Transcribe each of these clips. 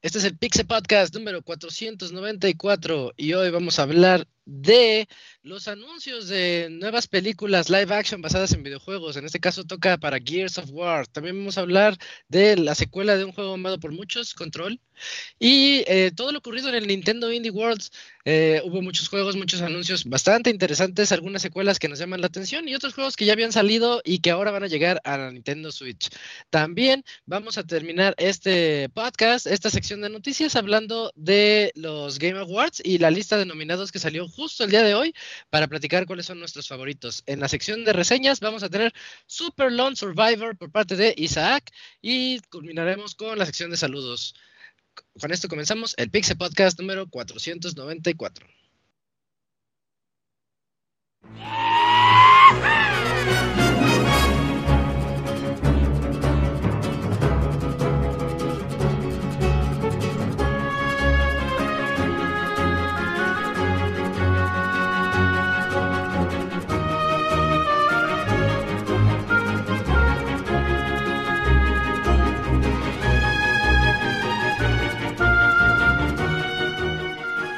Este es el Pixel Podcast número 494 y hoy vamos a hablar de los anuncios de nuevas películas live action basadas en videojuegos. En este caso toca para Gears of War. También vamos a hablar de la secuela de un juego amado por muchos, Control. Y eh, todo lo ocurrido en el Nintendo Indie Worlds. Eh, hubo muchos juegos, muchos anuncios bastante interesantes, algunas secuelas que nos llaman la atención y otros juegos que ya habían salido y que ahora van a llegar a la Nintendo Switch. También vamos a terminar este podcast, esta sección de noticias, hablando de los Game Awards y la lista de nominados que salió justo el día de hoy para platicar cuáles son nuestros favoritos. En la sección de reseñas vamos a tener Super Lone Survivor por parte de Isaac y culminaremos con la sección de saludos. Con esto comenzamos el Pixel Podcast número 494.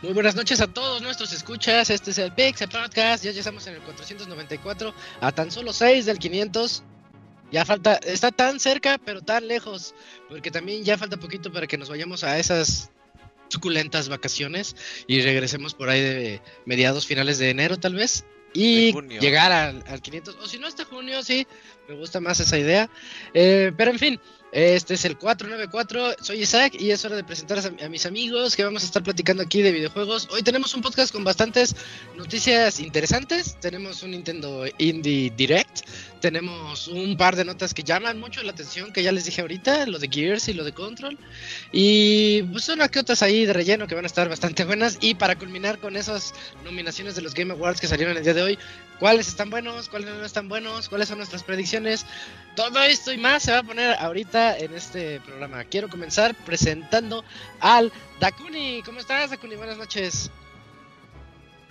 Muy buenas noches a todos nuestros escuchas. Este es el Pixel Podcast. Ya, ya estamos en el 494, a tan solo 6 del 500. Ya falta, está tan cerca, pero tan lejos, porque también ya falta poquito para que nos vayamos a esas suculentas vacaciones y regresemos por ahí de mediados finales de enero tal vez y llegar al, al, 500 o si no hasta junio sí me gusta más esa idea eh, pero en fin este es el 494, soy Isaac y es hora de presentar a, mis amigos que vamos a estar platicando aquí de videojuegos. Hoy tenemos un podcast con bastantes noticias interesantes. Tenemos un Nintendo Indie Direct, tenemos un par de notas que llaman mucho la atención, que ya les dije ahorita, lo de Gears y lo de Control. Y pues son aquí otras ahí de relleno que van a estar bastante buenas. Y para culminar con esas nominaciones de los Game Awards que salieron el día de hoy, cuáles están buenos, cuáles no están buenos, cuáles son nuestras predicciones. Todo esto y más se va a poner ahorita en este programa. Quiero comenzar presentando al Dakuni. ¿Cómo estás, Dakuni? Buenas noches.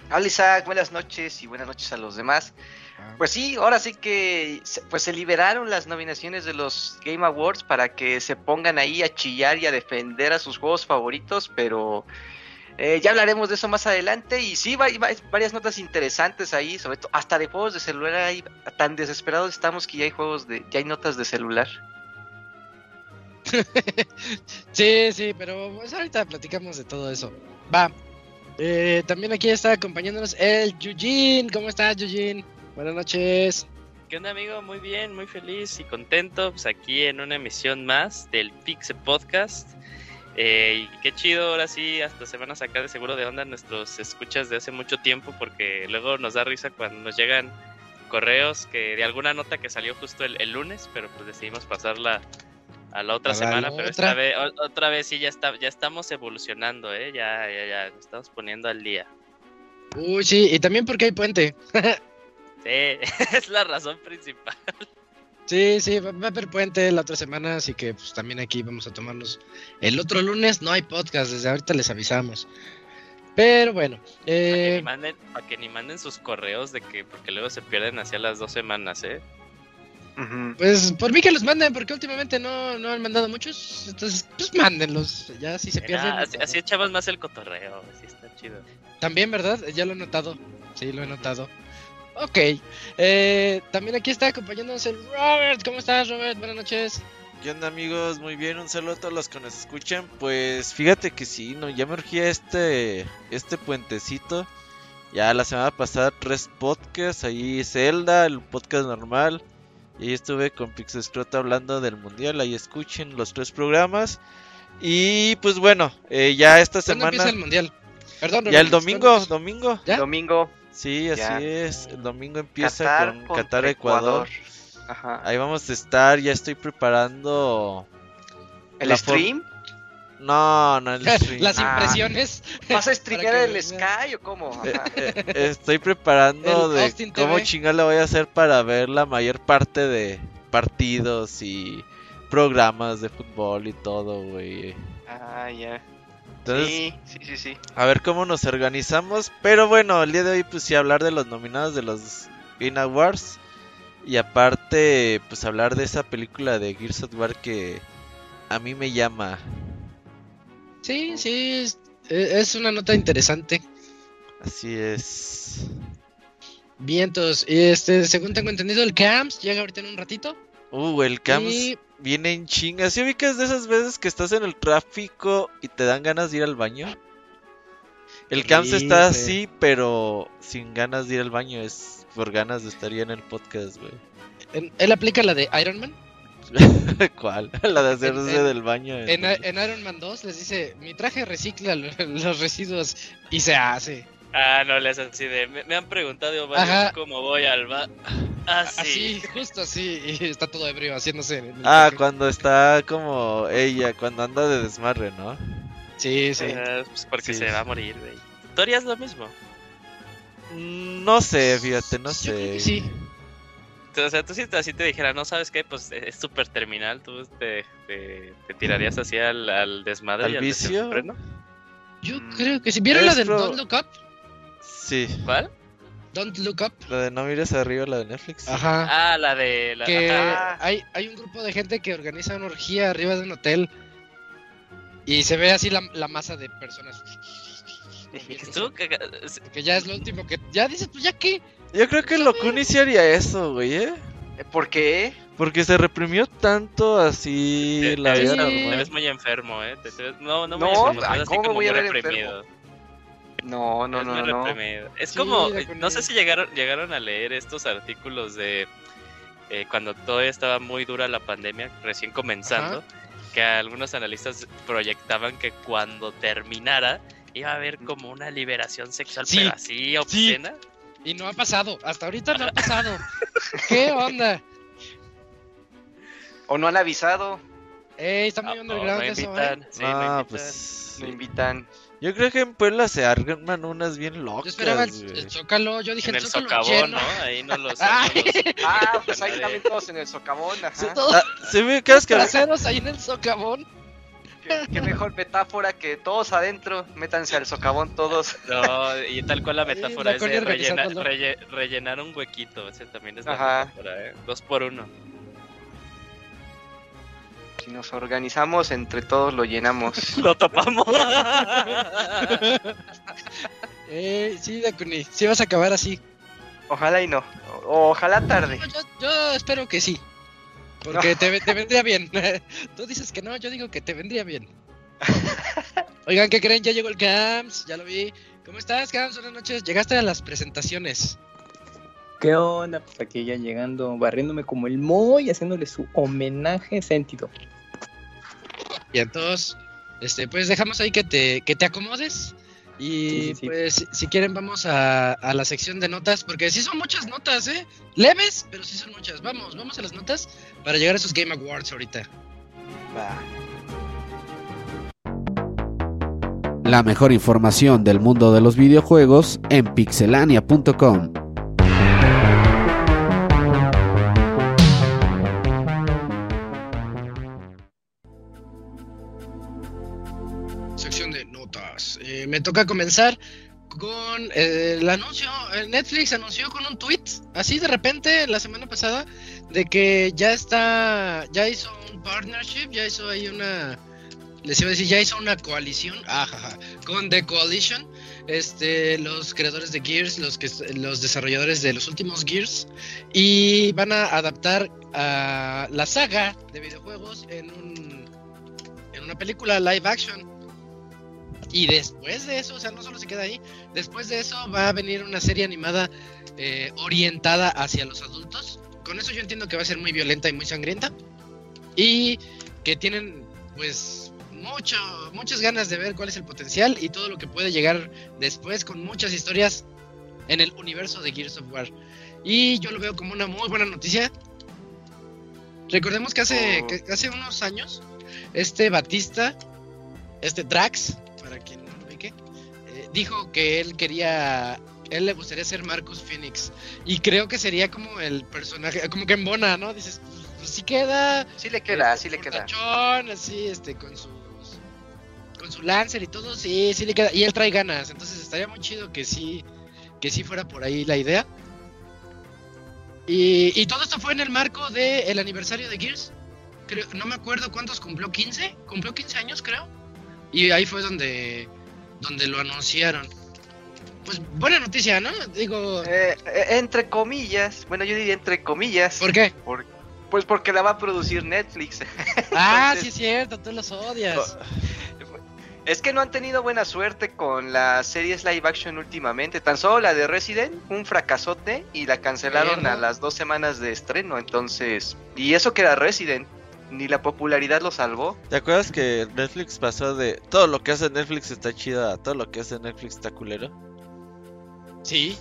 Hola Isaac, buenas noches y buenas noches a los demás. Pues sí, ahora sí que pues se liberaron las nominaciones de los Game Awards para que se pongan ahí a chillar y a defender a sus juegos favoritos, pero eh, ya hablaremos de eso más adelante. Y sí, hay varias notas interesantes ahí, sobre todo hasta de juegos de celular. Ahí, tan desesperados estamos que ya hay juegos de, ya hay notas de celular. sí, sí, pero pues ahorita platicamos de todo eso. Va. Eh, también aquí está acompañándonos el Yujin. ¿Cómo estás, Yujin? Buenas noches. ¿Qué onda, amigo? Muy bien, muy feliz y contento. Pues aquí en una emisión más del Pixel Podcast. Eh, y qué chido, ahora sí, hasta se van a sacar de seguro de onda nuestros escuchas de hace mucho tiempo, porque luego nos da risa cuando nos llegan correos que de alguna nota que salió justo el, lunes, pero pues decidimos pasarla a la otra semana, pero esta vez, otra vez sí ya está, ya estamos evolucionando, eh, ya, ya, ya, nos estamos poniendo al día. Uy, sí, y también porque hay puente. sí, es la razón principal. Sí, sí, va, a haber puente la otra semana, así que pues también aquí vamos a tomarnos. El otro lunes no hay podcast, desde ahorita les avisamos. Pero bueno. Eh... Para, que ni manden, sus correos de que, porque luego se pierden hacia las dos semanas, ¿eh? Pues por mí que los manden, porque últimamente no, no han mandado muchos. Entonces, pues mándenlos. Ya si se pierden. así, así, echamos más el cotorreo, así está chido. También, ¿verdad? Ya lo he notado. Sí, lo he notado. Ok. Eh, también aquí está acompañándonos el Robert. ¿Cómo estás, Robert? Buenas noches. ¿Qué onda, amigos? Muy bien. Un saludo a todos los que nos escuchan. Pues fíjate que sí, no, ya me urgía este, este puentecito. Ya la semana pasada tres podcasts. Ahí Zelda, el podcast normal. Y estuve con Pixescrota hablando del mundial. Ahí escuchen los tres programas. Y pues bueno, eh, ya esta semana. empieza el mundial? Perdón, ya el domingo, domingo. ¿Ya? Domingo. Sí, así es. El domingo empieza con Qatar Ecuador. Ahí vamos a estar. Ya estoy preparando. ¿El stream? No, no el stream. Las Ah. impresiones. ¿Vas a streamear el vean. Sky o cómo? Eh, Ajá. eh, estoy preparando El de Austin cómo TV. la voy a hacer para ver la mayor parte de partidos y programas de fútbol y todo, güey. Ah, ya. Entonces, sí, sí, sí, sí. a ver cómo nos organizamos. Pero bueno, el día de hoy, pues sí, hablar de los nominados de los Game Awards. Y aparte, pues hablar de esa película de Gears of War que a mí me llama. Sí, sí, es, es una nota interesante. Así es. Vientos. Y este, según tengo entendido, el CAMS llega ahorita en un ratito. Uh, el CAMS Y- viene en chingas. ¿Sí ubicas de esas veces que estás en el tráfico y te dan ganas de ir al baño? El CAMS está así, pero sin ganas de ir al baño. Es por ganas de estar ya en el podcast, güey. él aplica la de Iron Man. ¿Cuál? La de hacerse En- del baño. En, en Iron Man 2 les dice, mi traje recicla lo- los residuos y se hace. Ah, no, les así de. Me, me han preguntado varios cómo voy al bar. Ah, sí. Así, justo así, y está todo ebrio haciéndose. en el Ah, cuando está como ella, cuando anda de desmarre, ¿no? Sí, sí. Ah, pues porque Sí. se va a morir, güey. ¿Tú harías lo mismo? Mm, No sé, fíjate, no sé. que sí. O sea, tú si te- así te dijera, no sabes qué, pues es súper terminal, tú te, te, te tirarías así al, al desmadre ¿Al y al vicio? Yo Mm. creo que sí. ¿Vieron la Es del Don't Look Up? Sí, ¿Cuál? Don't Look Up. la de no mires arriba, la de Netflix. Ajá. Ah, la de la que ajá. hay, hay un grupo de gente que organiza una orgía arriba de un hotel y se ve así la, la masa de personas. Tú, que- Que ya es lo último que. Ya dices, pues ya qué. Yo creo que Locuni sí haría eso, güey, ¿eh? Eh, ¿Por qué? Porque se reprimió tanto así te, la te vida ves, Sí. te normal. ves muy enfermo, ¿eh? Te- te ves- no, no muy No, enfermo, ay, así ¿cómo me como voy a muy ver reprimido. No, no, Es no, no. no. Es Sí, como, no sé si llegaron, llegaron a leer estos artículos de eh, cuando todavía estaba muy dura la pandemia, recién comenzando, que algunos analistas proyectaban que cuando terminara iba a haber como una liberación sexual, Sí, pero así obscena. Y no ha pasado. Hasta ahorita no ha pasado. ¿Qué onda? ¿O no han avisado? Ey, está muy Ah, underground me eso, ¿eh? invitan, sí, me Ah, invitan. pues. Me invitan. Yo creo que en Puebla se arman unas bien Yo locas. esperaba el, el Zócalo. Yo dije En el el Zócalo socavón, lleno. ¿no? Ahí no no los- Ah, pues ahí también todos en el socavón, ajá. Todos Ah, se me quedas que traseros ahí en el socavón. Qué, qué mejor metáfora que todos adentro, métanse al socavón todos. No, y tal cual la Sí, metáfora la es de rellena- relle- rellenar un huequito. Ese también es la Ajá. metáfora, ¿eh? Dos por uno. Si nos organizamos entre todos lo llenamos. Lo topamos. Eh, sí, Dakuni. Sí vas a acabar así. Ojalá y no. O- ojalá tarde. No, yo, yo espero que sí. Porque te, te vendría bien. Tú dices que no, yo digo que te vendría bien. Oigan, ¿qué creen? Ya llegó el Cams, ya lo vi. ¿Cómo estás, Cams? Buenas noches. Llegaste a las presentaciones. ¿Qué onda? Pues aquí ya llegando, barriéndome como el Moy, haciéndole su homenaje sentido. Y entonces, este, pues dejamos ahí que te, que te acomodes. Y Sí, sí, sí. pues, si- quieren, vamos a, a la sección de notas, porque sí son muchas notas, ¿eh? Leves, pero sí son muchas. Vamos, vamos a las notas para llegar a esos Game Awards ahorita. La mejor información del mundo de los videojuegos en pixelania.com. Me toca comenzar con eh, el anuncio. eh, Netflix anunció con un tweet, así de repente, la semana pasada, de que ya está, ya hizo un partnership, ya hizo ahí una, les iba a decir, ya hizo una coalición, ajaja, con The Coalition, este, los creadores de Gears, los, que, los desarrolladores de los últimos Gears, y van a adaptar la saga de videojuegos en un, en una película live action. Y después de eso, o sea, no solo se queda ahí, después de eso va a venir una serie animada eh, orientada hacia los adultos. Con eso yo entiendo que va a ser muy violenta y muy sangrienta. Y que tienen, pues, mucho, muchas ganas de ver cuál es el potencial y todo lo que puede llegar después con muchas historias en el universo de Gears of War. Y yo lo veo como una muy buena noticia. Recordemos que hace, Oh. que hace unos años, este Batista este Drax, dijo que él quería, él le gustaría ser Marcus Phoenix. Y creo que sería como el personaje, como que en Bona, ¿no? Dices, pues, pues sí queda. Sí le queda, este, sí le queda. así, este, con sus. Con su Lancer y todo, sí, sí le queda. Y él trae ganas, entonces estaría muy chido que sí, que sí fuera por ahí la idea. Y, y todo esto fue en el marco del aniversario de Gears. Creo, no me acuerdo cuántos cumplió, 15, cumplió 15 años creo. Y ahí fue donde, donde lo anunciaron. Pues buena noticia, ¿no? Digo, Eh, eh, entre comillas, bueno, yo diría entre comillas. ¿por qué? por- pues porque la va a producir Netflix. Ah, Entonces- sí es cierto, tú los odias. Es que no han tenido buena suerte con las series live action últimamente. Tan solo la de Resident, un fracasote, y la cancelaron Mierda. a las dos semanas de estreno. Entonces, y eso que era Resident, ni la popularidad lo salvó. ¿Te acuerdas que Netflix pasó de todo lo que hace Netflix está chido a todo lo que hace Netflix está culero? Sí,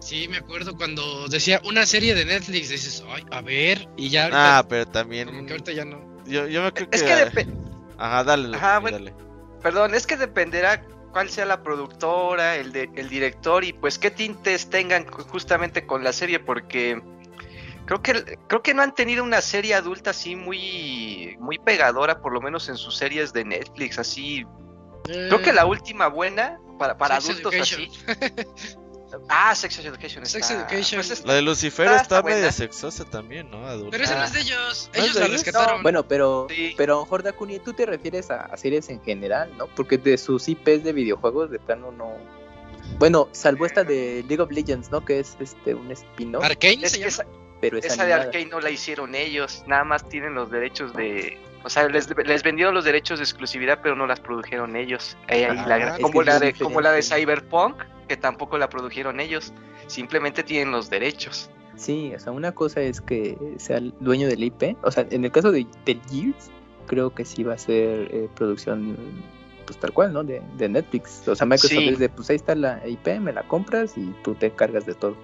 sí, me acuerdo cuando decía una serie de Netflix, dices, ay, a ver, y ya ahorita, Ah, pero como también que ahorita ya no. yo, yo me creo que, Es que depe- Ajá, dale, Ajá, bueno. dale. Perdón, es que dependerá cuál sea la productora, el, de- el director y pues qué tintes tengan ju- justamente con la serie, porque creo que creo que no han tenido una serie adulta así muy muy pegadora, por lo menos en sus series de Netflix, así. Creo que la última buena para para Sex adultos Education. así. Ah, Sex Education. Sex está- Education. pues es- La de Lucifer está, está medio sexosa también, ¿no? Adulta. Pero esa no es de ellos, ¿No es ellos de la ellos? rescataron. Bueno, pero, Sí. pero Jorda Kuni, tú te refieres a, a series en general, ¿no? Porque de sus IPs de videojuegos de plano no. Bueno, salvo esta de League of Legends, ¿no? Que es este un spin-off, Arcane es se llama. Esa, pero es esa de. Arkane no la hicieron ellos, nada más tienen los derechos de... O sea, les, les vendieron los derechos de exclusividad, pero no las produjeron ellos. Eh, ahí Ah, la como, la de, como la de. Cyberpunk, que tampoco la produjeron ellos. Simplemente tienen los derechos. Sí, o sea, una cosa es que sea el dueño del IP. O sea, en el caso de, del Gears, creo que sí va a ser eh, producción, pues tal cual, ¿no? De, de Netflix. O sea, Microsoft Sí. es de, pues ahí está la IP, me la compras y tú te cargas de todo.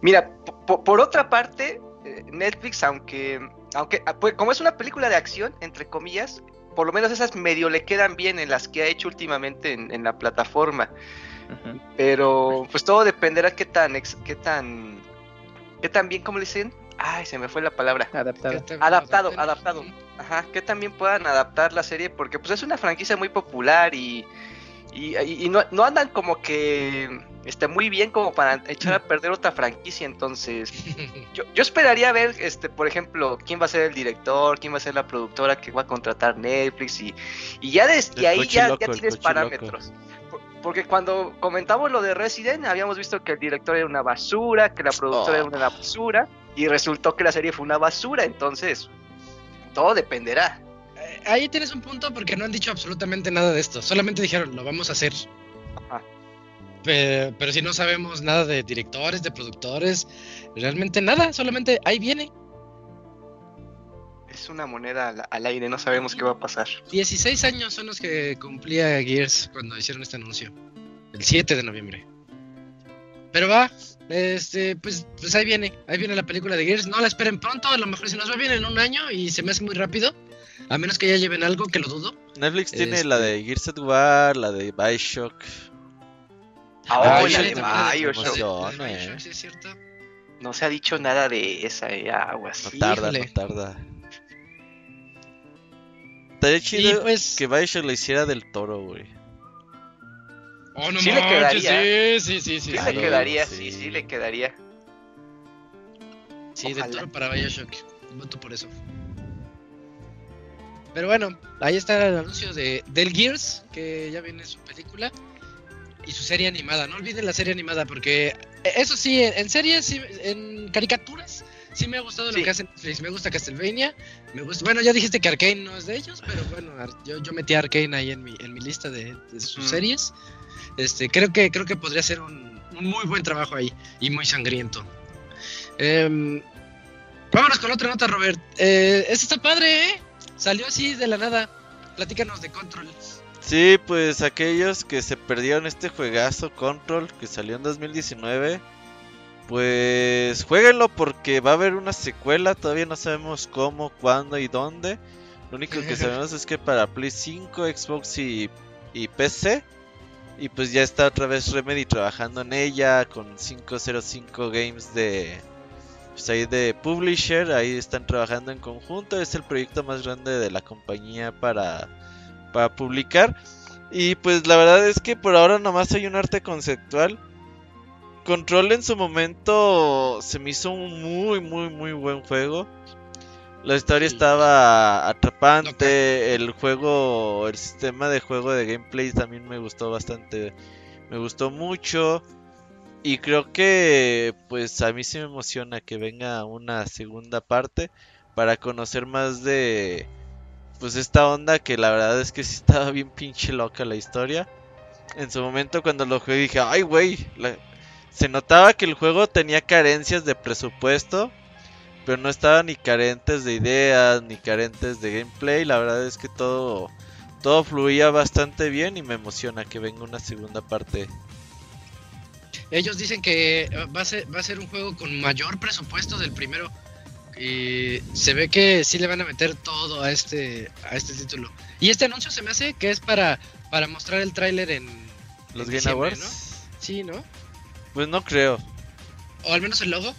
Mira, po- po- por otra parte, eh, Netflix, aunque, aunque ah, pues, como es una película de acción, entre comillas, por lo menos esas medio le quedan bien en las que ha hecho últimamente en, en la plataforma. Ujú. Pero pues todo dependerá qué tan, ex- qué tan, qué tan bien, como le dicen? Ay, se me fue la palabra. Adaptado. Adaptado, adaptado. Ajá, que también puedan adaptar la serie porque pues es una franquicia muy popular y, y, y- y no, no andan como que este, muy bien como para echar a perder otra franquicia, entonces yo, yo esperaría ver, este, por ejemplo, quién va a ser el director, quién va a ser la productora que va a contratar Netflix y, y ya desde El ahí ya, ya tienes parámetros. Por- Porque cuando comentamos lo de Resident, habíamos visto que el director era una basura, que la productora Oh. era una basura, y resultó que la serie fue una basura, entonces todo dependerá. Ahí tienes un punto porque no han dicho absolutamente nada de esto. Solamente dijeron, lo vamos a hacer. Ajá. Pero, pero si no sabemos nada de directores, de productores, realmente nada, solamente ahí viene. Es una moneda al, al aire, no sabemos qué va a pasar. 16 años son los que cumplía Gears cuando hicieron este anuncio. El 7 de noviembre. Pero va, este, pues, pues ahí viene, ahí viene la película de Gears. No la esperen pronto, a lo mejor se nos va bien en un año y se me hace muy rápido. A menos que ya lleven algo, que lo dudo. Netflix tiene Este- la de Gears of War, la de Bioshock. Ah, Ah, la de Bioshock. eh. Bioshock, sí es cierto. No se ha dicho nada de esa eh, aguas. No tarda, Híjole. no tarda. Estaría chido pues- que Bioshock le hiciera del toro, güey. Oh, no Sí le manches, quedaría. Sí, sí, sí, sí. Sí Claro, le quedaría, sí, sí. sí le quedaría. Sí, de Ojalá. toro para Bioshock. Voto por eso. Pero bueno, ahí está el anuncio de del Gears, que ya viene su película y su serie animada. No olviden la serie animada, porque eh, eso sí, en, series, sí, en caricaturas, sí me ha gustado Sí. lo que hacen Netflix. Me gusta Castlevania, me gusta. Bueno, ya dijiste que Arkane no es de ellos, pero bueno, yo, yo metí a Arkane ahí en mi, en mi lista de, de sus Mm. series. Este, creo que creo que podría ser un, un muy buen trabajo ahí y muy sangriento. Em, vámonos con otra nota, Robert. Eh, esta está padre, ¿eh? Salió así de la nada. Platícanos de Control. Sí, pues aquellos que se perdieron este juegazo Control que salió en 2019, pues jueguenlo porque va a haber una secuela, todavía no sabemos cómo, cuándo y dónde, Lo único que sabemos es que para Play 5, Xbox y, y PC. Y pues ya está otra vez Remedy trabajando en ella con 505 Games de pues ahí de publisher, ahí están trabajando en conjunto, es el proyecto más grande de la compañía para para publicar. Y pues la verdad es que por ahora nomás hay un arte conceptual. Control en su momento se me hizo un muy muy muy buen juego. La historia estaba atrapante, el juego, el sistema de juego de gameplay también me gustó bastante, me gustó mucho y creo que pues a mí sí me emociona que venga una segunda parte para conocer más de pues esta onda que la verdad es que sí estaba bien pinche loca la historia. En su momento cuando lo jugué dije, ay güey, se notaba que el juego tenía carencias de presupuesto pero no estaban ni carentes de ideas, ni carentes de gameplay. La verdad es que todo, todo fluía bastante bien y me emociona que venga una segunda parte. Ellos dicen que eh, va a ser, va a ser un juego con mayor presupuesto del primero. Y se ve que sí le van a meter todo a este, a este título. Y este anuncio se me hace que es para, para mostrar el tráiler en... Los en Game Awards. ¿no? Sí, ¿no? Pues no creo. O al menos el logo.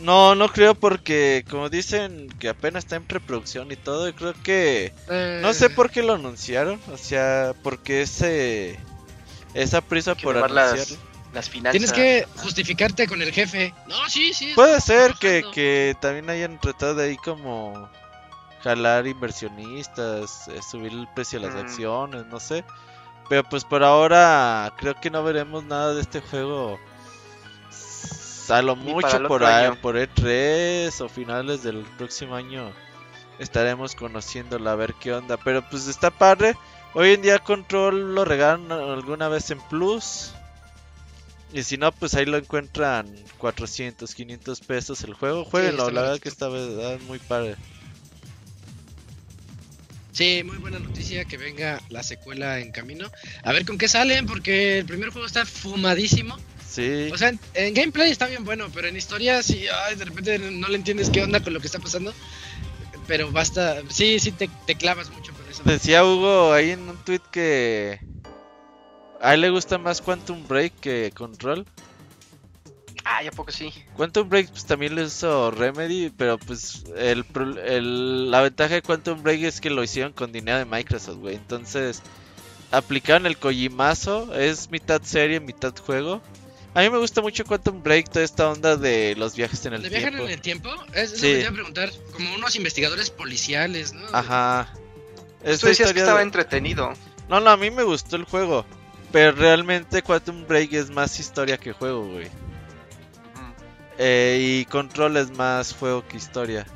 No, no creo porque como dicen que apenas está en preproducción y todo, y creo que no sé Eh, por qué lo anunciaron, o sea, porque ese esa prisa por las, anunciarlo. Las finanzas. Tienes que justificarte con el jefe. No, sí, sí. Puede ser que, que también hayan tratado de ahí como jalar inversionistas, eh, subir el precio de las Mm. acciones, no sé. Pero pues por ahora creo que no veremos nada de este juego. A lo mucho por, año. por E3 o finales del próximo año estaremos conociéndola a ver qué onda. Pero pues está padre. Hoy en día Control lo regalan alguna vez en Plus. Y si no, pues ahí lo encuentran 400, 500 pesos el juego. Jueguenlo, la verdad que está verdad, muy padre. Sí, muy buena noticia que venga la secuela en camino. A ver con qué salen, porque el primer juego está fumadísimo. Sí, O sea, en, en gameplay está bien bueno, pero en historia sí, ay, de repente no le entiendes qué onda con lo que está pasando. Pero basta, sí, sí te, te clavas mucho con eso. decía Hugo ahí en un tweet que a él le gusta más Quantum Break que Control. Ah, ya poco sí. Quantum Break pues también lo hizo Remedy, pero pues el, pro- el- la ventaja de Quantum Break es que lo hicieron con dinero de Microsoft, güey. Entonces aplicaron el Kojimazo, es mitad serie, mitad juego. A mí me gusta mucho Quantum Break, toda esta onda de los viajes en el ¿De viajan tiempo. en el tiempo? Es, es lo Sí. que te iba a preguntar. Como unos investigadores policiales, ¿no? Ajá. Tú Esta decías que estaba de- entretenido. No, no, a mí me gustó el juego. Pero realmente Quantum Break es más historia que juego, güey. Eh, y Control es más juego que historia.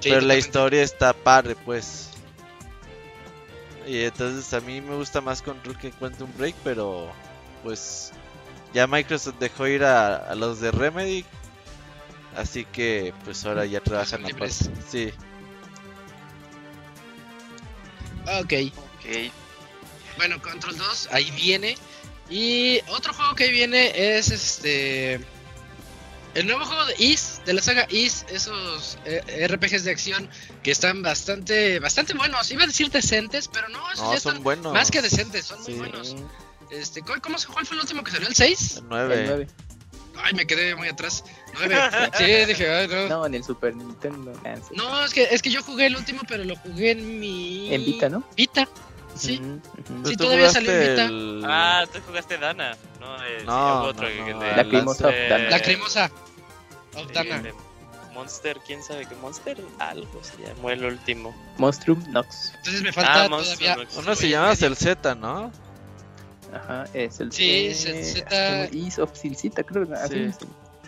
Sí, pero la historia está padre, pues. Y entonces a mí me gusta más Control que Quantum Break, pero pues ya Microsoft dejó ir a, a los de Remedy. Así que pues ahora ya trabajan aparte. Sí. Ok. Ok. Bueno, Control 2, ahí viene. Y otro juego que ahí viene es este. El nuevo juego de Is, de la saga Is, esos eh, RPGs de acción que están bastante bastante buenos. Iba a decir decentes, pero no, esos No, ya son están buenos. más que decentes, son Sí. muy buenos. Este, ¿cuál, cómo, se- ¿Cuál fue el último que salió? ¿El 6? El El 9. 9. Ay, me quedé muy atrás. 9. Sí, dije, ay, no. No, en el Super Nintendo. Ah. No, es que, es que yo jugué el último, pero lo jugué en mi. En Vita, ¿no? Vita, sí. Pues Sí, todavía salió en Vita. el- Ah, tú jugaste Dana. No, eh, sí, No, otro no, que- no, que- el Lacrimosa of eh, Dana. La cremosa. Of eh, Dana. de Monster, quién sabe qué Monster, algo se llamó el último. Monstrum Nox. Entonces me falta Ah, todavía. Nox. Uno se llama medio. Celzeta, ¿no? Ajá, es el. Sí, eh, Celzeta. Is of Silcita, creo. así Sí. es.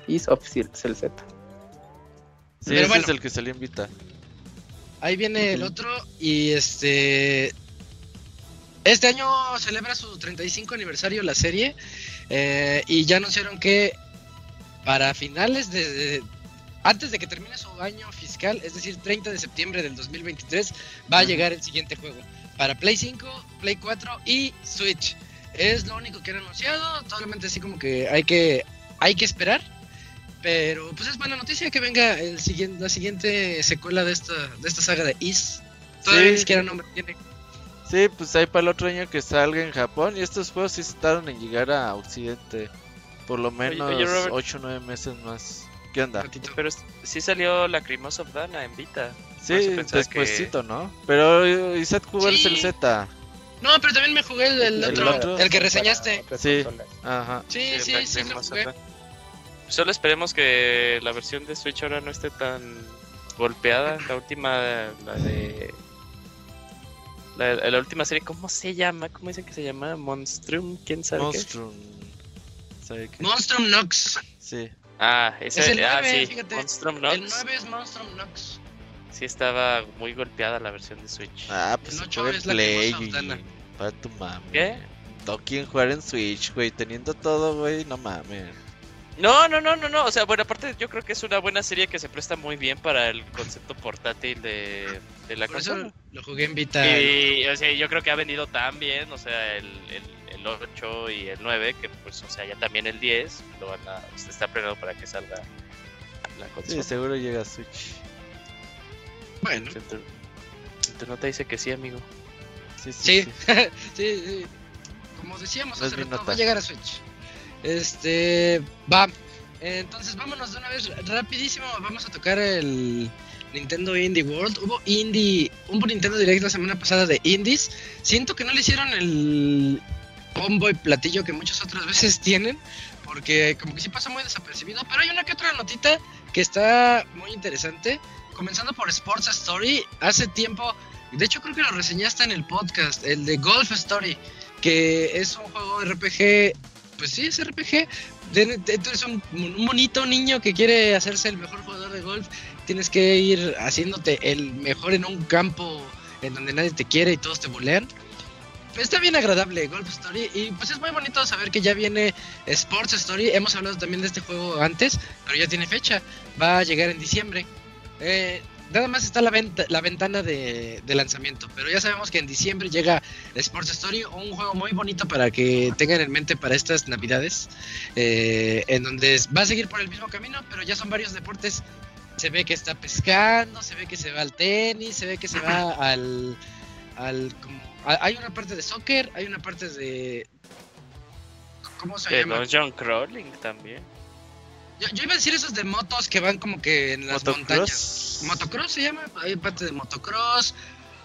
Is of. Sí, Pero ese bueno. es el que salió en Vita. Ahí viene el otro y este... Este año celebra su 35 aniversario la serie eh, y ya anunciaron que para finales de, de- Antes de que termine su año fiscal, es decir, 30 de septiembre del 2023, va a llegar el siguiente juego. Para Play 5, Play 4 y Switch. Es lo único que han anunciado, solamente así como que hay que, hay que esperar. Pero pues es buena noticia que venga el siguiente, la siguiente secuela de esta, de esta saga de Is. Todavía Sí. ni siquiera nombre tiene. Sí, pues ahí para el otro año que salga en Japón. Y estos juegos sí tardan en llegar a Occidente. Por lo menos oye, Robert. 8 o 9 meses más. ¿Qué onda? ratito. Pero sí salió Lacrimosa of Dana en Vita. Sí, despuésito, ¿no? Pero eh, Isaac jugó Sí. el Z. No, pero también me jugué el, el ¿El otro, otro? el que reseñaste. Otras Sí. Ajá. Sí, que- sí, sí, lo Lacrimosa jugué. Solo esperemos que la versión de Switch ahora no esté tan golpeada. La última, la de. La, la última serie, ¿cómo se llama? ¿Cómo dicen que se llama? Monstrum, ¿quién sabe qué? Monstrum. ¿Sabe qué? Monstrum Nox. Sí. Ah, ese, Es el ah, 9, sí, fíjate. Monstrum El Nox. 9 es Monstrum Nox. Sí estaba muy golpeada la versión de Switch. Ah, pues El se ocho puede es Play. Y- Para tu mami. ¿Qué? No quieren jugar en Switch, güey. Teniendo todo, güey. No mames. No, no, no, no, no. O sea, bueno, aparte yo creo que es una buena serie que se presta muy bien para el concepto portátil de, de la Por eso lo jugué en Vita. Y, o sea, yo creo que ha vendido tan bien, o sea, el, el, el 8 y el 9, que pues, o sea, ya también el 10 lo van a, se está planeado para que salga la Sí, consola. seguro llega a Switch. Bueno, tu nota dice que sí, amigo. Sí, sí. sí. sí. sí, sí. Como decíamos No hace rato, va a llegar a Switch. Este, va. Entonces vámonos de una vez rapidísimo. Vamos a tocar el Nintendo Indie World. Hubo Indie, un Nintendo Direct la semana pasada de Indies. Siento que no le hicieron el bombo y platillo que muchas otras veces tienen. Porque como que sí pasa muy desapercibido. Pero hay una que otra notita que está muy interesante. Comenzando por Sports Story. Hace tiempo, de hecho creo que lo reseñaste en el podcast, el de Golf Story. Que es un juego RPG. Pues sí, es RPG. Tú eres un, un bonito niño que quiere hacerse el mejor jugador de golf. Tienes que ir haciéndote el mejor en un campo en donde nadie te quiere y todos te bulean. Está bien agradable Golf Story y pues es muy bonito saber que ya viene Sports Story. Hemos hablado también de este juego antes, pero ya tiene fecha. Va a llegar en diciembre. Eh, nada más está la, venta, la ventana de, de lanzamiento, pero ya sabemos que en diciembre llega Sports Story, un juego muy bonito para que tengan en mente para estas navidades, eh, en donde va a seguir por el mismo camino, pero ya son varios deportes. Se ve que está pescando, se ve que se va al tenis, se ve que se va al... al como- a- hay una parte de soccer, hay una parte de... ¿Cómo se De llama? Dungeon Crawling también. Yo, yo iba a decir esos de motos que van como que en las montañas. Motocross. Se llama, hay parte de motocross.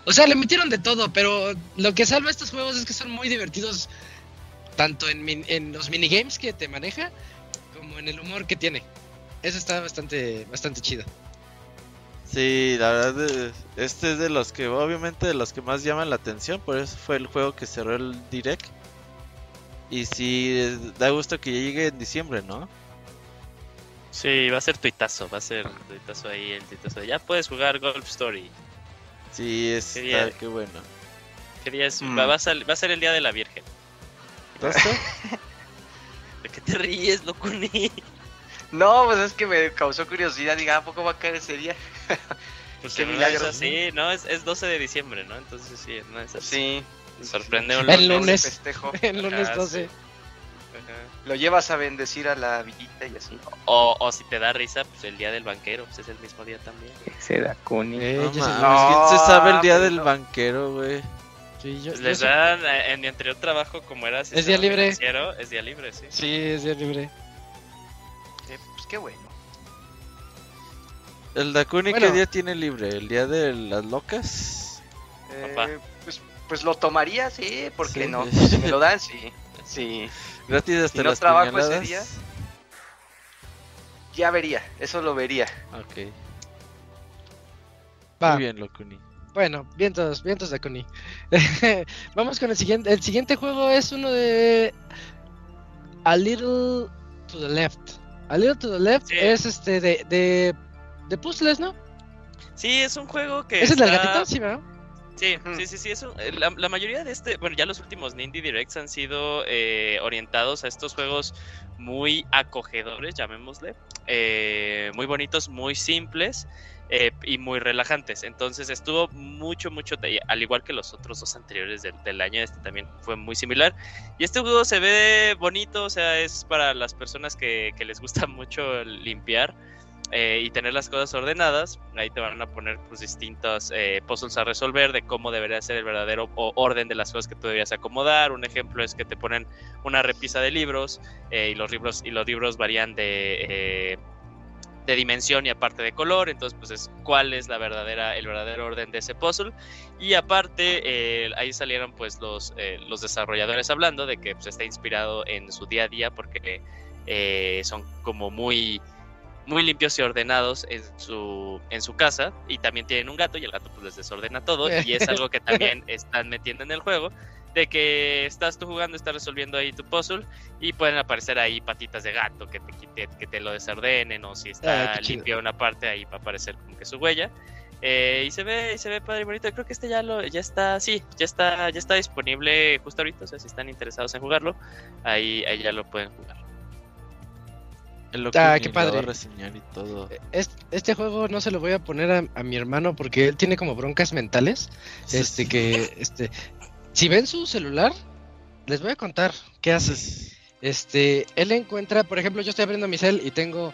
O sea, le metieron de todo, pero lo que salva estos juegos es que son muy divertidos, tanto en, min- en los minigames que te maneja, como en el humor que tiene. Eso está bastante, bastante chido. Sí, la verdad, este es de los que, obviamente, de los que más llaman la atención. Por eso fue el juego que cerró el direct. Y sí, da gusto que ya llegue en diciembre, ¿no? Sí, va a ser tuitazo, va a ser tuitazo ahí, el tuitazo. de, Ya puedes jugar Golf Story. Sí, es, Qué está, qué bueno. ¿Qué día es? Mm. Va, va a sal- va a ser el día de la Virgen. ¿Entonces? ¿De qué te ríes, Locuni? No, pues es que me causó curiosidad. Diga, ¿a poco va a caer ese día? Porque Qué no milagro. es así, no, es, es 12 de diciembre, ¿no? Entonces sí, no es así. Sí. Sorprende un El lunes. lunes. Festejo. El lunes Ah, 12. Ajá. Lo llevas a bendecir a la villita y así. O, o si te da risa, pues el día del banquero, pues es el mismo día también. Ese Dakuni. Eh, No se- mames, No, ¿quién se sabe el día del no. banquero, güey? sí, yo- Pues yo les sé- dan, eh, en mi anterior trabajo, como era Es día libre. Es día libre, sí. Sí, es día libre. Eh, pues qué bueno. ¿El Dakuni Bueno. qué día tiene libre? ¿El día de las locas? Papá. Eh, pues, pues lo tomaría, sí, ¿por qué Sí. no? Si me lo dan, sí. Sí, ¿Gratis hasta no las trabajo ese puñaladas? día. ya vería, eso lo vería. Ok, Va. muy bien, Locuni. Bueno, vientos, vientos de Connie. Vamos con el siguiente. El siguiente juego es uno de A Little to the Left. A Little to the Left Sí. es este de, de, de puzzles, ¿no? Sí, es un juego que. ¿Ese es está- gatito? Sí, ¿verdad? Sí, sí, sí, sí. Es un- eh, la, la mayoría de este, bueno, ya los últimos Indie Directs han sido eh, orientados a estos juegos muy acogedores, llamémosle, eh, muy bonitos, muy simples eh, y muy relajantes. Entonces estuvo mucho, mucho, al igual que los otros dos anteriores del, del año, este también fue muy similar. Y este juego se ve bonito, o sea, es para las personas que, que les gusta mucho limpiar. Eh, y tener las cosas ordenadas, ahí te van a poner pues distintos eh, puzzles a resolver de cómo debería ser el verdadero orden de las cosas que tú deberías acomodar. Un ejemplo es que te ponen una repisa de libros eh, y los libros y los libros varían de, de dimensión y aparte de color. Entonces, pues es cuál es la verdadera, el verdadero orden de ese puzzle. Y aparte, ahí salieron pues los, los desarrolladores hablando de que pues, está inspirado en su día a día porque son como muy muy limpios y ordenados en su, en su casa y también tienen un gato y el gato pues les desordena todo y es algo que también están metiendo en el juego de que estás tú jugando, estás resolviendo ahí tu puzzle y pueden aparecer ahí patitas de gato que te quite, que te lo desordenen o si está Ah, limpia una parte ahí va a aparecer como que su huella. Eh, y se ve y se ve padre y bonito creo que este ya lo ya está sí ya está ya está disponible justo ahorita o sea si están interesados en jugarlo ahí ahí ya lo pueden jugar Loco Ah, qué lo padre. reseñar y todo. Es- Este juego no se lo voy a poner a, a mi hermano porque él tiene como broncas mentales. Este que, este, si ven su celular, les voy a contar qué hace. Este, él encuentra, por ejemplo, yo estoy abriendo mi cel y tengo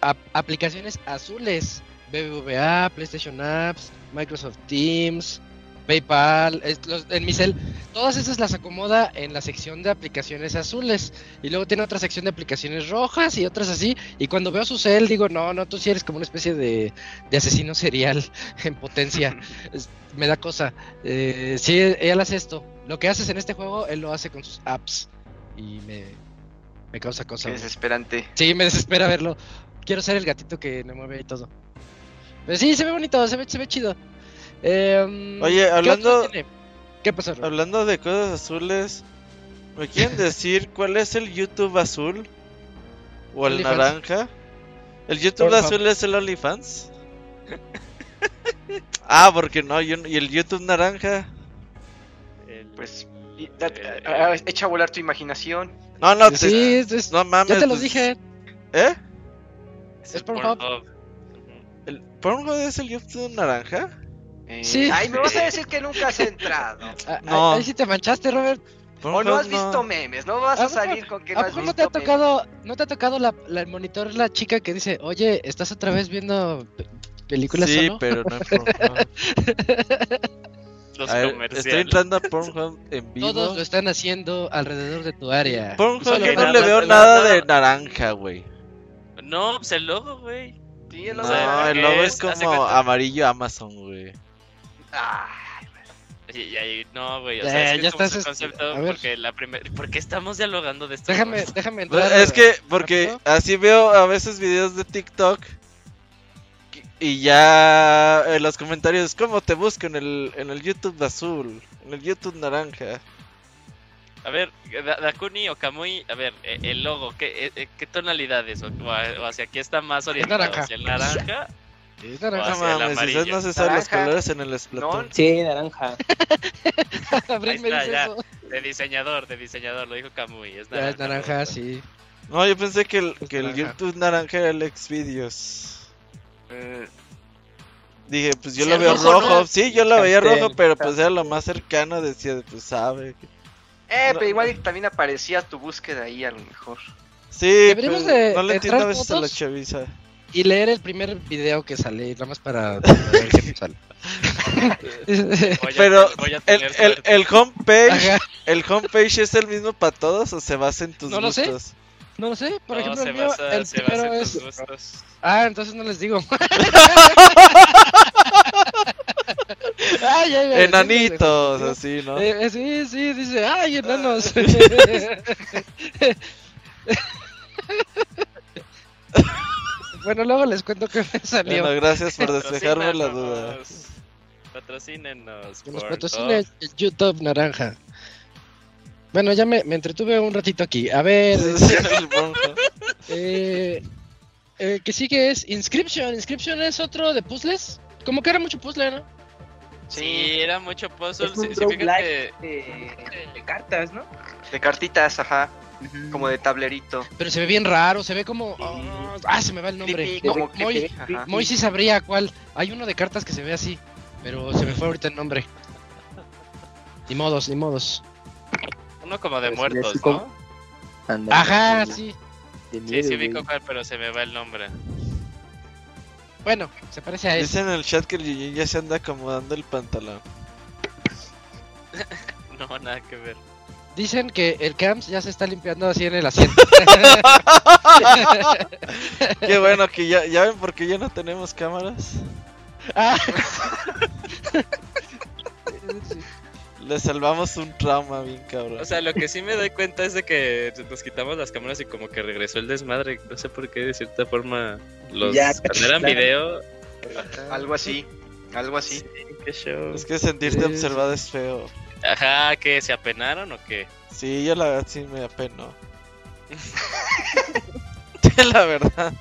ap- aplicaciones azules, BBVA, PlayStation Apps, Microsoft Teams, PayPal, los- en mi cel, todas esas las acomoda en la sección de aplicaciones azules y luego tiene otra sección de aplicaciones rojas y otras así y cuando veo su cel digo, no, no, tú sí eres como una especie de, de asesino serial en potencia, Es- me da cosa, eh, sí, él hace esto, lo que haces en este juego, él lo hace con sus apps y me, me causa cosa. Qué desesperante. Sí, me desespera verlo. Quiero ser el gatito que me mueve y todo. Pero sí, se ve bonito, se ve, se ve chido. Eh, Oye, ¿qué hablando- tiene? ¿Qué pasó? Hablando de cosas azules, ¿me quieren decir cuál es el YouTube azul? ¿O el OnlyFans. naranja? ¿El YouTube Pornhub. azul es el OnlyFans? ah, porque no, yo y el YouTube naranja. El- Pues, y- da- ah, echa a volar tu imaginación. No, no, te- sí, es- no mames. ya te los pues, dije. ¿Eh? es es el Pornhub. Pornhub. ¿El Pornhub es el YouTube naranja? Eh, Sí. Ay, me vas a decir que nunca has entrado. Ah, No. Ahí sí te manchaste, Robert. O no has visto memes, no vas ¿A salir con que no ¿A has visto no te ha memes. tocado, no te ha tocado la, la- el monitor la chica que dice, oye, ¿estás otra vez viendo pe- películas Sí, solo? pero no en Pornhub. Los A ver, comerciales. estoy entrando a Pornhub en vivo. Todos lo están haciendo alrededor de tu área. Pornhub no para- le veo nada de naranja, güey. No, pues el logo, güey. Sí, el No, logo. el logo es es- como amarillo Amazon, güey. Ay, Y, y ahí, no, güey. O Eh, sea, es que ya estás, este, concepto. Porque la primera. ¿Por qué estamos dialogando de esto? Déjame, déjame Pues, entrar. Es que, porque rápido. así veo a veces videos de TikTok y ya en los comentarios, ¿cómo te busco en el, en el YouTube azul? En el YouTube naranja. A ver, Da- Dakuni o Kamui, a ver, eh, el logo, ¿qué, eh, eh, qué tonalidades? O, hacia aquí está más orientado hacia el naranja. Es No naranja. mames, si no se saben los colores en el Splatoon. No. Sí, naranja. Abril me está, dice ya. eso. De diseñador, de diseñador, lo dijo Kamui. Es Ya naranja. es naranja, sí. No, yo pensé que el, Es que el. YouTube naranja era el Xvideos. eh, Dije, pues yo Sí, lo veo rojo, rojo. ¿no? Sí, yo lo veía Pastel, rojo, pero pues era lo más cercano. Decía, pues sabe. eh, No. pero igual también aparecía tu búsqueda ahí a lo mejor. Sí, pero de no le entiendo a veces a la chaviza. Y leer el primer video que sale, nada más para ver qué nos sale. Voy a Pero el, el, el homepage, Ajá. el homepage es el mismo para todos o se basa en tus No lo sé. gustos. No lo sé, por No, ejemplo, se el mío, basa, el se basa primero en es... tus gustos. Ah, entonces no les digo. Ay, ay, ay, Enanitos, sí, así, ¿no? Eh, eh, sí, sí, dice, ay, enanos. bueno, luego les cuento que me salió. Bueno, gracias por despejarme la duda. Patrocínenos. Que nos patrocine YouTube naranja. Bueno, ya me, me entretuve un ratito aquí. A ver, El monjo. eh, eh, que sigue es Inscription. Inscription es otro de puzzles. Como que era mucho puzzle, ¿no? Sí, era mucho puzzle. Es un sí- significa roguelike. que De, de cartas, ¿no? De cartitas, ajá. como de tablerito. Pero se ve bien raro, se ve como. oh, ah, se me va el nombre. Creepy, como Mo- Moy. Moy sí sabría cuál. Hay uno de cartas que se ve así, pero se me fue ahorita el nombre. Ni modos, ni modos. Uno como de muertos, como- ¿no? Ajá, sí. de Sí, miedo, sí ubico cuál, pero se me va el nombre. Bueno, se parece a eso. Dicen en el chat que el Yujin ya se anda acomodando el pantalón. No, nada que ver. Dicen que el Camps ya se está limpiando así en el asiento. Qué bueno que ya, ya ven por qué ya no tenemos cámaras. Ah, Le salvamos un trauma bien cabrón. O sea, lo que sí me doy cuenta es de que nos quitamos las cámaras y como que regresó el desmadre. No sé por qué, de cierta forma, los Ya, cuando eran claro. video. Algo así, algo así. Sí, qué show. es que sentirte Sí, observado es feo. Ajá, ¿que se apenaron o qué? Sí, yo la verdad sí me apeno. la verdad.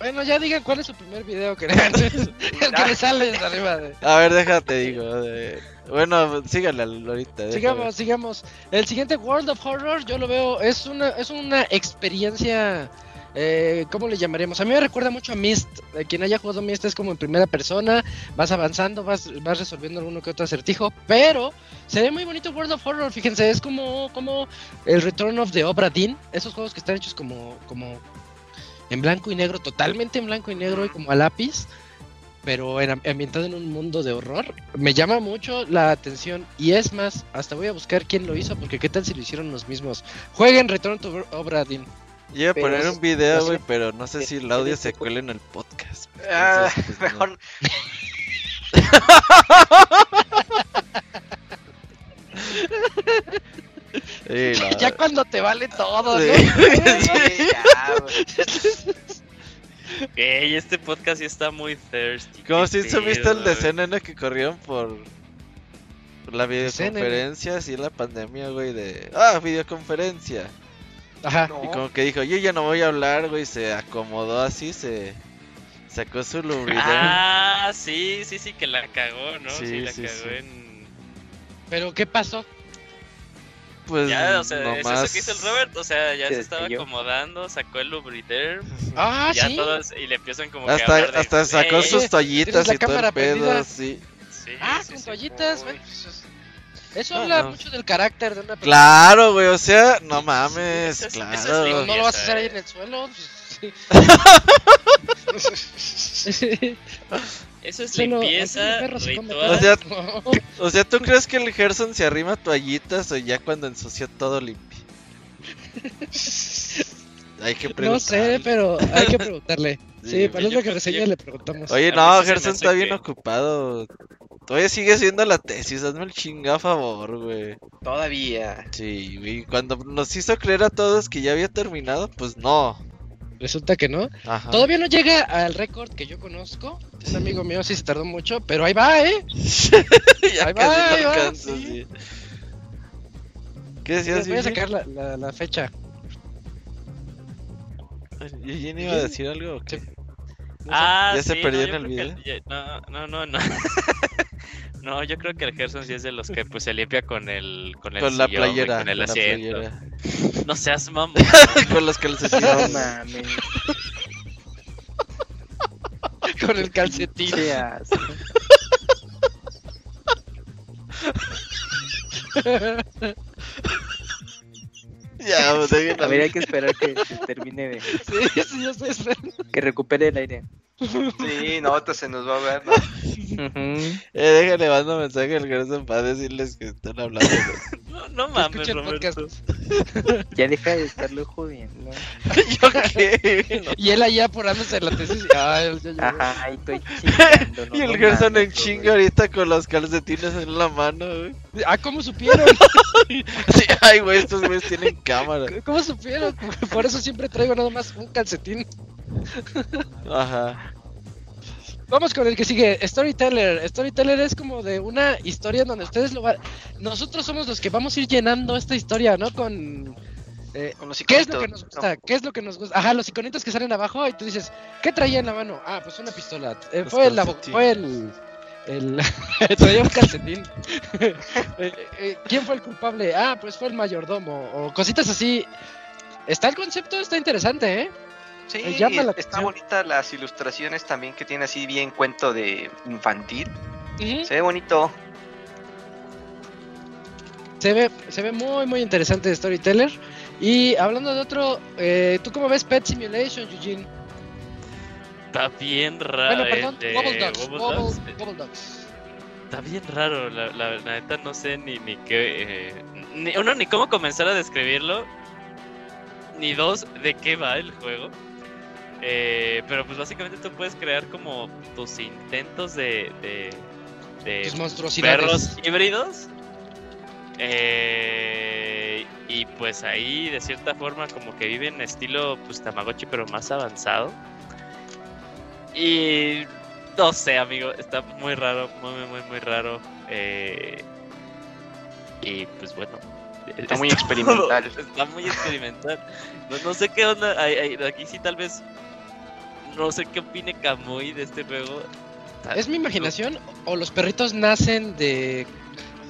Bueno, ya digan cuál es su primer video que el que le sale arriba. De... A ver, déjate digo. de- Bueno, sígale al- ahorita. déjame. Sigamos, sigamos. El siguiente World of Horror, yo lo veo, es una, es una experiencia. Eh, ¿Cómo le llamaremos? A mí me recuerda mucho a Myst. Eh, quien haya jugado Myst es como en primera persona. Vas avanzando, vas, vas resolviendo alguno que otro acertijo. Pero se ve muy bonito World of Horror. Fíjense, es como, como el Return of the Obra Dinn. Esos juegos que están hechos como, como en blanco y negro, totalmente en blanco y negro y como a lápiz. Pero en, ambientado en un mundo de horror. Me llama mucho la atención. Y es más, hasta voy a buscar quién lo hizo. Porque qué tal si lo hicieron los mismos. Jueguen Return to Obra Dinn. Yo iba a poner un video, no sé- güey, pero no sé si el audio se cuela en el podcast. Ah, Entonces, pues, no. mejor Sí, la- Ya cuando te vale todo, ¿no? Sí. Ya, güey. Ey, este podcast ya está muy thirsty. Como si se viste el de. CNN que corrieron por, la videoconferencia, así la pandemia, güey, de... Ah, videoconferencia. Ajá. No. Y como que dijo, yo ya no voy a hablar, güey, se acomodó así, se sacó su lubricante. Ah, sí, sí, sí, que la cagó, ¿no? Sí, Sí, la sí, cagó sí. en. Pero ¿qué pasó? Pues Ya, o sea, es nomás... eso que hizo el Robert, o sea, ya Se se, estaba acomodando, sacó el lubriderm, Ah, y ya sí. todos, y le empiezan como que a Hasta, de, hasta sacó "Ey, sus toallitas ¿tienes la y todo el pedo, sí. sí, Ah, sí, con sí. toallitas. Uy, bueno, eso es- No, habla no. mucho del carácter de una persona. Claro, güey, o sea, no mames, eso es- eso es claro. No lo vas a hacer ahí eh. en el suelo. pues, sí. Eso es Solo- limpieza ritual. O sea. O sea, ¿tú crees que el Gerson se arrima toallitas o ya cuando ensució todo limpio? Hay que preguntar. No sé, pero hay que preguntarle. Sí, Sí, para lo que reseña yo- le preguntamos. Oye, A no, Gerson está bien que- ocupado. Todavía sigue haciendo la tesis, hazme el chingado favor, güey. Todavía. Sí, güey. Cuando nos hizo creer a todos que ya había terminado, pues no. Resulta que no. Ajá. Todavía no llega al récord que yo conozco. Un amigo mío sí se tardó mucho, pero ahí va, ¿eh? ya Ahí va, casi ahí no va, sí. sí. ¿Qué Les decías, voy a sacar la, la, la fecha. ¿Eugene iba a decir algo o qué? Sí. Ah, ¿Ya se perdió no, en el que No, no, no, no. no, yo creo que el Gerson sí es de los que pues se limpia con el con el Con la sillón, playera. con el con la asiento. playera. No seas mamón. con los No calcetines. mames. Con el calcetín. Ya, pues. A ver, hay que esperar que termine de. Sí, sí, yo estoy esperando. que recupere el aire. Sí, no, se nos va a ver. ¿no? Ujú. Eh, déjale, mando mensaje al Gerson para decirles que están hablando. No, no mames, Roberto. podcast. Ya deja de estarlo jodiendo. ¿Yo qué? Y él allá apurándose en la tesis. Él ya llegó. Ajá, ahí estoy chingando. no, Y el no Gerson en mames, chinga güey. ahorita con los calcetines en la mano, güey. Ah, ¿cómo supieron? Sí, ay, güey, estos güeyes tienen cámara. ¿Cómo supieron? Por eso siempre traigo nada más un calcetín. Ajá. Vamos con el que sigue, Storyteller. Storyteller es como de una historia donde ustedes lo van... Nosotros somos los que vamos a ir llenando esta historia, ¿no? Con... eh, Con los ¿Qué es lo que nos gusta? ¿Qué es lo que nos gusta? Ajá, los iconitos que salen abajo y tú dices, ¿qué traía en la mano? Ah, pues una pistola. Eh, fue, el, fue el... el traía un calcetín. Eh, eh, ¿Quién fue el culpable? Ah, pues fue el mayordomo. O cositas así. está el concepto, está interesante, ¿eh? Sí, la está atención. bonita las ilustraciones también que tiene así bien cuento de infantil. Se ve bonito. Se ve, se ve muy, muy interesante de Storyteller. Y hablando de otro, eh, ¿tú cómo ves Pet Simulation, Eugene? Está bien raro. bueno, perdón, de Wobble Dogs. Wobble Wobble- Dogs. Wobble Dogs. Está bien raro, la, la, la neta no sé ni, ni qué... eh, ni, uno, ni cómo comenzar a describirlo. Ni dos, de qué va el juego. Eh, pero pues básicamente tú puedes crear como tus intentos de... de, de Tus monstruosidades. perros híbridos. Eh, y pues ahí de cierta forma como que viven estilo pues Tamagotchi pero más avanzado. Y no sé amigo, está muy raro, muy muy muy, muy raro. Eh, y pues bueno. Está muy experimental. Está muy experimental. No, no sé qué onda. ay, ay, aquí sí tal vez... No sé qué opine Kamui de este juego. ¿Es mi imaginación o los perritos nacen de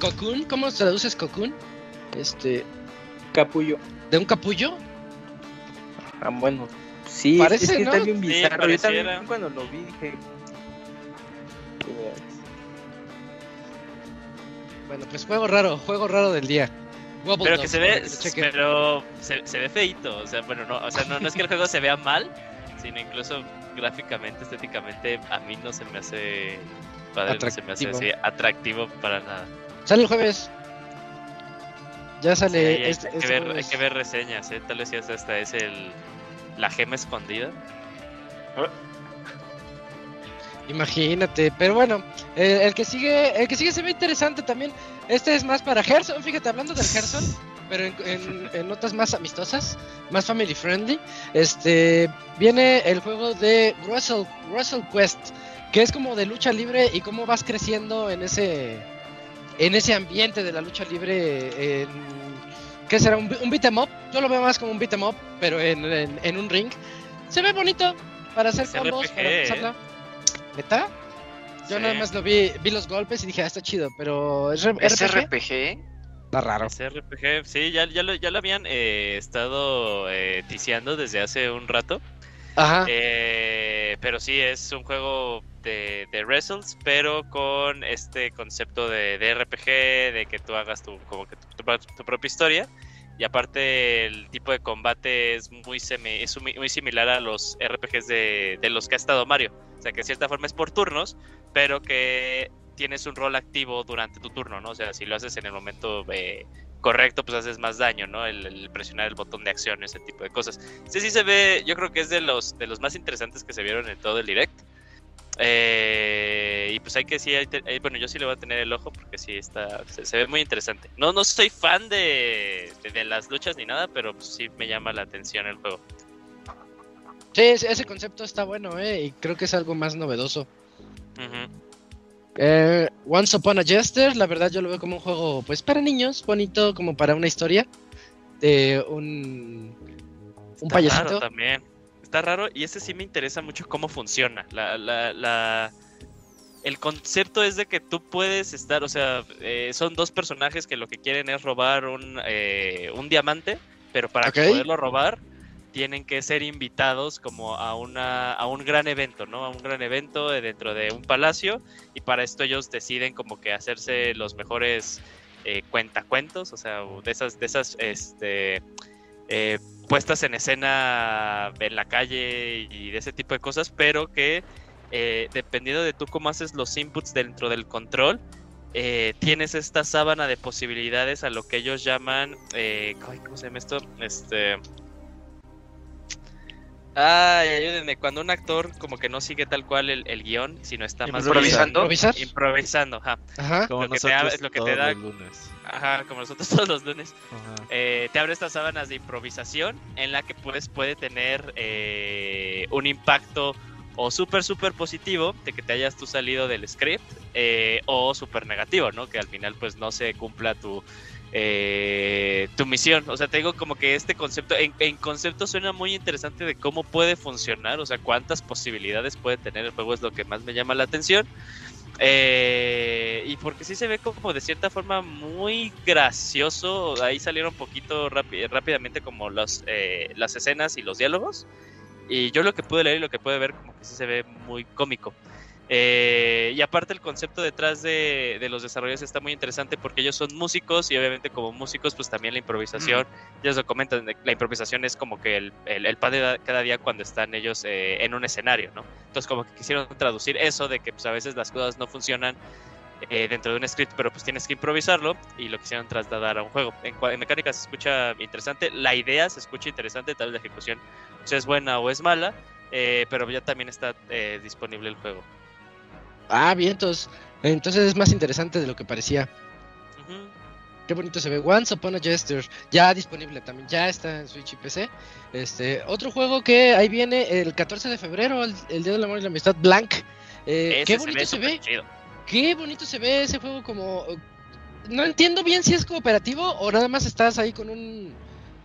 cocoon? ¿Cómo traduces cocoon? Este, Capullo. de un capullo. Ah, bueno. Sí, Parece, es que ¿no? está bien Sí, bizarro. Yo también cuando lo vi dije. Bueno, pues juego raro, juego raro del día. Wobble Pero que se ve, pero se, se ve feito, o sea, bueno, no, o sea, no, no es que el juego se vea mal, sino incluso gráficamente, estéticamente, a mí no se me hace padre, no se me hace Atractivo. así atractivo para nada. Sale el jueves. Ya sale hay, hay este, que este ver, hay que ver reseñas, ¿eh? tal vez ya hasta es el la gema escondida. Imagínate, pero bueno, eh, el que sigue, el que sigue se ve interesante también. Este es más para Gerson, fíjate, hablando del Gerson, pero en, en- en notas más amistosas, más family friendly. Este viene el juego de Russell, Russell Quest, que es como de lucha libre y cómo vas creciendo en ese, en ese ambiente de la lucha libre. En, ¿Qué será? Un, un beat 'em up. Yo lo veo más como un beat 'em up, pero en, en- en un ring. Se ve bonito para hacer Es combos, RPG, para ¿eh? pasarla. ¿Neta? Yo Sí. nada más lo vi, vi los golpes y dije, ah, está chido, pero ¿es, ¿Es RPG? RPG? Está raro. Ese RPG, sí, ya, ya, lo, ya lo habían eh, estado eh, ticiando desde hace un rato. Ajá. Eh, pero sí, es un juego de, de wrestles, pero con este concepto de, de RPG, de que tú hagas tu, como que tu, tu- tu propia historia. Y aparte el tipo de combate es muy, semi- es muy, muy similar a los RPGs de, de los que ha estado Mario. O sea que de cierta forma es por turnos, pero que tienes un rol activo durante tu turno, ¿no? O sea, si lo haces en el momento eh, correcto, pues haces más daño, ¿no? El, el presionar el botón de acción, ese tipo de cosas. Este sí se ve, yo creo que es de los, de los más interesantes que se vieron en todo el direct. Eh, y pues hay que sí, hay eh, bueno, yo sí le voy a tener el ojo porque sí está, se, se ve muy interesante. No, no soy fan de, de, de las luchas ni nada, pero pues sí me llama la atención el juego. Sí, ese, concepto está bueno, ¿eh? Y creo que es algo más novedoso. Ujú. Eh, Once Upon a Jester, la verdad yo lo veo como un juego, pues, para niños, bonito, como para una historia de un, un Está payasito. raro también. Está raro y ese sí me interesa mucho cómo funciona. La, la, la- El concepto es de que tú puedes estar, o sea, eh, son dos personajes que lo que quieren es robar un, eh, un diamante, pero para poderlo robar tienen que ser invitados como a una a un gran evento, ¿no? A un gran evento de- dentro de un palacio y para esto ellos deciden como que hacerse los mejores eh, cuentacuentos, o sea, de esas de esas este eh, puestas en escena en la calle y de ese tipo de cosas, pero que eh, dependiendo de tú cómo haces los inputs dentro del control, eh, tienes esta sábana de posibilidades a lo que ellos llaman, eh, ¿cómo se llama esto? Este... Ay, ayúdenme, cuando un actor como que no sigue tal cual el, el guion, sino está más Improvisando. ¿Improvisar? improvisando, ajá, Ajá. Como Lo que te nosotros abre- lo que te todos da- los lunes. ajá, como nosotros todos los lunes. Ajá. Eh, te abre estas sábanas de improvisación en la que pues puede tener eh, un impacto o súper súper positivo de que te hayas tú salido del script eh, o súper negativo, ¿no? Que al final pues no se cumpla tu eh, tu misión. O sea, te digo como que este concepto en, concepto suena muy interesante de cómo puede funcionar, o sea, cuántas posibilidades puede tener el juego es lo que más me llama la atención. Eh, y porque sí se ve como de cierta forma muy gracioso. Ahí salieron un poquito rápi- rápidamente como los, eh, las escenas y los diálogos. Y yo lo que pude leer y lo que pude ver como que sí se ve muy cómico. Eh, y aparte el concepto detrás de, de los desarrolladores está muy interesante porque ellos son músicos y obviamente como músicos pues también la improvisación, ellos lo comentan, la improvisación es como que el, el, el pan de da- cada día cuando están ellos eh, en un escenario, ¿no? Entonces como que quisieron traducir eso de que pues a veces las cosas no funcionan eh, dentro de un script, pero pues tienes que improvisarlo y lo quisieron trasladar a un juego. En, en mecánica se escucha interesante, la idea se escucha interesante, tal vez la ejecución pues, es buena o es mala, eh, pero ya también está eh, disponible el juego. Ah, vientos. Entonces es más interesante de lo que parecía. Qué bonito se ve. Once Upon a Gesture. Ya disponible también. Ya está en Switch y PC. Este, otro juego que ahí viene el 14 de febrero, el, el Día del Amor y la Amistad, Blank. Eh, qué bonito se ve. Qué bonito se ve ese juego como... No entiendo bien si es cooperativo o nada más estás ahí con un...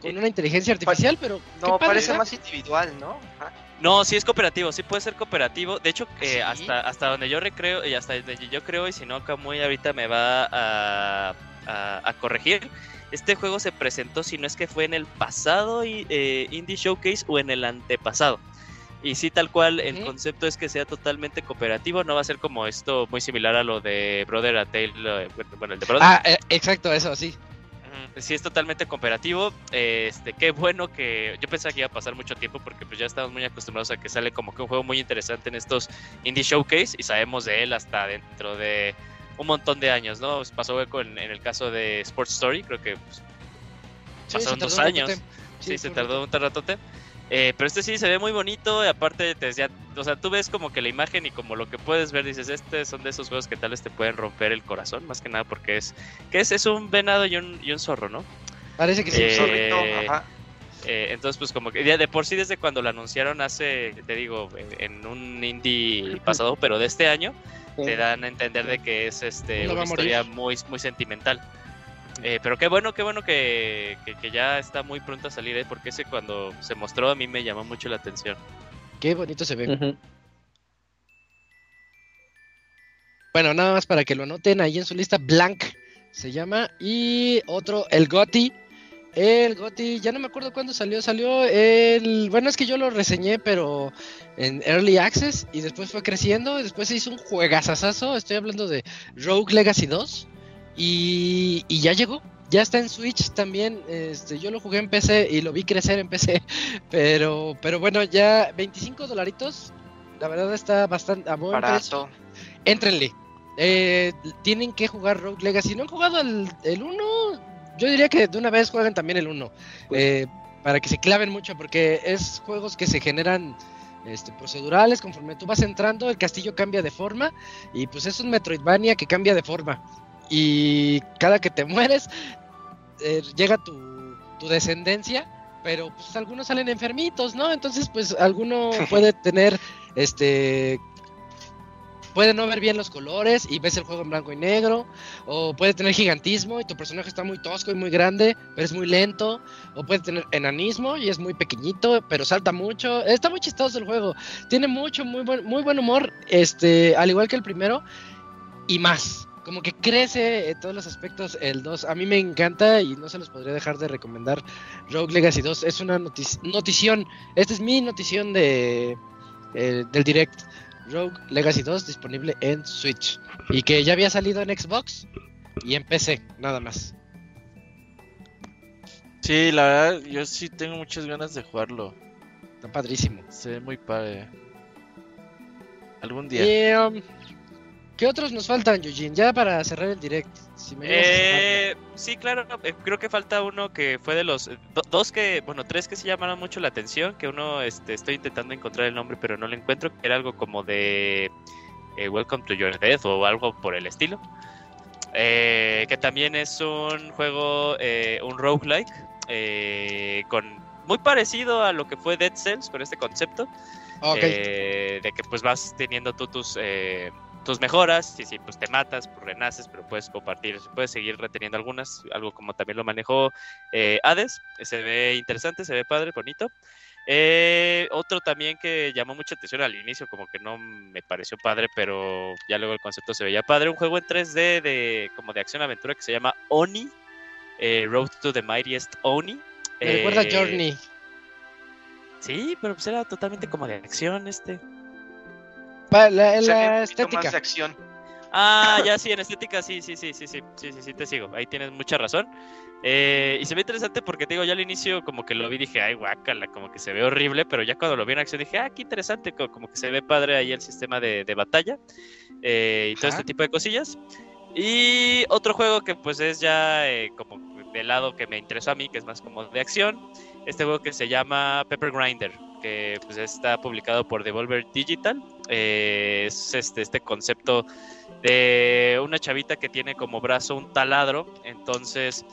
Con una inteligencia artificial, pero... No, parece más individual, ¿no? Ajá. No, sí es cooperativo, sí puede ser cooperativo. De hecho, eh, ¿Sí? hasta, hasta donde yo recreo, y hasta donde yo creo, y si no, Kamui ahorita me va a, a, a corregir. Este juego se presentó, si no es que fue en el pasado y, eh, Indie Showcase o en el antepasado. Y sí, tal cual, el concepto es que sea totalmente cooperativo, no va a ser como esto muy similar a lo de Brother a Tale, eh, bueno, el de Brother. Ah, eh, exacto, eso, sí. Sí, es totalmente cooperativo. Este, qué bueno que. Yo pensaba que iba a pasar mucho tiempo porque pues ya estamos muy acostumbrados a que sale como que un juego muy interesante en estos Indie Showcase y sabemos de él hasta dentro de un montón de años, ¿no? Pasó con, en el caso de Sports Story, creo que pues, Sí, pasaron dos años. Sí, se tardó un ratote. Eh, pero este sí se ve muy bonito y aparte te decía, o sea, tú ves como que la imagen y como lo que puedes ver, dices, este son de esos juegos que tal vez te pueden romper el corazón, más que nada porque es, que es, es un venado y un, y un zorro, ¿no? Parece que sí. Eh, Zorrito, ajá. Eh, entonces, pues como que ya de por sí desde cuando lo anunciaron hace, te digo, en- en un indie pasado, pero de este año, te dan a entender de que es este No una morir. historia muy, muy sentimental. Eh, pero qué bueno, qué bueno que, que, que ya está muy pronto a salir, ¿eh? porque ese cuando se mostró a mí me llamó mucho la atención. Qué bonito se ve. Bueno, nada más para que lo anoten ahí en su lista, Blank se llama. Y otro, el Goti. El Goti, ya no me acuerdo cuándo salió. Salió el. Bueno, es que yo lo reseñé, pero en Early Access. Y después fue creciendo. Y después se hizo un juegazazazo. Estoy hablando de Rogue Legacy 2. Y, y ya llegó. Ya está en Switch también. Este, yo lo jugué en PC y lo vi crecer en PC. Pero, pero bueno, ya 25 dolaritos. La verdad está bastante a buen precio Barato. Éntrenle. Eh, tienen que jugar Rogue Legacy. Si no han jugado el, el 1, yo diría que de una vez jueguen también el 1. eh, para que se claven mucho, porque es juegos que se generan este, procedurales. Conforme tú vas entrando, el castillo cambia de forma. Y pues es un Metroidvania que cambia de forma. Y cada que te mueres, eh, llega tu, tu descendencia. Pero pues algunos salen enfermitos, ¿no? Entonces, pues alguno puede tener este puede no ver bien los colores y ves el juego en blanco y negro, o puede tener gigantismo y tu personaje está muy tosco y muy grande, pero es muy lento, o puede tener enanismo y es muy pequeñito, pero salta mucho. Está muy chistoso el juego. Tiene mucho muy buen muy buen humor, este, al igual que el primero y más. Como que crece en todos los aspectos el 2. A mí me encanta y no se los podría dejar de recomendar. Rogue Legacy 2 es una notici- notición. Esta es mi notición de, eh, del direct. Rogue Legacy 2 disponible en Switch. Y que ya había salido en Xbox y en PC, nada más. Sí, la verdad, yo sí tengo muchas ganas de jugarlo. Está padrísimo. Se ve muy padre. Algún día. Y, um, ¿Qué otros nos faltan, Eugene? Ya para cerrar el direct. Si me. Eh, sí, claro, eh, creo que falta uno que fue de los eh, do- dos que, bueno, tres que se llamaron mucho la atención, que uno este, estoy intentando encontrar el nombre pero no lo encuentro, que era algo como de eh, Welcome to Your Death o algo por el estilo. Eh, que también es un juego, eh, un roguelike, eh, con muy parecido a lo que fue Dead Cells con este concepto. Ok. Eh, de que pues vas teniendo tú tus, tus mejoras, y si pues te matas, pues renaces, pero puedes compartir, puedes seguir reteniendo algunas, algo como también lo manejó eh, Hades, se ve interesante, se ve padre, bonito. Eh, otro también que llamó mucha atención al inicio, como que no me pareció padre, pero ya luego el concepto se veía padre. Un juego en 3D de como de acción aventura que se llama Oni, eh, Road to the Mightiest Oni. Me recuerda Eh, Journey. Sí, pero pues era totalmente como de acción este. Pa- la, sea, la más estética. de acción. Ah, ya sí, en estética sí, sí, sí, sí, sí, sí, sí, sí, te sigo. Ahí tienes mucha razón. Eh, y se ve interesante porque te digo, ya al inicio como que lo vi dije, ay, guácala, como que se ve horrible, pero ya cuando lo vi en acción dije, ah, qué interesante, co- como que se ve padre ahí el sistema de, de batalla eh, y todo Ajá. este tipo de cosillas. Y otro juego que pues es ya eh, como del lado que me interesó a mí, que es más como de acción, este juego que se llama Pepper Grinder, que pues está publicado por Devolver Digital. Eh, es este, este concepto de una chavita que tiene como brazo un taladro, entonces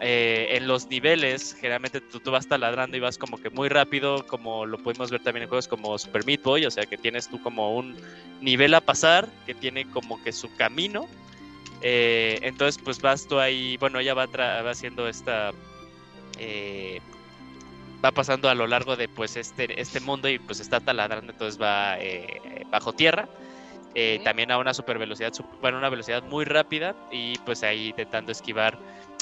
eh, en los niveles generalmente tú, tú vas taladrando y vas como que muy rápido, como lo podemos ver también en juegos como Super Meat Boy, o sea que tienes tú como un nivel a pasar que tiene como que su camino. Eh, entonces pues vas tú ahí, bueno, ella va, haciendo esta... eh, va pasando a lo largo de pues este, este mundo y pues está taladrando, entonces va eh, bajo tierra. Eh. También a una super velocidad, bueno, una velocidad muy rápida y pues ahí intentando esquivar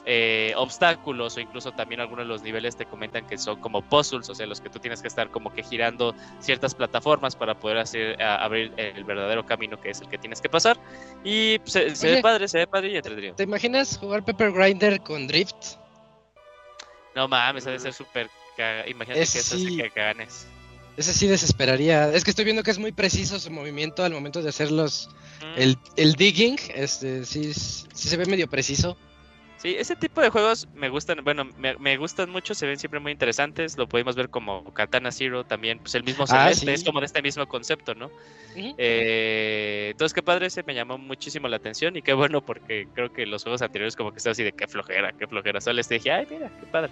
eh, obstáculos o incluso también algunos de los niveles te comentan que son como puzzles, o sea, los que tú tienes que estar como que girando ciertas plataformas para poder hacer a- abrir el verdadero camino que es el que tienes que pasar. Y pues, se, se Oye. ve padre, se ve padre y entretenido. ¿Te imaginas jugar Pepper Grinder con Drift? No mames, ha de ser súper... Imagínate Es que eso sí. que ganes. Ese sí desesperaría. Es que estoy viendo que es muy preciso su movimiento al momento de hacer los, Mm. el, el digging. Este, sí, es- sí se ve medio preciso. Sí, ese tipo de juegos me gustan, bueno, me, me gustan mucho, se ven siempre muy interesantes, lo podemos ver como Katana Zero también, pues el mismo Ah, Celeste, sí. es como de este mismo concepto, ¿no? Eh, entonces, qué padre, ese me llamó muchísimo la atención y qué bueno porque creo que los juegos anteriores como que estaba así de qué flojera, qué flojera, solo les dije, ay, mira, qué padre.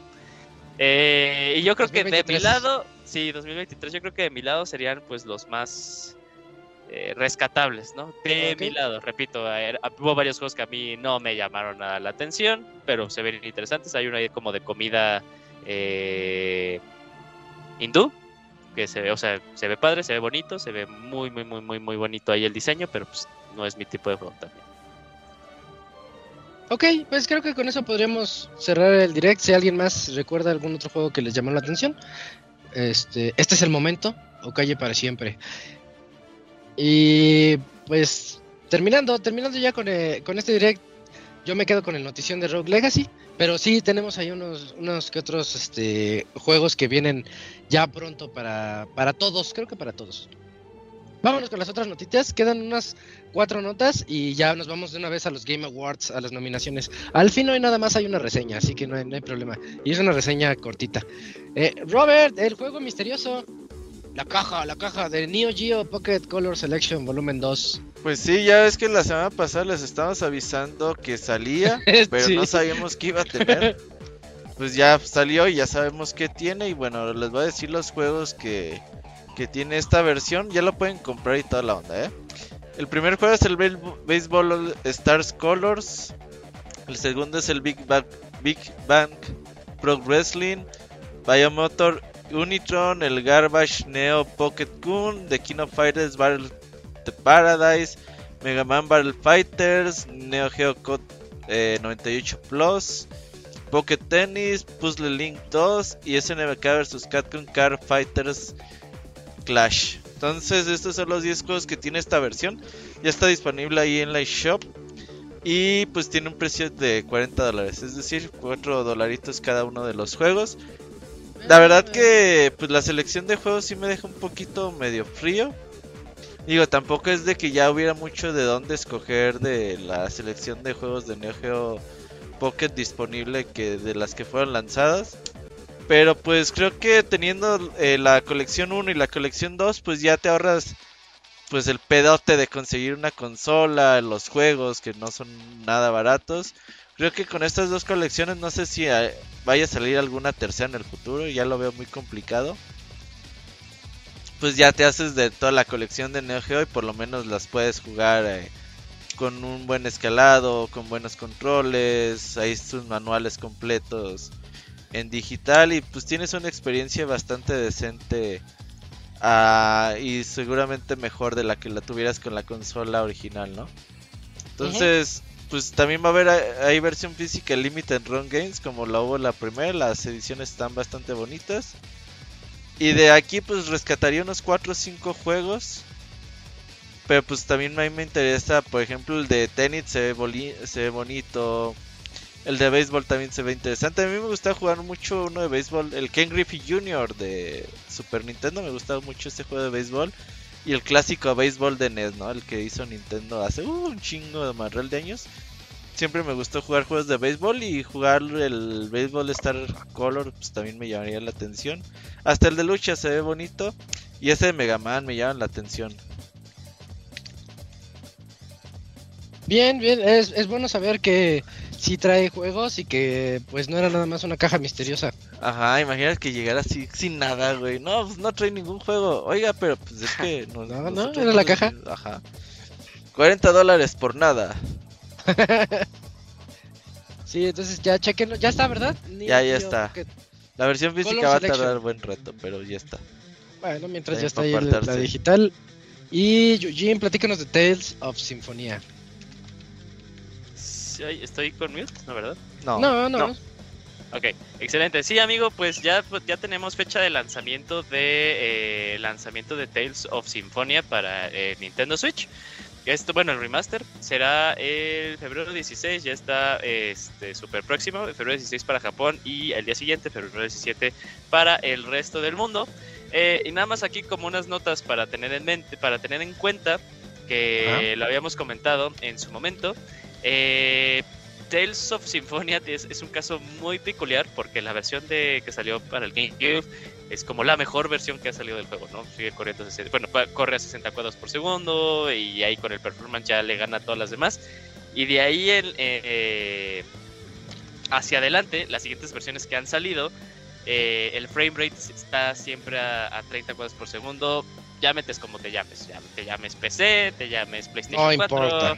Eh, y yo creo que de mi 2023. lado, sí, 2023, yo creo que de mi lado serían pues los más eh, rescatables, ¿no? De mi lado, repito, eh, hubo varios juegos que a mí no me llamaron nada la atención, pero se ven interesantes. Hay uno ahí como de comida eh, hindú, que se ve, o sea, se ve padre, se ve bonito, se ve muy, muy, muy, muy, muy bonito ahí el diseño, pero pues no es mi tipo de juego también. Ok, pues creo que con eso podríamos cerrar el direct. Si alguien más recuerda algún otro juego que les llamó la atención, este, este es el momento, o calle para siempre. Y pues terminando, terminando ya con, eh, con este direct, yo me quedo con el notición de Rogue Legacy, pero sí tenemos ahí unos, unos que otros este, juegos que vienen ya pronto para, para todos, creo que para todos. Vámonos con las otras notitas, quedan unas cuatro notas y ya nos vamos de una vez a los Game Awards, a las nominaciones. Al fin hoy nada más hay una reseña, así que no hay, no hay problema. Y es una reseña cortita. Eh, Robert, el juego misterioso. La caja, la caja de Neo Geo Pocket Color Selection Volumen 2. Pues sí, ya ves que la semana pasada les estábamos avisando que salía, pero Sí. no sabíamos qué iba a tener. Pues ya salió y ya sabemos qué tiene. Y bueno, les voy a decir los juegos que, que tiene esta versión. Ya lo pueden comprar y toda la onda, ¿eh? El primer juego es el Baseball All Stars Colors. El segundo es el Big Bang, Big Bang Pro Wrestling. Biomotor Unitron. El Garbage Neo Pocket Goon. The King of Fighters Battle the Paradise. Mega Man Battle Fighters. Neo Geo Code eh, 98 Plus. Pocket Tennis. Puzzle Link 2. Y SNK vs Capcom Car Fighters Clash. Entonces, estos son los 10 juegos que tiene esta versión. Ya está disponible ahí en la shop. Y pues tiene un precio de 40 dólares. Es decir, 4 dolaritos cada uno de los juegos. La verdad que pues la selección de juegos sí me deja un poquito medio frío. Digo, tampoco es de que ya hubiera mucho de dónde escoger de la selección de juegos de Neo Geo Pocket disponible que de las que fueron lanzadas. Pero pues creo que teniendo eh, la colección 1 y la colección 2, pues ya te ahorras pues el pedote de conseguir una consola, los juegos que no son nada baratos. Creo que con estas dos colecciones no sé si eh, vaya a salir alguna tercera en el futuro, ya lo veo muy complicado. pues ya te haces de toda la colección de Neo Geo y por lo menos las puedes jugar eh, con un buen escalado, con buenos controles, hay sus manuales completos en digital y pues tienes una experiencia bastante decente ah, y seguramente mejor de la que la tuvieras con la consola original, ¿no? Entonces, pues también va a haber hay versión física Limited Run Games como la hubo la primera, las ediciones están bastante bonitas. Y de aquí pues rescataría unos 4 o 5 juegos. Pero pues también a mí me interesa, por ejemplo, el de tenis se ve, se ve bonito. El de béisbol también se ve interesante. A mí me gusta jugar mucho uno de béisbol, el Ken Griffey Jr. de Super Nintendo. Me gustaba mucho este juego de béisbol. Y el clásico béisbol de NES, ¿no? El que hizo Nintendo hace uh, un chingo de marrel de años. Siempre me gustó jugar juegos de béisbol y jugar el béisbol Star Color pues también me llamaría la atención. Hasta el de lucha se ve bonito y ese de Mega Man me llama la atención. Bien, bien, es, es bueno saber que sí trae juegos y que pues no era nada más una caja misteriosa. Ajá, imagínate que llegara así sin nada, güey. No, pues no trae ningún juego. Oiga, pero pues es que... no, no, era la caja. Ajá. 40 dólares por nada. sí, entonces ya chequenlo. Ya está, ¿verdad? ya, ya está. La versión física va a tardar buen rato, pero ya está. Bueno, mientras ya está ahí la digital. Y Jim, platícanos de Tales of Symphonia estoy con mute, ¿no, verdad? No, no, no. Ok, excelente. Sí, amigo, pues ya, ya tenemos fecha de lanzamiento de eh, lanzamiento de Tales of Symphonia para eh, Nintendo Switch. Esto, bueno, el remaster será el febrero 16, ya está este súper próximo, febrero 16 para Japón y el día siguiente, febrero 17 para el resto del mundo. Eh, y nada más aquí como unas notas para tener en mente, para tener en cuenta que lo habíamos comentado en su momento. Eh, Tales of Symphonia es, un caso muy peculiar porque la versión de que salió para el GameCube es como la mejor versión que ha salido del juego, ¿no? Sigue corriendo, bueno, corre a 60 cuadros por segundo y ahí con el performance ya le gana a todas las demás. Y de ahí el, eh, hacia adelante, las siguientes versiones que han salido, eh, el frame rate está siempre a, 30 cuadros por segundo. Llámetes como te llames, ya, te llames PC, te llames PlayStation no 4. Importa.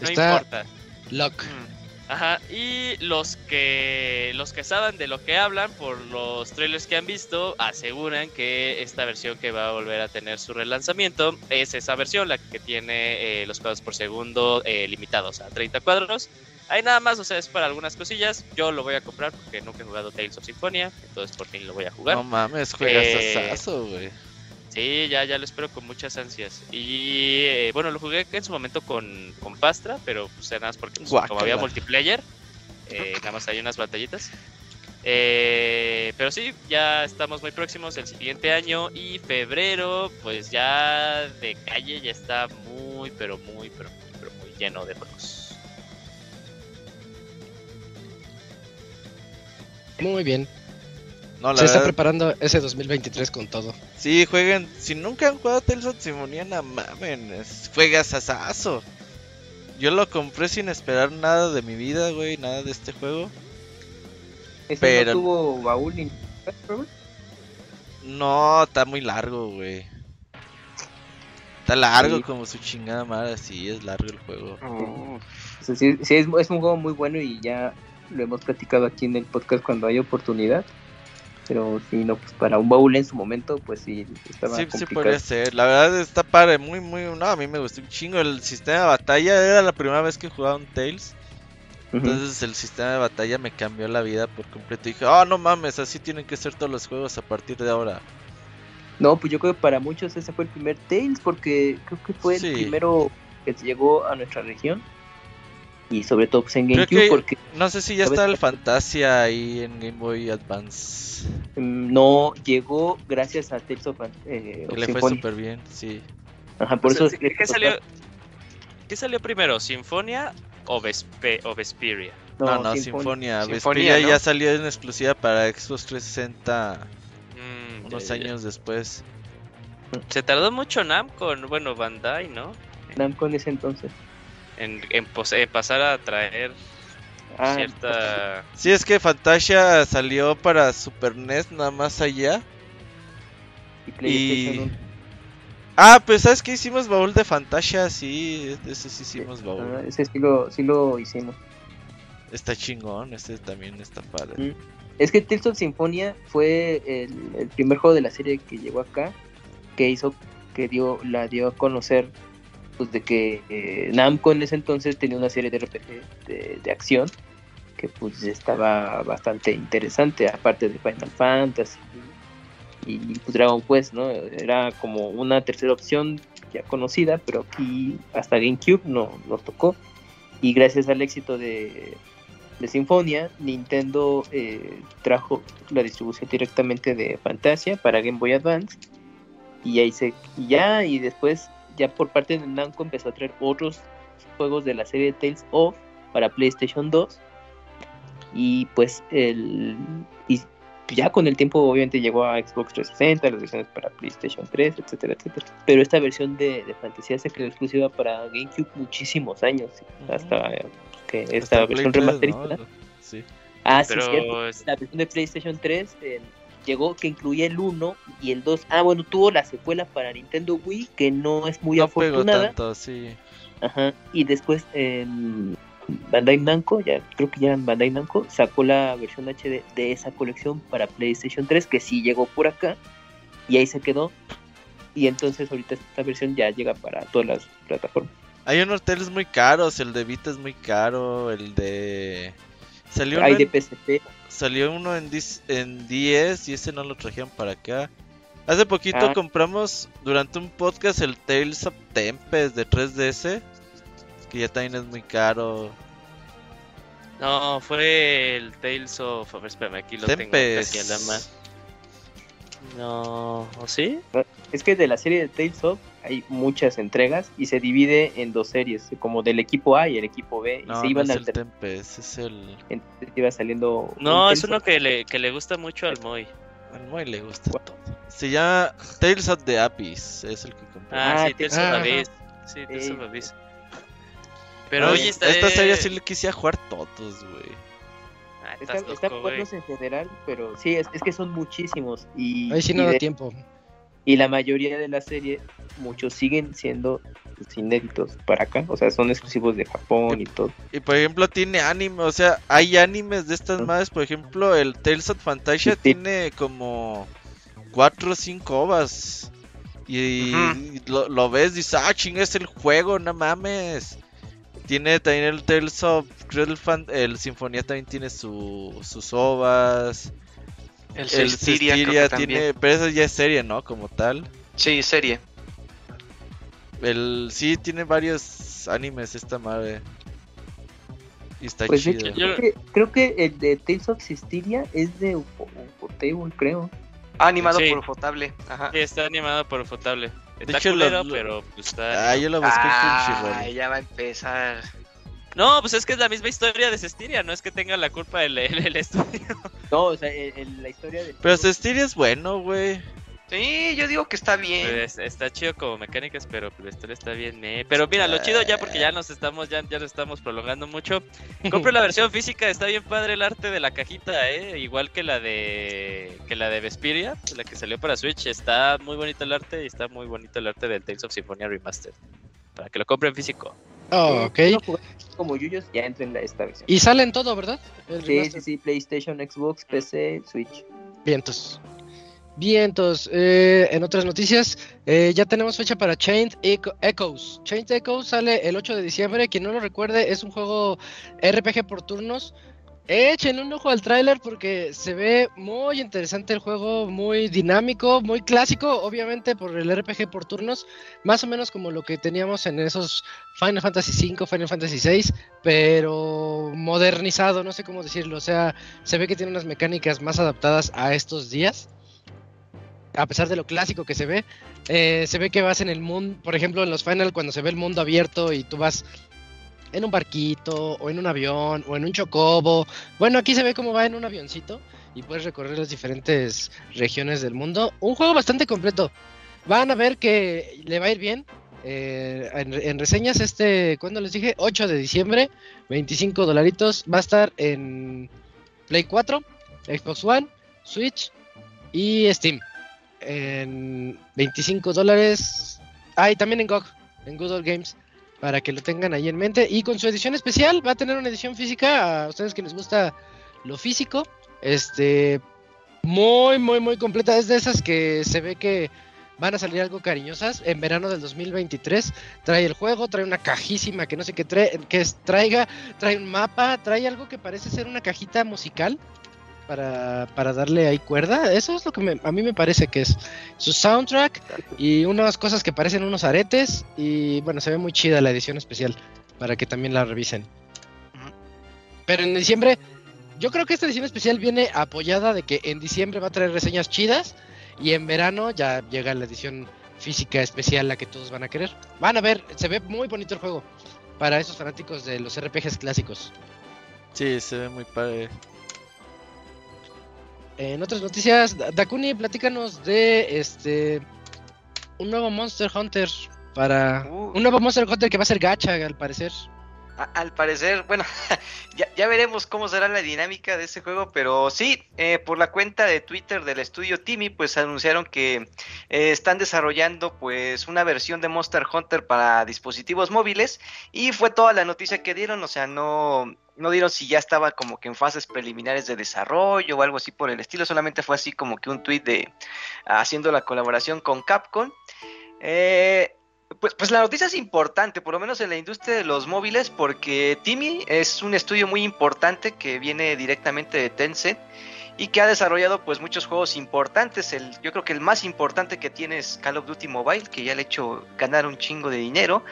No importa. Lock. Mm. Ajá, y los que los que saben de lo que hablan por los trailers que han visto aseguran que esta versión que va a volver a tener su relanzamiento es esa versión, la que tiene eh, los cuadros por segundo eh, limitados a 30 cuadros. Hay nada más, o sea, es para algunas cosillas. Yo lo voy a comprar porque nunca he jugado Tales of Symphonia, entonces por fin lo voy a jugar. No mames, juegas eh, güey. Sí, ya, ya lo espero con muchas ansias. Y eh, bueno, lo jugué en su momento con, con Pastra, pero pues nada más porque pues, como había multiplayer, eh, nada más hay unas batallitas. Eh, pero sí, ya estamos muy próximos el siguiente año y febrero, pues ya de calle ya está muy, pero muy, pero muy, pero muy lleno de juegos. Muy bien, se está preparando ese 2023 con todo. Sí, jueguen. Si nunca han jugado Tales of Symphonia, no mamen. Juegas asazo. Yo lo compré sin esperar nada de mi vida, güey. Nada de este juego. ¿Ese Pero... no tuvo baúl No, está muy largo, güey. Está largo como su chingada madre. Sí, es largo el juego. sí, es, es un juego muy bueno y ya lo hemos platicado aquí en el podcast cuando hay oportunidad pero si no, pues para un baúl en su momento, pues sí, estaba Sí, sí podría ser. La verdad está padre, muy, muy, no, a mí me gustó un chingo el sistema de batalla. Era la primera vez que jugaba un Tales. Entonces el sistema de batalla me cambió la vida por completo. Y dije, oh, no mames, así tienen que ser todos los juegos a partir de ahora. No, pues yo creo que para muchos ese fue el primer Tales, porque creo que fue el primero que llegó a nuestra región y sobre todo pues, en GameCube porque no sé si ya está el Fantasia ahí en Game Boy Advance. Mm, no llegó gracias a Tales of, eh, le fue súper bien sí. Ajá, por eso ¿qué, salió, ¿qué salió primero Sinfonia o, Vespe, o Vesperia no no, Sinfonia Vesperia ya salió en exclusiva para Xbox 360 mm, unos años después. Se tardó mucho Namco bueno Bandai no Namco en ese entonces en, en, pasar a traer ah, cierta... Sí, es que Fantasia salió para Super NES nada más allá. Y, Ah, pues ¿sabes qué hicimos baúl de Fantasia? Sí, ese sí hicimos Ah, baúl. ese sí lo, sí lo hicimos. Está chingón, ese también está padre. Mm. Es que Tales of Symphonia fue el, el primer juego de la serie que llegó acá, que hizo, que dio, la dio a conocer, pues de que eh, Namco en ese entonces tenía una serie de RPG de, de acción que pues estaba bastante interesante, aparte de Final Fantasy y pues, Dragon Quest, ¿no? Era como una tercera opción ya conocida, pero aquí hasta GameCube no nos tocó. Y gracias al éxito de, de Sinfonia, Nintendo eh, trajo la distribución directamente de Fantasia para Game Boy Advance. Y ahí se. Ya, y después, ya por parte de Namco empezó a traer otros juegos de la serie Tales of para PlayStation 2. Y pues el. Y ya con el tiempo, obviamente, llegó a Xbox 360, las versiones para PlayStation 3, etcétera, etcétera. Pero esta versión de, de Fantasía se creó exclusiva para GameCube muchísimos años. Hasta que esta versión 3, ¿no? remasterizada. Sí. Ah, sí, Pero cierto. es- La versión de PlayStation 3 eh, llegó que incluía el 1 y el 2. Ah, bueno, tuvo la secuela para Nintendo Wii, que no es muy No afortunada. tanto, sí. Ajá. Y después en Bandai Namco, ya creo que ya en Bandai Namco, sacó la versión HD de esa colección para PlayStation 3, que sí llegó por acá. Y ahí se quedó. Y entonces ahorita esta versión ya llega para todas las plataformas. Hay unos hoteles muy caros, el de Vita es muy caro, el de... Salió Hay de PSP. Salió uno en, dis- en 10 y ese no lo trajeron para acá. Hace poquito Ah. compramos durante un podcast el Tales of Tempest de 3DS, que ya también es muy caro. No, fue el Tales of. A ver, espérame, aquí lo tengo Tempest. casi a la mano. No, ¿o sí? Es que de la serie de Tales of hay muchas entregas y se divide en dos series, como del equipo A y el equipo B. Y No, se no iban es el. Tempest, es el... Entonces iba saliendo. No, un es Tales uno que le, que le gusta mucho al Moy. Al Moy le gusta todo. Se llama Tales of the Abyss, es el que compré. Ah, Ah, sí, Tales ah, of ajá. Abyss. Sí, Tales Sí. of Abyss. Pero oye, está esta serie sí le quisiera jugar todos, güey. Ah, Está- Están güey. buenos en general, pero sí, es, es que son muchísimos. Y, Ahí sí y no da de- tiempo. Y la mayoría de la serie, muchos siguen siendo pues, inéditos para acá. O sea, son exclusivos de Japón y todo. Y por ejemplo tiene anime, o sea, hay animes de estas madres, por ejemplo el Tales of Fantasia Sí. tiene como cuatro o cinco ovas. Y, y lo, lo ves y dices, ah, ching, es el juego, no mames. Tiene también el Tales of Fan, el Sinfonía también tiene su, sus ovas. El El creo que también. tiene, pero eso ya es serie, ¿no? Como tal. Sí, serie. El sí tiene varios animes esta madre. Y está Pues de chido. hecho, Yo- creo que, creo que el de Tales of Systeria es de Ufo- Ufotable, creo. Ah, animado Sí. por Ufotable. Ajá. Sí, está animado por Fotable. Está hecho, lo- culero, lo- pero pues está. Ah, yo lo busqué en Ah, Crunchyroll. ya va a empezar. No, pues es que es la misma historia de Cestiria, no es que tenga la culpa el, el, el estudio. No, o sea, el- el- la historia de. Pero Cestiria es bueno, güey. Sí, yo digo que está bien. Pues, está chido como mecánicas, pero la historia está bien. eh. Pero mira, lo chido ya porque ya nos estamos ya, ya nos estamos prolongando mucho. Compre la versión física, está bien padre el arte de la cajita, eh, igual que la de que la de Vesperia, la que salió para Switch, está muy bonito el arte y está muy bonito el arte del Tales of Symphonia Remastered. Para que lo compren físico. Oh, ok. Como Yuyos, ya entra en la, esta versión. Y salen todo, ¿verdad? El Sí, remaster. sí, sí, PlayStation, Xbox, PC, Switch. Vientos. Vientos. Eh, en otras noticias, eh, ya tenemos fecha para Chained Echo- Echoes. Chained Echoes sale el 8 de diciembre. Quien no lo recuerde, es un juego RPG por turnos. Echen un ojo al tráiler porque se ve muy interesante el juego, muy dinámico, muy clásico, obviamente por el RPG por turnos, más o menos como lo que teníamos en esos Final Fantasy V, Final Fantasy VI, pero modernizado, no sé cómo decirlo, o sea, se ve que tiene unas mecánicas más adaptadas a estos días. A pesar de lo clásico que se ve, eh, se ve que vas en el mundo, por ejemplo, en los Final, cuando se ve el mundo abierto y tú vas en un barquito, o en un avión, o en un chocobo. Bueno, aquí se ve cómo va en un avioncito y puedes recorrer las diferentes regiones del mundo. Un juego bastante completo. Van a ver que le va a ir bien. Eh, en, reseñas, este, cuando les dije? 8 de diciembre, 25 dolaritos. Va a estar en Play 4, Xbox One, Switch y Steam. En 25 dólares Ah, también en GOG, en Good Old Games, para que lo tengan ahí en mente. Y con su edición especial, va a tener una edición física a ustedes que les gusta lo físico. Este, muy, muy, muy completa. Es de esas que se ve que van a salir algo cariñosas en verano del 2023. Trae el juego, trae una cajísima que no sé qué trae, que es- traiga, trae un mapa, trae algo que parece ser una cajita musical para, para darle ahí cuerda. Eso es lo que me- a mí me parece que es su soundtrack y unas cosas que parecen unos aretes. Y bueno, se ve muy chida la edición especial para que también la revisen. Pero en diciembre, yo creo que esta edición especial viene apoyada de que en diciembre va a traer reseñas chidas y en verano ya llega la edición física especial la que todos van a querer. Van a ver, se ve muy bonito el juego para esos fanáticos de los RPGs clásicos. Sí, se ve muy padre. En otras noticias, Da- Dakuni, platícanos de este un nuevo Monster Hunter para Uh. un nuevo Monster Hunter que va a ser gacha al parecer. A- al parecer, bueno, ya, ya veremos cómo será la dinámica de ese juego, pero sí, eh, por la cuenta de Twitter del estudio Timmy, pues anunciaron que eh, están desarrollando pues una versión de Monster Hunter para dispositivos móviles y fue toda la noticia que dieron, o sea, no, no dieron si ya estaba como que en fases preliminares de desarrollo o algo así por el estilo, solamente fue así como que un tweet de haciendo la colaboración con Capcom. Eh, pues, pues la noticia es importante, por lo menos en la industria de los móviles, porque Timmy es un estudio muy importante que viene directamente de Tencent y que ha desarrollado pues muchos juegos importantes. El, yo creo que el más importante que tiene es Call of Duty Mobile, que ya le ha hecho ganar un chingo de dinero.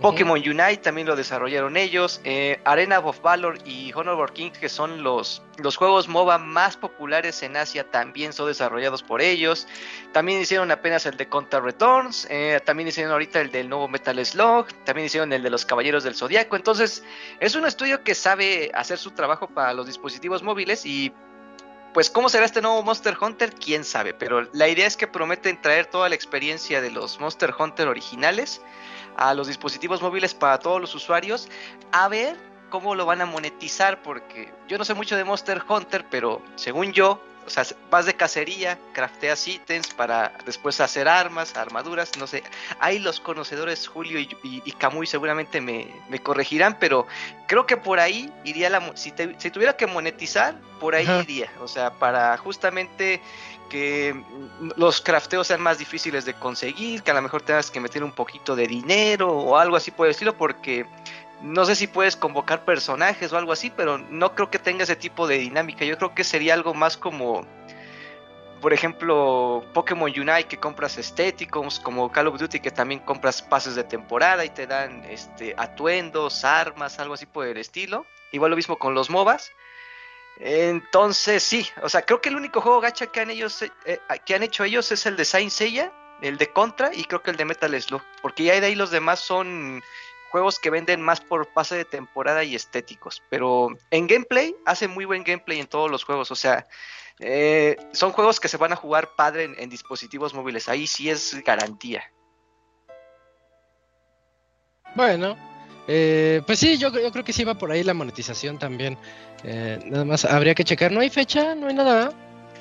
Pokémon Unite también lo desarrollaron ellos. eh, Arena of Valor y Honor of Kings, que son los, los juegos MOBA más populares en Asia, también son desarrollados por ellos. También hicieron apenas el de Counter Returns. eh, también hicieron ahorita el del nuevo Metal Slug. También hicieron el de los Caballeros del Zodiaco. Entonces, es un estudio que sabe hacer su trabajo para los dispositivos móviles y. Pues cómo será este nuevo Monster Hunter, quién sabe, pero la idea es que prometen traer toda la experiencia de los Monster Hunter originales a los dispositivos móviles para todos los usuarios, a ver cómo lo van a monetizar, porque yo no sé mucho de Monster Hunter, pero según yo, o sea, vas de cacería, crafteas ítems para después hacer armas, armaduras, no sé. Ahí los conocedores Julio y, y, y Camuy seguramente me, me, corregirán, pero creo que por ahí iría la... Si, te, si tuviera que monetizar, por ahí iría. O sea, para justamente que los crafteos sean más difíciles de conseguir, que a lo mejor tengas que meter un poquito de dinero o algo así por el estilo, porque no sé si puedes convocar personajes o algo así, pero no creo que tenga ese tipo de dinámica. Yo creo que sería algo más como, por ejemplo, Pokémon Unite que compras estéticos, como Call of Duty que también compras pases de temporada y te dan este atuendos, armas, algo así por el estilo. Igual lo mismo con los MOBAs. Entonces, sí, o sea, creo que el único juego gacha que han ellos eh, que han hecho ellos es el de Saint Seiya, el de Contra y creo que el de Metal Slug, porque ya de ahí los demás son juegos que venden más por pase de temporada y estéticos, pero en gameplay hace muy buen gameplay en todos los juegos, o sea, eh, son juegos que se van a jugar padre en, en dispositivos móviles, ahí sí es garantía. Bueno, eh, pues sí, yo, yo, creo que sí va por ahí la monetización también. Eh, nada más habría que checar. ¿No hay fecha? ¿No hay nada?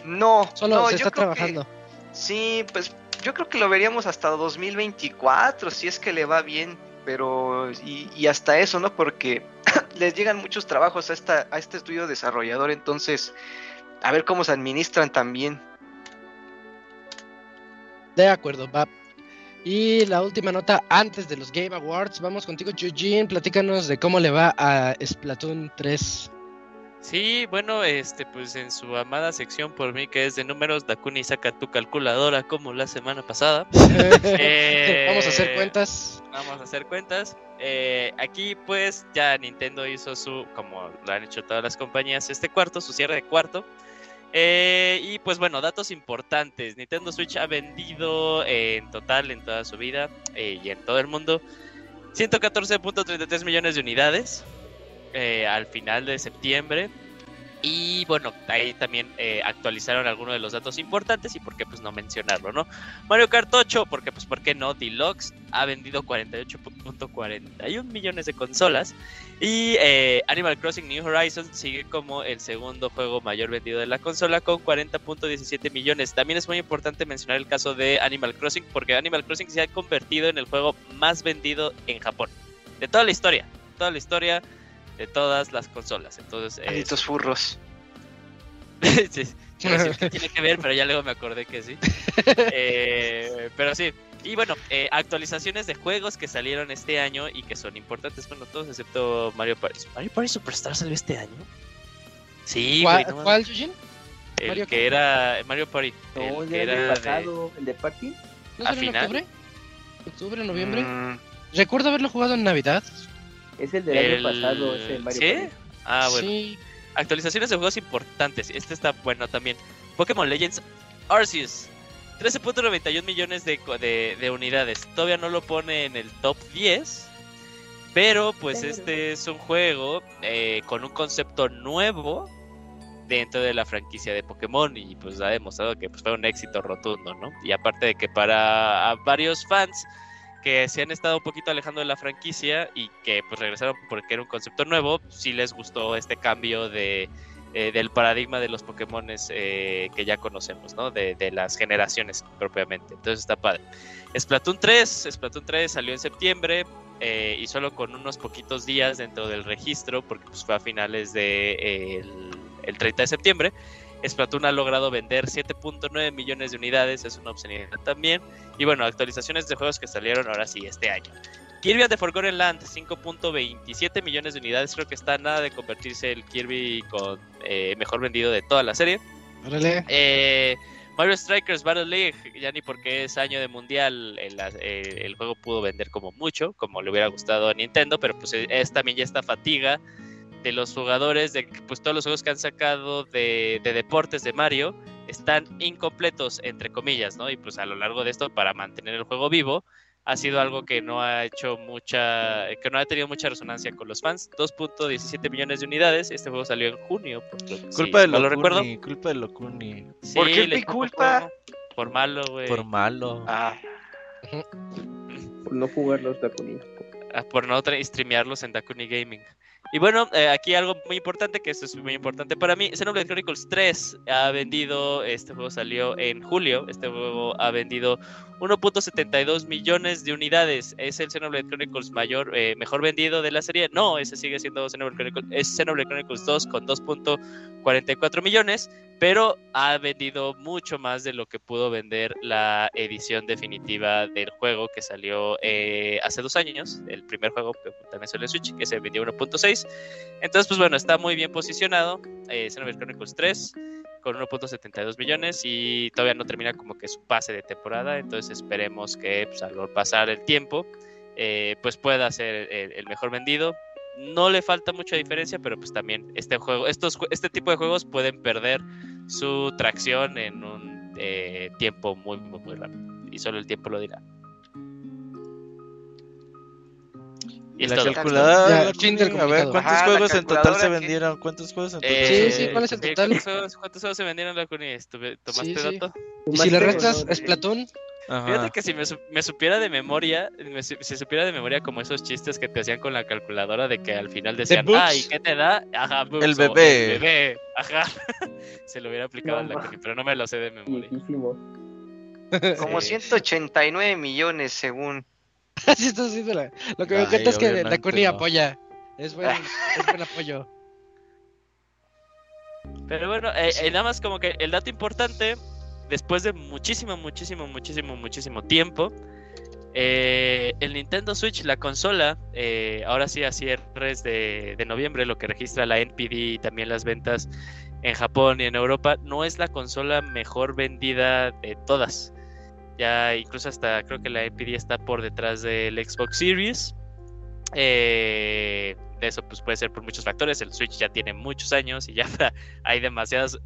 No, solo no, se está trabajando. Que, sí, pues yo creo que lo veríamos hasta 2024, si es que le va bien. Pero, y, hasta eso, ¿no? Porque les llegan muchos trabajos a, esta, a este estudio desarrollador, entonces, a ver cómo se administran también. De acuerdo, va. Y la última nota antes de los Game Awards, vamos contigo, Eugene, platícanos de cómo le va a Splatoon 3. Sí, bueno, este, pues en su amada sección por mí que es de números, Dakuni saca tu calculadora como la semana pasada. eh, vamos a hacer cuentas. Vamos a hacer cuentas. Eh, aquí pues ya Nintendo hizo su, como lo han hecho todas las compañías, este cuarto, su cierre de cuarto. Eh, y pues bueno, datos importantes. Nintendo Switch ha vendido eh, en total en toda su vida eh, y en todo el mundo 114.33 millones de unidades eh, al final de septiembre. Y bueno, ahí también eh, actualizaron algunos de los datos importantes y por qué pues no mencionarlo, ¿no? Mario Kart 8, porque pues por qué no, Deluxe ha vendido 48.41 millones de consolas y eh, Animal Crossing New Horizons sigue como el segundo juego mayor vendido de la consola con 40.17 millones. También es muy importante mencionar el caso de Animal Crossing porque Animal Crossing se ha convertido en el juego más vendido en Japón de toda la historia, toda la historia de todas las consolas. Entonces, Malditos furros. sí, quiero decir que tiene que ver, pero ya luego me acordé que sí. Eh, pero sí. Y bueno, eh, actualizaciones de juegos que salieron este año y que son importantes, bueno, todos excepto Mario Party. ¿Mario Party Superstar salió este año? Sí, ¿Cuál, güey, no ¿cuál Yujin? El Mario que qué? era Mario Party. No, el el que era de- pasado, el de Party. ¿No ¿A salió en final? octubre? ¿Octubre, noviembre? Mm, Recuerdo haberlo jugado en Navidad. Es el del el- año pasado, ese Mario ¿Sí? Party. Ah, bueno. Sí. Actualizaciones de juegos importantes. Este está bueno también. Pokémon Legends Arceus. 13.91 millones de, co- de, de unidades. Todavía no lo pone en el top 10. Pero pues Pero- este es un juego eh, con un concepto nuevo dentro de la franquicia de Pokémon y pues ha demostrado que pues, fue un éxito rotundo, ¿no? Y aparte de que para varios fans que se han estado un poquito alejando de la franquicia y que pues regresaron porque era un concepto nuevo, sí les gustó este cambio de eh, del paradigma de los Pokémon que ya conocemos, ¿no? De, de las generaciones propiamente. Entonces está padre. Splatoon 3, Splatoon 3 salió en septiembre eh, y solo con unos poquitos días dentro del registro, porque pues, fue a finales de eh, el 30 de septiembre. Splatoon ha logrado vender 7.9 millones de unidades, es una obscenidad también. Y bueno, actualizaciones de juegos que salieron ahora sí este año. Kirby the Forgotten Land, 5.27 millones de unidades. Creo que está nada de convertirse el Kirby con eh, mejor vendido de toda la serie. Órale. Eh, Mario Strikers Battle League, ya ni porque es año de mundial, el, eh, el juego pudo vender como mucho, como le hubiera gustado a Nintendo, pero pues es también ya esta fatiga de los jugadores, de que pues todos los juegos que han sacado de, de, deportes de Mario están incompletos, entre comillas, ¿no? Y pues a lo largo de esto, para mantener el juego vivo, ha sido algo que no ha hecho mucha, que no ha tenido mucha resonancia con los fans. 2.17 millones de unidades. Este juego salió en junio. Culpa sí, de lo recuerdo. Culpa de Locuni. Sí, ¿Por qué mi culpa? Por malo, güey. Por malo. Ah, Por no jugar los Dakuni. Ah, Por no streamearlos en Dakuni Gaming. Y bueno, eh, aquí algo muy importante, que esto es muy importante para mí. Xenoblade Chronicles 3 ha vendido, este juego salió en julio, este juego ha vendido 1.72 millones de unidades. ¿Es el Xenoblade Chronicles mayor, eh, mejor vendido de la serie? No, ese sigue siendo Xenoblade Chronicles, es Xenoblade Chronicles 2 con 2.44 millones, pero ha vendido mucho más de lo que pudo vender la edición definitiva del juego que salió eh, hace dos años, el primer juego que también salió en Switch, que se vendió 1.6. Entonces, pues bueno, está muy bien posicionado eh, Xenoblade Chronicles 3 con 1.72 millones y todavía no termina como que su pase de temporada, entonces esperemos que pues, al pasar el tiempo eh, pues pueda ser el, el, mejor vendido. No le falta mucha diferencia, pero pues también este juego, estos, este tipo de juegos pueden perder su tracción en un eh, tiempo muy, muy, muy rápido y solo el tiempo lo dirá. Y la calculadora, ya, fin del a ver, ¿cuántos Ajá, juegos en total se vendieron? ¿Cuántos juegos en total? Eh, sí, sí, ¿cuál es el total? ¿Cuántos juegos, cuántos juegos se vendieron la Cuni? ¿Tomaste Sí, sí. dato? Y si le restas Splatoon, Ajá. Fíjate que si me, su- me supiera de memoria, me si supiera de memoria como esos chistes que te hacían con la calculadora de que al final decían, ah, ¿y qué te da? Ajá, boobs", El bebé. El bebé, ajá. Se lo hubiera aplicado No, en la pero no me lo sé de memoria. Como Sí. 189 millones según. así está haciendo la- Lo que me encanta es que la Connie no. apoya. Es buen, es buen apoyo. Pero bueno, eh, eh, nada más como que el dato importante, después de muchísimo, muchísimo, muchísimo, muchísimo tiempo, eh, el Nintendo Switch, la consola, eh, ahora sí a cierres de, de noviembre, lo que registra la NPD y también las ventas en Japón y en Europa, no es la consola mejor vendida de todas. Ya incluso hasta creo que la NPD está por detrás del Xbox Series. Eh, eso pues puede ser por muchos factores. El Switch ya tiene muchos años y ya hay demasiadas.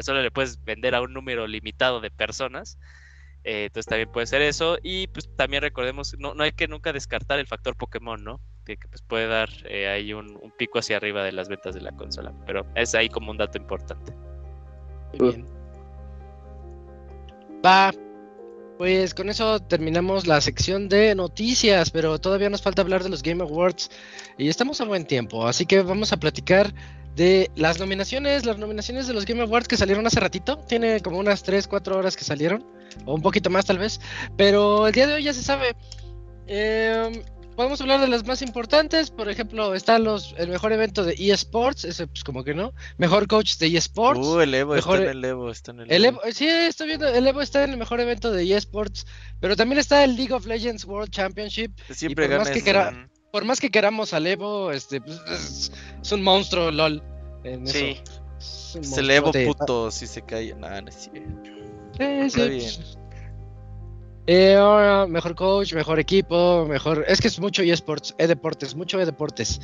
Solo le puedes vender a un número limitado de personas. Eh, entonces también puede ser eso. Y pues también recordemos, no, no hay que nunca descartar el factor Pokémon, ¿no? que, que, pues puede dar eh, ahí un, un, pico hacia arriba de las ventas de la consola. Pero es ahí como un dato importante. Muy bien. Va. Pues con eso terminamos la sección de noticias, pero todavía nos falta hablar de los Game Awards y estamos a buen tiempo, así que vamos a platicar de las nominaciones, las nominaciones de los Game Awards que salieron hace ratito, tiene como unas 3, 4 horas que salieron, o un poquito más tal vez, pero el día de hoy ya se sabe. Eh, podemos hablar de las más importantes, por ejemplo, está los, el mejor evento de eSports, ese pues como que no, mejor coach de eSports. Uh, el Evo mejor, está en el Evo, está en el, el Evo. Sí, estoy viendo, el Evo está en el mejor evento de eSports, pero también está el League of Legends World Championship. Siempre y por, más que quera, por más que queramos al Evo, este, pues, es, es, un monstruo, LOL. En sí. Eso. Es el Evo puto, si se cae. Nada, no es. Sí. Está bien. Eh, ahora, mejor coach, mejor equipo, mejor. Es que es mucho eSports, e-deportes, mucho e-deportes.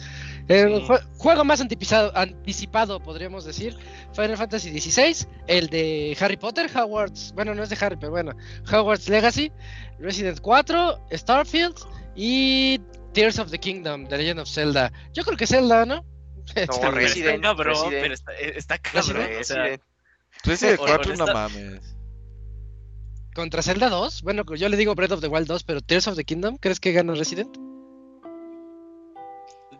El Sí. jue- juego más anticipado, anticipado, podríamos decir, Final Fantasy XVI, el de Harry Potter, Hogwarts. Bueno, no es de Harry, pero bueno, Hogwarts Legacy, Resident 4, Starfield y Tears of the Kingdom, The Legend of Zelda. Yo creo que Zelda, ¿no? No, Resident, está cabrón, Resident. pero está, está cabrón. O sea, Resident. Resident o- 4, o no mames. Contra Zelda 2, bueno, yo le digo Breath of the Wild 2, pero Tears of the Kingdom, ¿crees que gana Resident?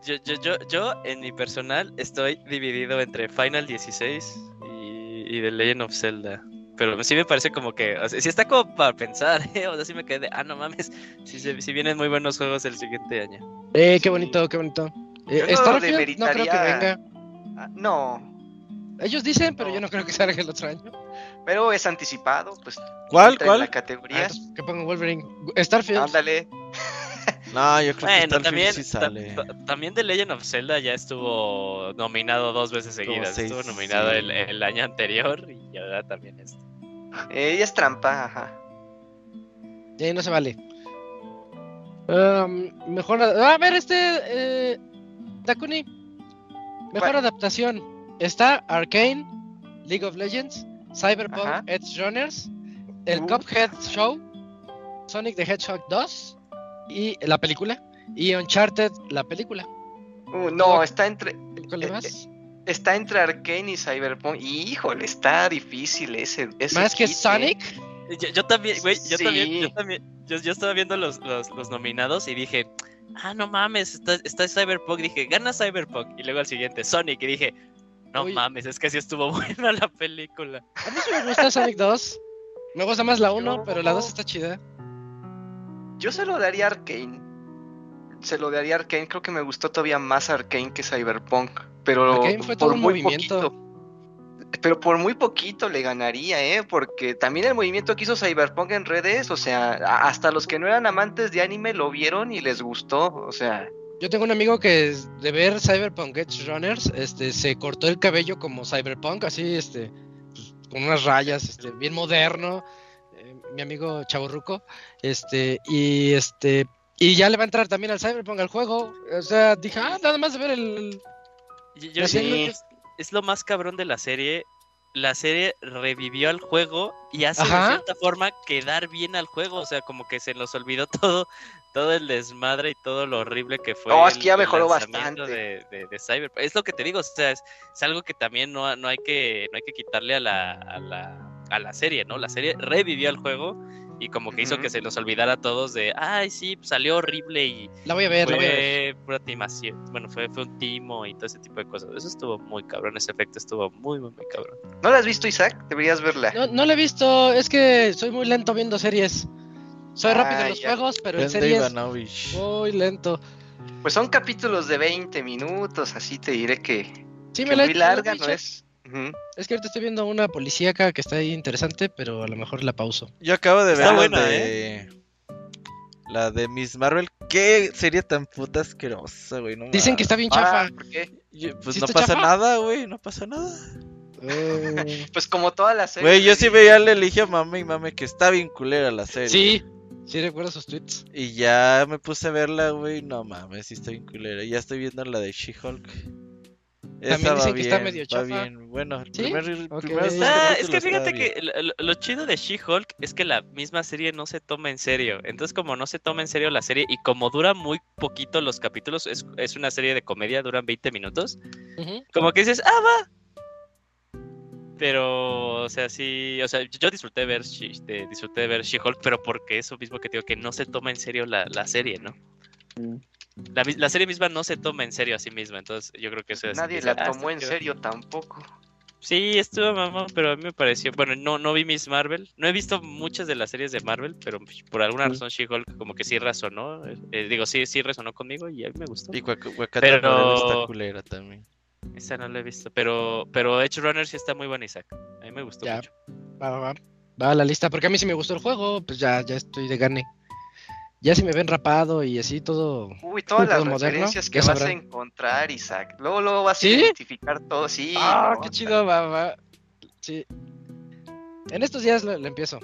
yo, yo, yo, yo, en mi personal, estoy dividido entre Final 16 y, y The Legend of Zelda. Pero sí me parece como que, o sea, sí está como para pensar, ¿eh? O sea, sí me quedé de, ah, no mames, sí, se- sí vienen muy buenos juegos el siguiente año. Eh, qué Sí. bonito, qué bonito. Eh, Yo no Starfield no creo que venga. Ah, No, Ellos dicen, pero No. yo no creo que salga el otro año. pero es anticipado, pues. ¿Cuál, cuál? la Ah, categoría. entonces, que pongan Wolverine. Starfield. Ándale. No, yo creo que Bueno, también, sí sale. ta- también The Legend of Zelda ya estuvo nominado dos veces seguidas. seis, estuvo nominado sí. el, el año anterior y ahora también este. Eh, ella es trampa, ajá. Y ahí no se vale. Um, mejor. a- A ver, este. Eh, Dakuni. Mejor ¿Cuál? adaptación. Está Arcane, League of Legends, Cyberpunk Ajá. Edge Runners, el Uh. Cuphead Show, Sonic the Hedgehog 2 y la película. Y Uncharted, la película. Uh, no, está entre, ¿Cuál Eh, más? Está entre Arkane y Cyberpunk. Híjole, está difícil ese. ese ¿Más que ¿eh? Sonic? Yo, yo también, güey, yo Sí. también, yo también, yo, yo estaba viendo los, los, los nominados y dije, ah, no mames, está, está Cyberpunk, dije, gana Cyberpunk, y luego al siguiente, Sonic, y dije, no Uy. mames, es que sí estuvo buena la película. A mí sí me gusta Sonic 2. Me gusta más la 1, Yo- pero la 2 está chida. Yo se lo daría a Arkane. Se lo daría a Arkane. Creo que me gustó todavía más Arkane que Cyberpunk. Pero Arkane fue todo por un muy movimiento. poquito. Pero por muy poquito le ganaría, ¿eh? Porque también el movimiento que hizo Cyberpunk en redes, o sea, hasta los que no eran amantes de anime lo vieron y les gustó, o sea, Yo tengo un amigo que de ver Cyberpunk Edge Runners, este, se cortó el cabello como Cyberpunk, así, este, pues, con unas rayas, este, bien moderno. eh, mi amigo Chaborruco, este, y este, y ya le va a entrar también al Cyberpunk al juego. O sea, dije, ah, nada más de ver el. Yo, serie- que es, es lo más cabrón de la serie. La serie revivió al juego y hace Ajá. de cierta forma quedar bien al juego. O sea, como que se nos olvidó todo, todo el desmadre y todo lo horrible que fue. No, es que ya mejoró bastante. De, de, de Cyberpunk. Es lo que te digo, o sea, es, es algo que también no, no hay que no hay que quitarle a la, a la, a la serie, ¿no? La serie revivió al juego y como que hizo Ujú. que se nos olvidara a todos de, ay, sí, pues, salió horrible y La voy a ver, la voy a ver. fue pura timación. Bueno, fue, fue un timo y todo ese tipo de cosas. Eso estuvo muy cabrón, ese efecto estuvo muy, muy, muy cabrón. ¿no la has visto Isaac? Deberías verla. No, no lo he visto, es que soy muy lento viendo series. Soy rápido en Ah, los ya. juegos, pero en Vende series Ivanovich. muy lento. Pues son capítulos de 20 minutos, así te diré que, Sí, que me la he- muy la he larga, ¿no dicho. Es? Que ahorita estoy viendo una policíaca que está ahí interesante, pero a lo mejor la pauso. Yo acabo de ver la buena, de. La de Miss Marvel. ¿Qué sería tan puta asquerosa, güey? No Dicen que está bien Ah, chafa. ¿por qué? Yo- Pues ¿Sí no pasa chafa? nada, güey. No pasa nada. Eh, Pues como todas las series. Güey, yo sí veía le dije a mame y mame que está bien culera la serie. sí, sí recuerdo sus tweets. Y ya me puse a verla, güey. No mames, sí está bien culera. Ya estoy viendo la de She-Hulk. También dicen que está medio chafa. bien. Bueno, ¿Sí? primer, Ok. primeros dos Ah, es que fíjate que lo, chido de She-Hulk es que la misma serie no se toma en serio. Entonces, como no se toma en serio la serie y como dura muy poquito los capítulos, es, es una serie de comedia, duran 20 minutos. Como que dices, ah, va. Pero, o sea, sí, o sea, yo disfruté de ver, She- de, disfruté de ver She-Hulk, pero porque eso mismo que te digo, que no se toma en serio la, la serie, ¿no? La, serie misma no se toma en serio a sí misma, entonces yo creo que eso es... Nadie la "Ah, tomó en chido". serio tampoco. Sí, estuvo mamón, pero a mí me pareció. Bueno, no, no vi Miss Marvel. No he visto muchas de las series de Marvel, pero por alguna Mm. razón She-Hulk como que sí resonó. eh, digo, sí, sí resonó conmigo y a mí me gustó. Y Wakanda Pero- está culera también. Esa no la he visto, pero, pero Edge Runner sí está muy buena, Isaac. A mí me gustó Ya. mucho. Va, va, va. Va a la lista, porque a mí sí me gustó el juego, pues ya, ya estoy de gane. Ya si me ven rapado y así todo. Uy, todas las moderno, referencias que vas a encontrar, Isaac. Luego, luego vas ¿Sí? a identificar todo. Sí. ah, qué chido, va, va. Sí. En estos días lo, lo empiezo.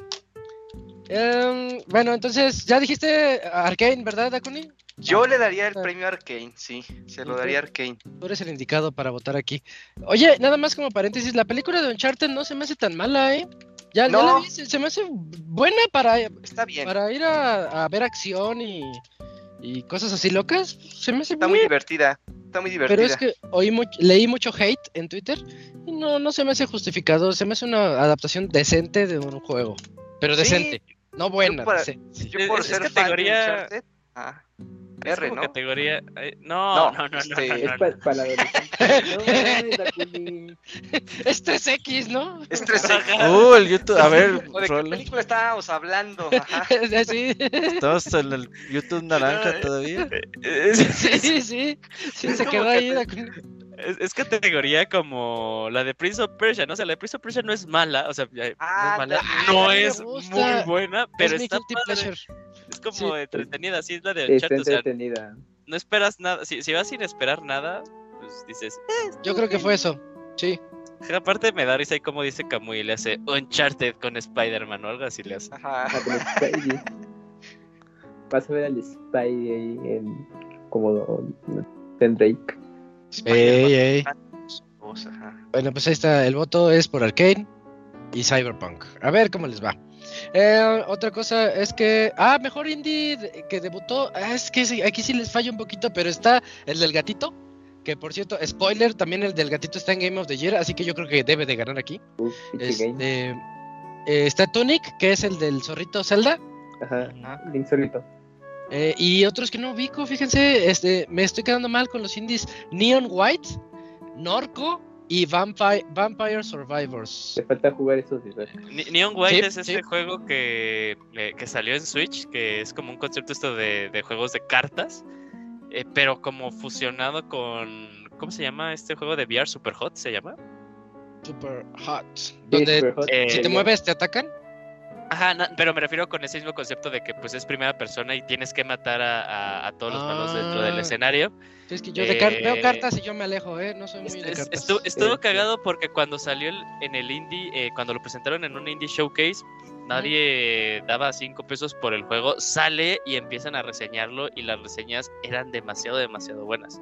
Em, bueno, entonces, ya dijiste Arkane, ¿verdad, Dakuni? Yo le daría el Ah. premio Arkane, sí. Se lo daría Arkane. Tú eres el indicado para votar aquí. Oye, nada más como paréntesis, la película de Uncharted no se me hace tan mala, ¿eh? Ya, ya No. la vi, se, se me hace buena para, Está bien. para ir a, a ver acción y, y cosas así locas. Se me hace Está muy bien. divertida. Está muy divertida. Pero es que oí much- leí mucho hate en Twitter y no, no se me hace justificado. Se me hace una adaptación decente de un juego. Pero Sí. decente, no buena. para- decente. Yo por es ser categoría- fan de Uncharted. Ah, Es R, como ¿no? categoría. eh, no, No, no, no, no, este, no, Es no, para la adolescencia. No, Dakuni. Es 3X, ¿no? Es 3 Uh, el YouTube. A ver, ¿O de qué película estábamos hablando? Ajá. sí, Estamos en el YouTube naranja No, todavía. Es, sí, sí. Sí, Es se quedó que ahí. es- es categoría como la de Prince of Persia, ¿no? O sea, la de Prince of Persia no es mala, o sea, Ah, no es, mala, la- no es muy buena, pero es está padre. pleasure. Es como Sí. entretenida, así es la de Está Uncharted, o sea, entretenida. no esperas nada, si, si vas sin esperar nada, pues dices, Yo creo que fue eso. Sí. "Eh". aparte me da risa y como dice Camuy, le hace Uncharted con Spider-Man o algo así le hace. Ajá. Ah, con Spidey. Vas a ver al Spidey ahí en como en Drake. Ey. Bueno, pues ahí está. El voto es por Arcane y Cyberpunk. A ver cómo les va. Eh, otra cosa es que. Ah, mejor indie que debutó. Ah, es que sí, aquí sí les falla un poquito, pero está el del gatito. Que por cierto, spoiler, también el del gatito está en Game of the Year, así que yo creo que debe de ganar aquí. Este, eh, está Tunic, que es el del zorrito Zelda. Ajá. Ah. Eh, y otros que no ubico, fíjense, este, me estoy quedando mal con los indies Neon White, Norco y Vampire, Vampire Survivors. Te falta jugar esos Neon White Sí, es este sí. juego que, eh, que salió en Switch, que es como un concepto esto de, de juegos de cartas, eh, pero como fusionado con... ¿Cómo se llama este juego de VR? Super Hot se llama. Super Hot. Donde Super Hot. eh, si te mueves te atacan. Ajá, pero me refiero con ese mismo concepto de que pues es primera persona y tienes que matar a, a- a todos los malos dentro del Ah. escenario. Sí, es que yo de car- Eh, veo cartas y yo me alejo, ¿eh? No soy muy de es- cartas. estuvo estuvo Sí. cagado porque cuando salió el- en el indie, eh, cuando lo presentaron en un indie showcase, nadie daba cinco pesos por el juego. Sale y empiezan a reseñarlo y las reseñas eran demasiado, demasiado buenas.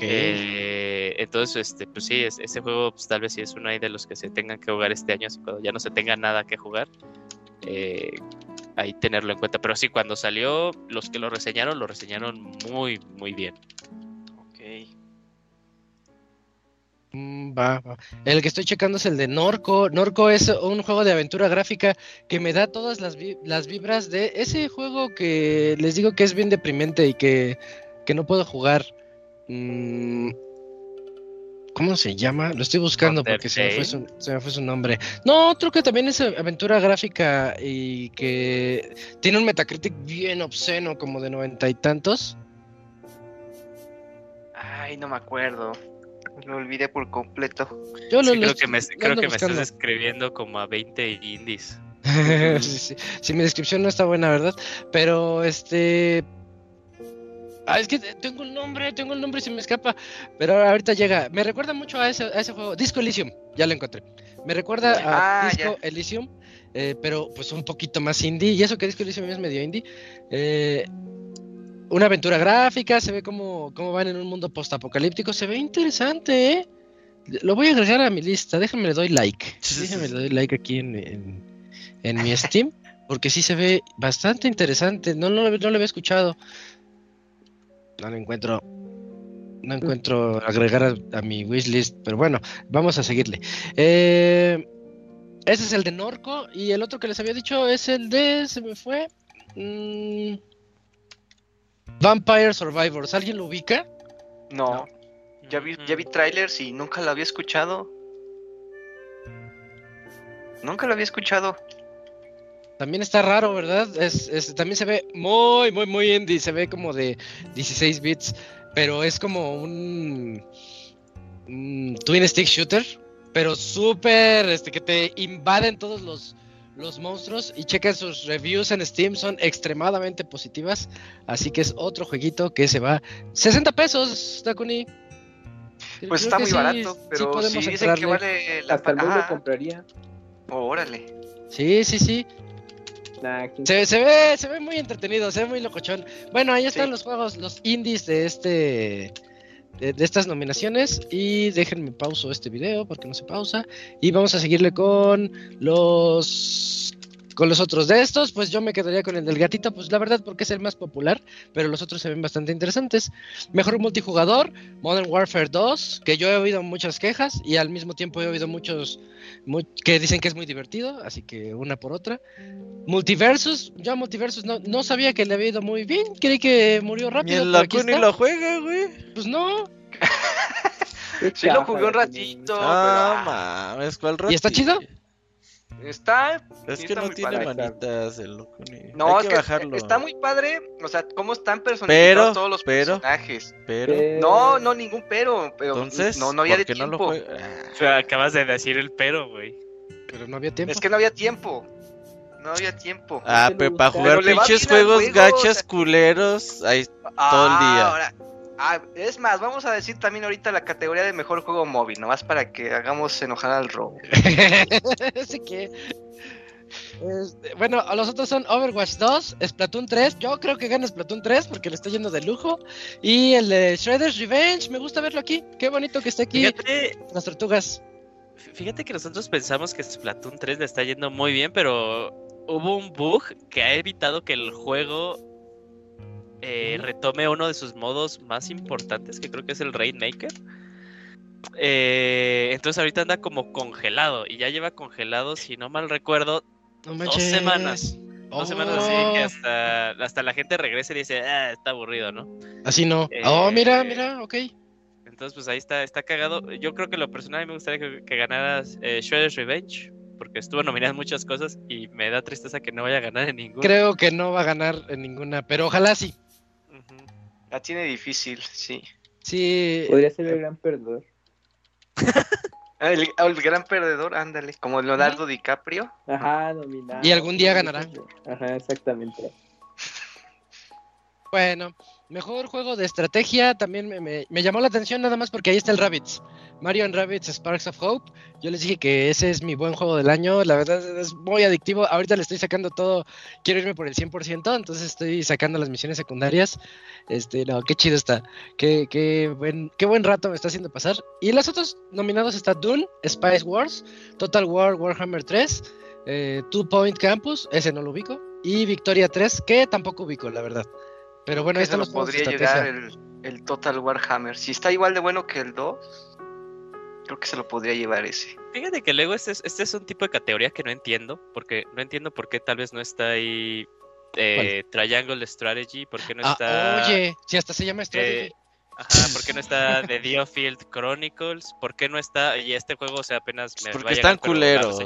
Eh, entonces, este, pues sí, es- ese juego pues, tal vez sí es uno ahí de los que se tengan que jugar este año, así cuando ya no se tenga nada que jugar. Eh, ahí tenerlo en cuenta. Pero sí, cuando salió, los que lo reseñaron, lo reseñaron muy, muy bien. Ok. Mm, va, va. El que estoy checando es el de Norco. Norco es un juego de aventura gráfica que me da todas las, vi- las vibras de ese juego que les digo que es bien deprimente y que, que no puedo jugar. Mm, ¿Cómo se llama? Lo estoy buscando porque se me, fue su, se me fue su nombre. No, otro que también es aventura gráfica y que tiene un Metacritic bien obsceno, como de noventa y tantos. Ay, no me acuerdo. Lo olvidé por completo. Yo lo, Sí, lo creo estoy- que me, creo ando que me estás escribiendo como a 20 indies. sí, sí. Sí, mi descripción no está buena, ¿verdad? Pero este. Ah, es que tengo el nombre, tengo el nombre y se me escapa. Pero ahorita llega. Me recuerda mucho a ese, a ese juego. Disco Elysium, ya lo encontré. Me recuerda a Ah, Disco Elysium, eh, pero pues un poquito más indie. Y eso que Disco Elysium es medio indie. Eh, una aventura gráfica, se ve como, cómo van en un mundo postapocalíptico, se ve interesante, ¿eh? Lo voy a agregar a mi lista, déjenme le doy like. Déjenme le doy like aquí en, en, en mi Steam, porque sí se ve bastante interesante. No, no, no lo había escuchado. No lo encuentro. No encuentro agregar a, a mi wishlist, pero bueno, vamos a seguirle. Eh, ese es el de Norco, y el otro que les había dicho es el de. Se me fue. mm, Vampire Survivors. ¿Alguien lo ubica? No, ya vi, ya vi trailers y nunca lo había escuchado. Nunca lo había escuchado. También está raro, ¿verdad? Es, es- también se ve muy, muy, muy indie. Se ve como de 16 bits. Pero es como un, un twin stick shooter. Pero súper, este, que te invaden todos los, los monstruos. Y chequen sus reviews en Steam. Son extremadamente positivas. Así que es otro jueguito que se va. 60 pesos, Takuni. Pues está muy sí- barato, sí pero podemos sí dicen que vale la Hasta el mundo compraría. órale. Sí, sí, sí. Nah, Se, se ve, se ve muy entretenido, se ve muy locochón. Bueno, ahí están Sí. los juegos, los indies de este. De, de estas nominaciones. Y déjenme pauso este video porque no se pausa. Y vamos a seguirle con los. Con los otros de estos, pues yo me quedaría con el del gatito, pues la verdad porque es el más popular, pero los otros se ven bastante interesantes. Mejor multijugador, Modern Warfare 2, que yo he oído muchas quejas y al mismo tiempo he oído muchos mu- que dicen que es muy divertido, así que una por otra. Multiversus, yo a Multiversus no, no sabía que le había ido muy bien, creí que murió Ni rápido. pero aquí ni está. lo juega, güey. Pues no, Sí lo jugué un la ratito, pero Ah, ah, mames, ¿cuál ¿Y está chido? Está Es Sí, que está no muy tiene padre. manitas el loco ni. No, Hay es que que bajarlo. está muy padre, o sea, cómo están personificados Pero, todos los pero- personajes. Pero. No, no, ningún pero, pero Entonces, no, no había ¿por de qué no lo tiempo. juega? Ah, O sea, acabas de decir el pero, güey. pero no había tiempo. es que no había tiempo. No había tiempo. Ah, pero para jugar pinches juegos juego, gachas o sea- culeros. Ahí Ah, todo el día. ahora- ah, es más, vamos a decir también ahorita la categoría de mejor juego móvil, nomás para que hagamos enojar al robo. Así que. este, bueno, los otros son Overwatch 2, Splatoon 3. Yo creo que gana Splatoon 3 porque le está yendo de lujo. Y el de Shredder's Revenge, me gusta verlo aquí. Qué bonito que esté aquí. Fíjate, Las tortugas. fíjate que nosotros pensamos que Splatoon 3 le está yendo muy bien, pero hubo un bug que ha evitado que el juego eh, retome uno de sus modos más importantes, que creo que es el Rainmaker. Eh, entonces ahorita anda como congelado y ya lleva congelado, si no mal recuerdo, No Dos manches. semanas. dos semanas así Oh, que hasta, hasta la gente regresa y dice, ah, está aburrido, ¿no? Así no. Eh, Oh, mira, mira, ok. Entonces, pues ahí está, está cagado. Yo creo que lo personal a mí me gustaría que, que ganara eh, Shredder's Revenge, porque estuvo nominada en muchas cosas y me da tristeza que no vaya a ganar en ninguna. Creo que no va a ganar en ninguna, pero ojalá sí. La tiene difícil, sí. Sí. Podría ser el gran perdedor. El, el gran perdedor, ándale, como Leonardo DiCaprio. Ajá, nominado. Y algún día ganará. Ajá, exactamente. Bueno, mejor juego de estrategia también me, me- llamó la atención nada más porque ahí está el Rabbits. Mario and Rabbits Sparks of Hope. Yo les dije que ese es mi buen juego del año. La verdad es muy adictivo. Ahorita le estoy sacando todo. Quiero irme por el 100%. Entonces estoy sacando las misiones secundarias. Este, no, qué chido está. Qué, qué, buen, qué buen rato me está haciendo pasar. Y los otros nominados está Dune, Spice Wars, Total War Warhammer 3, eh, Two Point Campus. Ese no lo ubico. Y Victoria 3, que tampoco ubico, la verdad. Pero bueno, están lo podría llegar el, el Total Warhammer. Si está igual de bueno que el 2, creo que se lo podría llevar ese. Fíjate que luego este es, este es un tipo de categoría que no entiendo, porque no entiendo por qué tal vez no está ahí eh, Triangle Strategy, por qué no Ah, está... oye, si hasta se llama Strategy. eh, Ajá, ¿por qué no está The Diofield Chronicles? ¿Por qué no está? Y este juego, o sea, apenas me va a Porque llegar, están las culeros.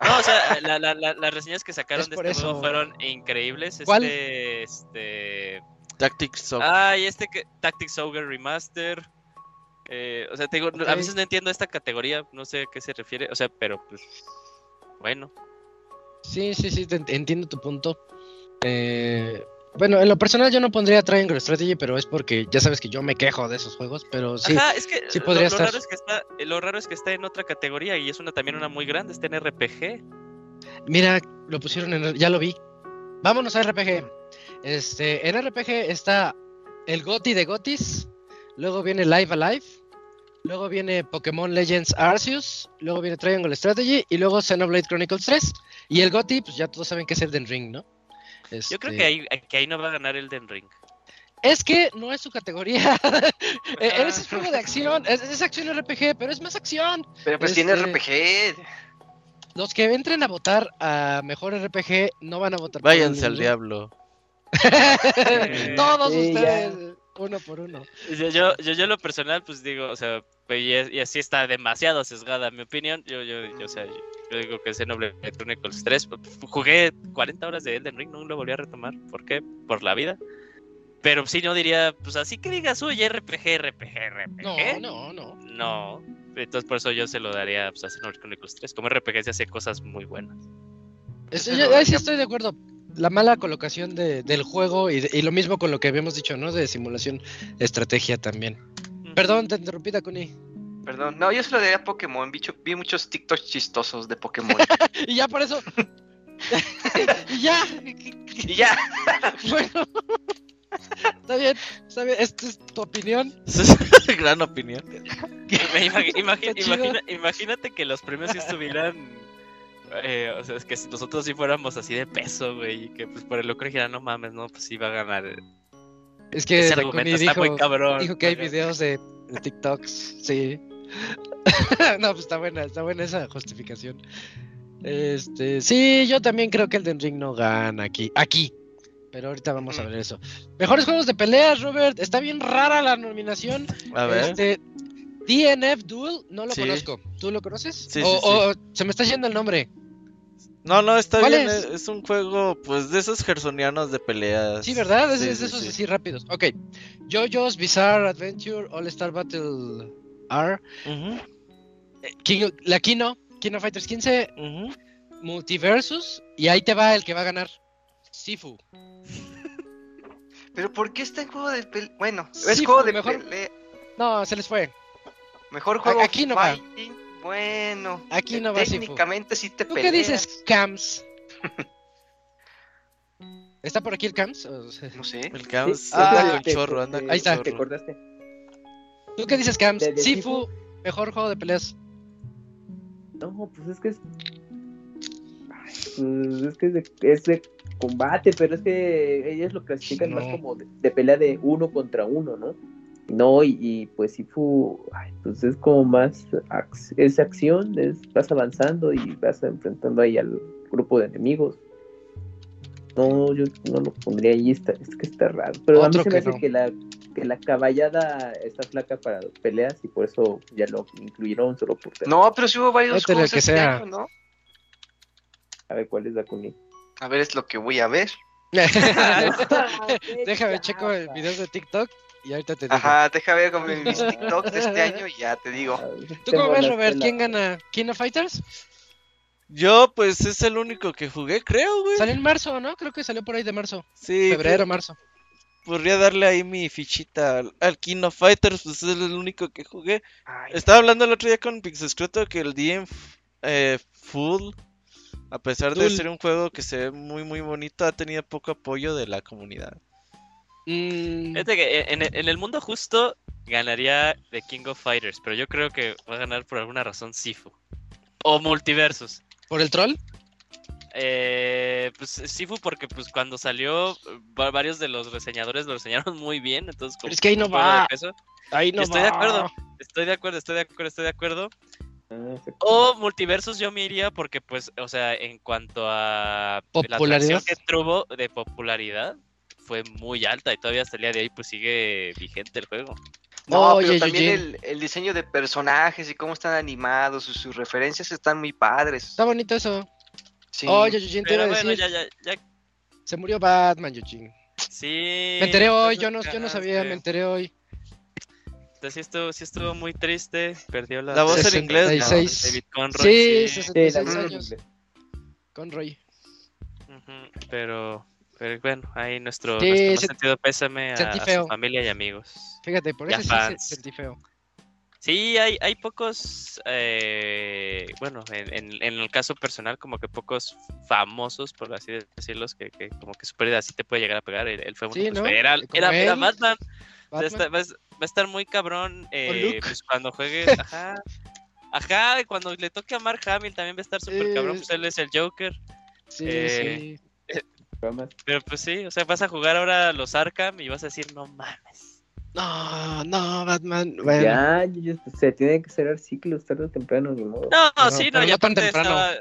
No, o sea, la- la- la- las reseñas que sacaron Es de este juego eso. fueron increíbles. ¿Cuál? Este, este... Tactics Soccer. Ah, y este que Tactics Ogre Remaster. Eh, o sea, te digo, a veces no entiendo esta categoría, no sé a qué se refiere, o sea, pero pues bueno. Sí, sí, sí, entiendo tu punto. Eh, bueno, en lo personal yo no pondría Triangle Strategy, pero es porque ya sabes que yo me quejo de esos juegos, pero sí. Ajá, es que sí lo- podría lo, estar. raro es que está, lo raro es que está en otra categoría y es una también una muy grande, está en RPG. Mira, lo pusieron en ya lo vi. Vámonos a RPG. Este, en RPG está el GOTI de GOTIS, luego viene Live Alive, luego viene Pokémon Legends Arceus, luego viene Triangle Strategy y luego Xenoblade Chronicles 3. Y el GOTI, pues ya todos saben que es Elden Ring, ¿no? Yo creo Este, que ahí, que ahí no va a ganar el Den Ring. Es que no es su categoría. Eh, ese es juego de acción, es, es acción RPG, pero es más acción. Pero pues tiene Este- RPG. Los que entren a votar a mejor RPG no van a votar por Váyanse al diablo. Todos Sí, ustedes, uno por uno. Yo, yo, yo, lo personal, pues digo, o sea, pues, y, es- y así está demasiado sesgada mi opinión. Yo, yo, yo, o sea, yo, yo digo que Xenoblade Chronicles 3, pues, jugué 40 horas de Elden Ring, no lo volví a retomar. ¿Por qué? Por la vida. Pero sí, no diría, pues así que digas, uy, RPG, RPG, RPG. No, no, no. No. Entonces por eso yo se lo daría pues, a Xenoblade Chronicles 3. Como RPG se hace cosas muy buenas. Yo- ahí sí estoy de acuerdo. La mala colocación de- del juego y, de- y lo mismo con lo que habíamos dicho, ¿no? De simulación, estrategia también. Perdón, te interrumpí, Takuni. Perdón, no, yo se lo daría a Pokémon. Vi, vi muchos TikToks chistosos de Pokémon. Y ya por eso. y ya. y ya. Bueno. está bien, está bien. Esta es tu opinión. Gran opinión. Imagina- imagínate que los premios sí estuvieran. eh, o sea, es que si nosotros sí fuéramos así de peso, güey, y que pues por el lucro dijera, no mames, no, pues sí va a ganar. eh, Es que Ese argumento está muy dijo, cabrón. dijo que hay videos de, de TikToks. Sí. no, pues está buena, está buena esa justificación. Este, sí, yo también creo que el Den Ring no gana aquí. Aquí. Pero ahorita vamos a ver eso. Mejores juegos de peleas, Robert. Está bien rara la nominación. A ver. Este, DNF Duel, no lo Sí. conozco. ¿Tú lo conoces? Sí, o, sí, sí. o se me está yendo el nombre. No, no, está ¿Cuál bien. es? Es? un juego, pues, de esos gersonianos de peleas. Sí, ¿verdad? Es, es de esos sí. así rápidos. Ok. JoJo's Bizarre Adventure All Star Battle R. Eh, King- la Kino. Kino Fighters 15. ujú. Multiversus. Y ahí te va el que va a ganar. Sifu. Pero ¿por qué está en juego de pelea? Bueno, es juego de mejor- pelea. No, se les fue. Mejor juego aquí no va. Bueno, Aquí no va Sifu. técnicamente sí te ¿Tú peleas. qué dices, Cams? ¿Está por aquí el Cams? No sé. El Cams Ah, anda con te- chorro, anda te- con Ahí está. Te acordaste. ¿Tú qué dices, Cams? ¿De- de Sifu, mejor juego de peleas. No, pues es que es. Ay, pues es que es de, es de combate, pero es que ellos lo clasifican más No. como de, de pelea de uno contra uno, ¿no? No, y, y pues Sifu, ay, pues es como más. ac- Es acción, es, vas avanzando y vas enfrentando ahí al grupo de enemigos. No, yo no lo pondría ahí, está, es que está raro. Pero a mí Otro se me que hace no. que la, que la caballada está flaca para peleas y por eso ya lo incluyeron solo por No, pero sí hubo varios juegos que este sea. año, ¿no? A ver cuál es la Kuni. A ver, es lo que voy a ver. Déjame checo el videos de TikTok y ahorita te digo. Ajá, deja ver como mis TikToks de este año y ya te digo. ¿Tú cómo ves, Robert? ¿Quién gana? ¿King of Fighters? Yo, pues, es el único que jugué, creo, güey. Salió en marzo, ¿no? Creo que salió por ahí de marzo. Sí, Febrero, marzo. Podría darle ahí mi fichita al, al King of Fighters, pues es el único que jugué. Ay, Estaba hablando el otro día con Pixescroto que el DM eh, Full, a pesar de ser un juego que se ve muy muy bonito, ha tenido poco apoyo de la comunidad. Mm, que en, en- en el mundo justo ganaría The King of Fighters, pero yo creo que va a ganar por alguna razón Sifu. O Multiversus. ¿Por el troll? Eh, pues Sifu porque pues cuando salió va- varios de los reseñadores lo reseñaron muy bien, entonces Pero es que ahí no va. Ahí no estoy va. de acuerdo, estoy de acuerdo, estoy de acuerdo, estoy de acuerdo. Ah, O Multiversus yo me iría porque pues, o sea, en cuanto a la Popularidad. atracción que tuvo de popularidad fue muy alta y todavía hasta el día de hoy pues sigue vigente el juego. No, pero también el diseño de personajes y cómo están animados, sus, sus referencias están muy padres. Está bonito eso. Sí. Oye, Eugene, te iba Pero a bueno, decir. ya, ya, ya, Se murió Batman, Eugene. sí. Me enteré hoy, yo no, yo no sabía, me enteré hoy. Entonces sí estuvo, sí estuvo muy triste, perdió la, La voz en inglés, ¿no? 66. David Conroy, Sí, sí. 66 Sí, años. Con Roy. Ujú, pero, pero bueno, ahí nuestro, Sí, nuestro sentido pésame a, a su familia y amigos. Fíjate, por eso sí sentí feo. Sí, hay, hay pocos, eh, bueno, en, en- en el caso personal, como que pocos famosos, por así decirlo, que, que como que su pérdida sí te puede llegar a pegar. Él, él fue uno, Sí, pues, ¿no? era, era, era él, Batman. Va a, Batman. estar, va a- va a estar muy cabrón eh, pues, cuando juegue. Ajá. Ajá, y cuando le toque a Mark Hamill también va a estar súper cabrón, Eh, pues él es el Joker. Sí, eh, sí. Ramas. Pero pues sí, o sea, vas a jugar ahora los Arkham y vas a decir, no mames. No, no, Batman. Bueno, Ya, ya, ya, se tiene que cerrar ciclos tarde o temprano, ni modo. No, No, sí, no, pero y no tan temprano. estaba-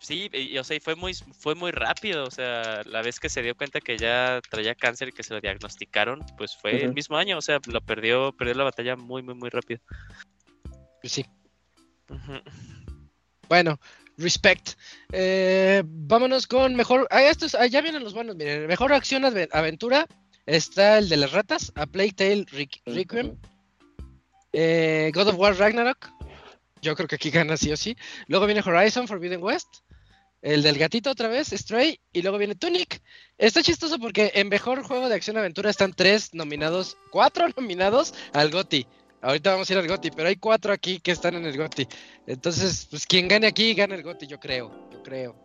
Sí, y, o sea, y fue muy, fue muy rápido, o sea, la vez que se dio cuenta que ya traía cáncer y que se lo diagnosticaron, pues fue el mismo año, o sea, lo perdió, perdió la batalla muy, muy, muy rápido. pues sí. Bueno, respect. Eh, vámonos con mejor. Ah, estos, ah, ya vienen los buenos. Miren, mejor acción aventura. Está el de las ratas, A Plague Tale Requ- Requiem. Eh, God of War Ragnarok. Yo creo que aquí gana sí o sí. Luego viene Horizon Forbidden West. El del gatito otra vez, Stray. Y luego viene Tunic. Está chistoso porque en mejor juego de acción aventura están tres nominados, cuatro nominados al GOTY. Ahorita vamos a ir al GOTY, pero hay cuatro aquí que están en el GOTY. Entonces, pues quien gane aquí, gana el GOTY, yo creo. Yo creo.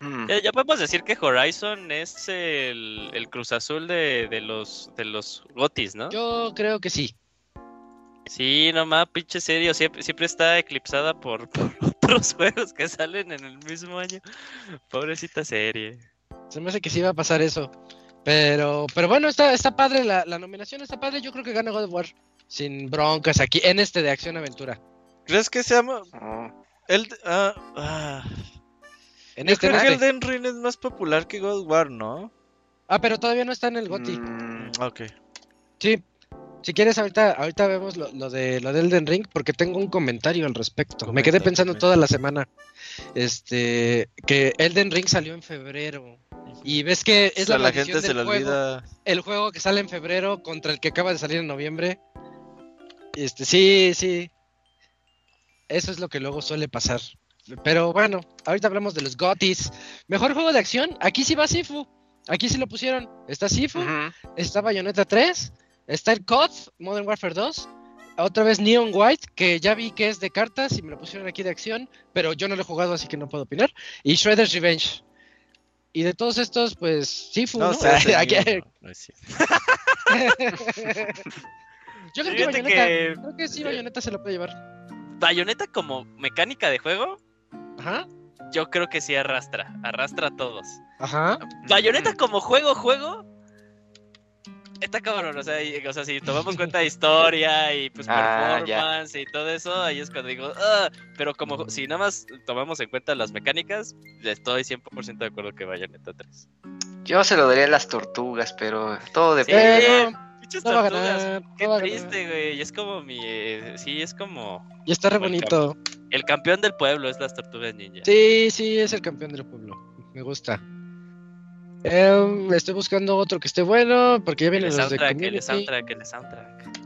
Mm. Ya, ya podemos decir que Horizon es el, el Cruz Azul de, de los de los Gotis, ¿no? Yo creo que sí. Sí, nomás, pinche serio, siempre, siempre está eclipsada por, por otros juegos que salen en el mismo año. Pobrecita serie. Se me hace que sí va a pasar eso. Pero, pero bueno, está, está padre la, la nominación, está padre. Yo creo que gana God of War. Sin broncas aquí, en este de acción aventura. ¿Crees que se llama Oh. el ah, ah. En Yo este, creo que. Elden Ring es más popular que God of War, ¿no? Ah, pero todavía no está en el GOTY. Mm, Ok. Sí. Si quieres, ahorita, ahorita vemos lo, lo de lo de Elden Ring, porque tengo un comentario al respecto. Me quedé pensando comenta. toda la semana. Este, que Elden Ring salió en febrero. Y ves que es O sea, la, la gente se le del juego. olvida. el juego que sale en febrero contra el que acaba de salir en noviembre. Este, sí, sí. Eso es lo que luego suele pasar. Pero bueno, ahorita hablamos de los GOTYs. Mejor juego de acción, aquí sí va Sifu. Aquí sí lo pusieron. Está Sifu, está Bayonetta 3, está el COD, Modern Warfare 2. Otra vez Neon White, que ya vi que es de cartas y me lo pusieron aquí de acción, pero yo no lo he jugado así que no puedo opinar. Y Shredder's Revenge. Y de todos estos, pues Sifu, ¿no? No Aquí- enemigo, no es. Yo creo que Bayonetta, que- creo que sí, Bayonetta se lo puede llevar. Bayonetta como mecánica de juego, Ajá, yo creo que sí arrastra, arrastra a todos. ajá. Bayonetta como juego, juego, está cabrón, o sea, y- o sea, si tomamos cuenta de historia y pues Ah, ya. performance y todo eso, ahí es cuando digo, "Ah", pero como si nada más tomamos en cuenta las mecánicas, estoy 100% de acuerdo que Bayonetta 3. Yo se lo daría a las tortugas, pero todo Sí, depende. Pinches no va a tortugas, ganar, qué no va triste, güey, y es como mi, eh, sí, es como Y está re Como el el campeón del pueblo es las tortugas ninja. Sí, sí, es el campeón del pueblo. Me gusta. Em, estoy buscando otro que esté bueno, porque ya El vienen los de soundtrack, el Community. soundtrack, el soundtrack.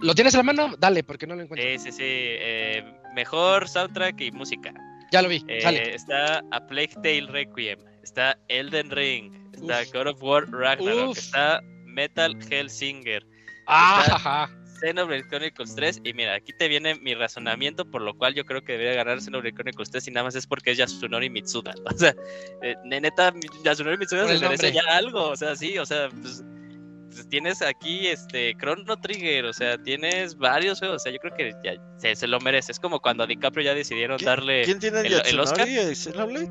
¿Lo tienes a la mano? Dale, porque no lo encuentro. Sí, sí, sí. eh, mejor soundtrack y música. Ya lo vi, Eh, sale. está A Plague Tale Requiem. Está Elden Ring. Está Uf. God of War Ragnarok. Uf. Está Metal Hellsinger. Ah, está-. Xenoblade Chronicles 3. Y mira, aquí te viene mi razonamiento por lo cual yo creo que debería ganar Xenoblade Chronicles 3 y nada más es porque es Yasunori Mitsuda. O sea, eh, neta, Yasunori Mitsuda se merece ya algo. O sea, sí, o sea, pues, pues, tienes aquí este Chrono Trigger, o sea, tienes varios juegos. O sea, yo creo que ya se, se lo merece. Es como cuando a DiCaprio ya decidieron ¿Qui- darle. ¿Quién tiene el, el- Oscar? Xenoblade?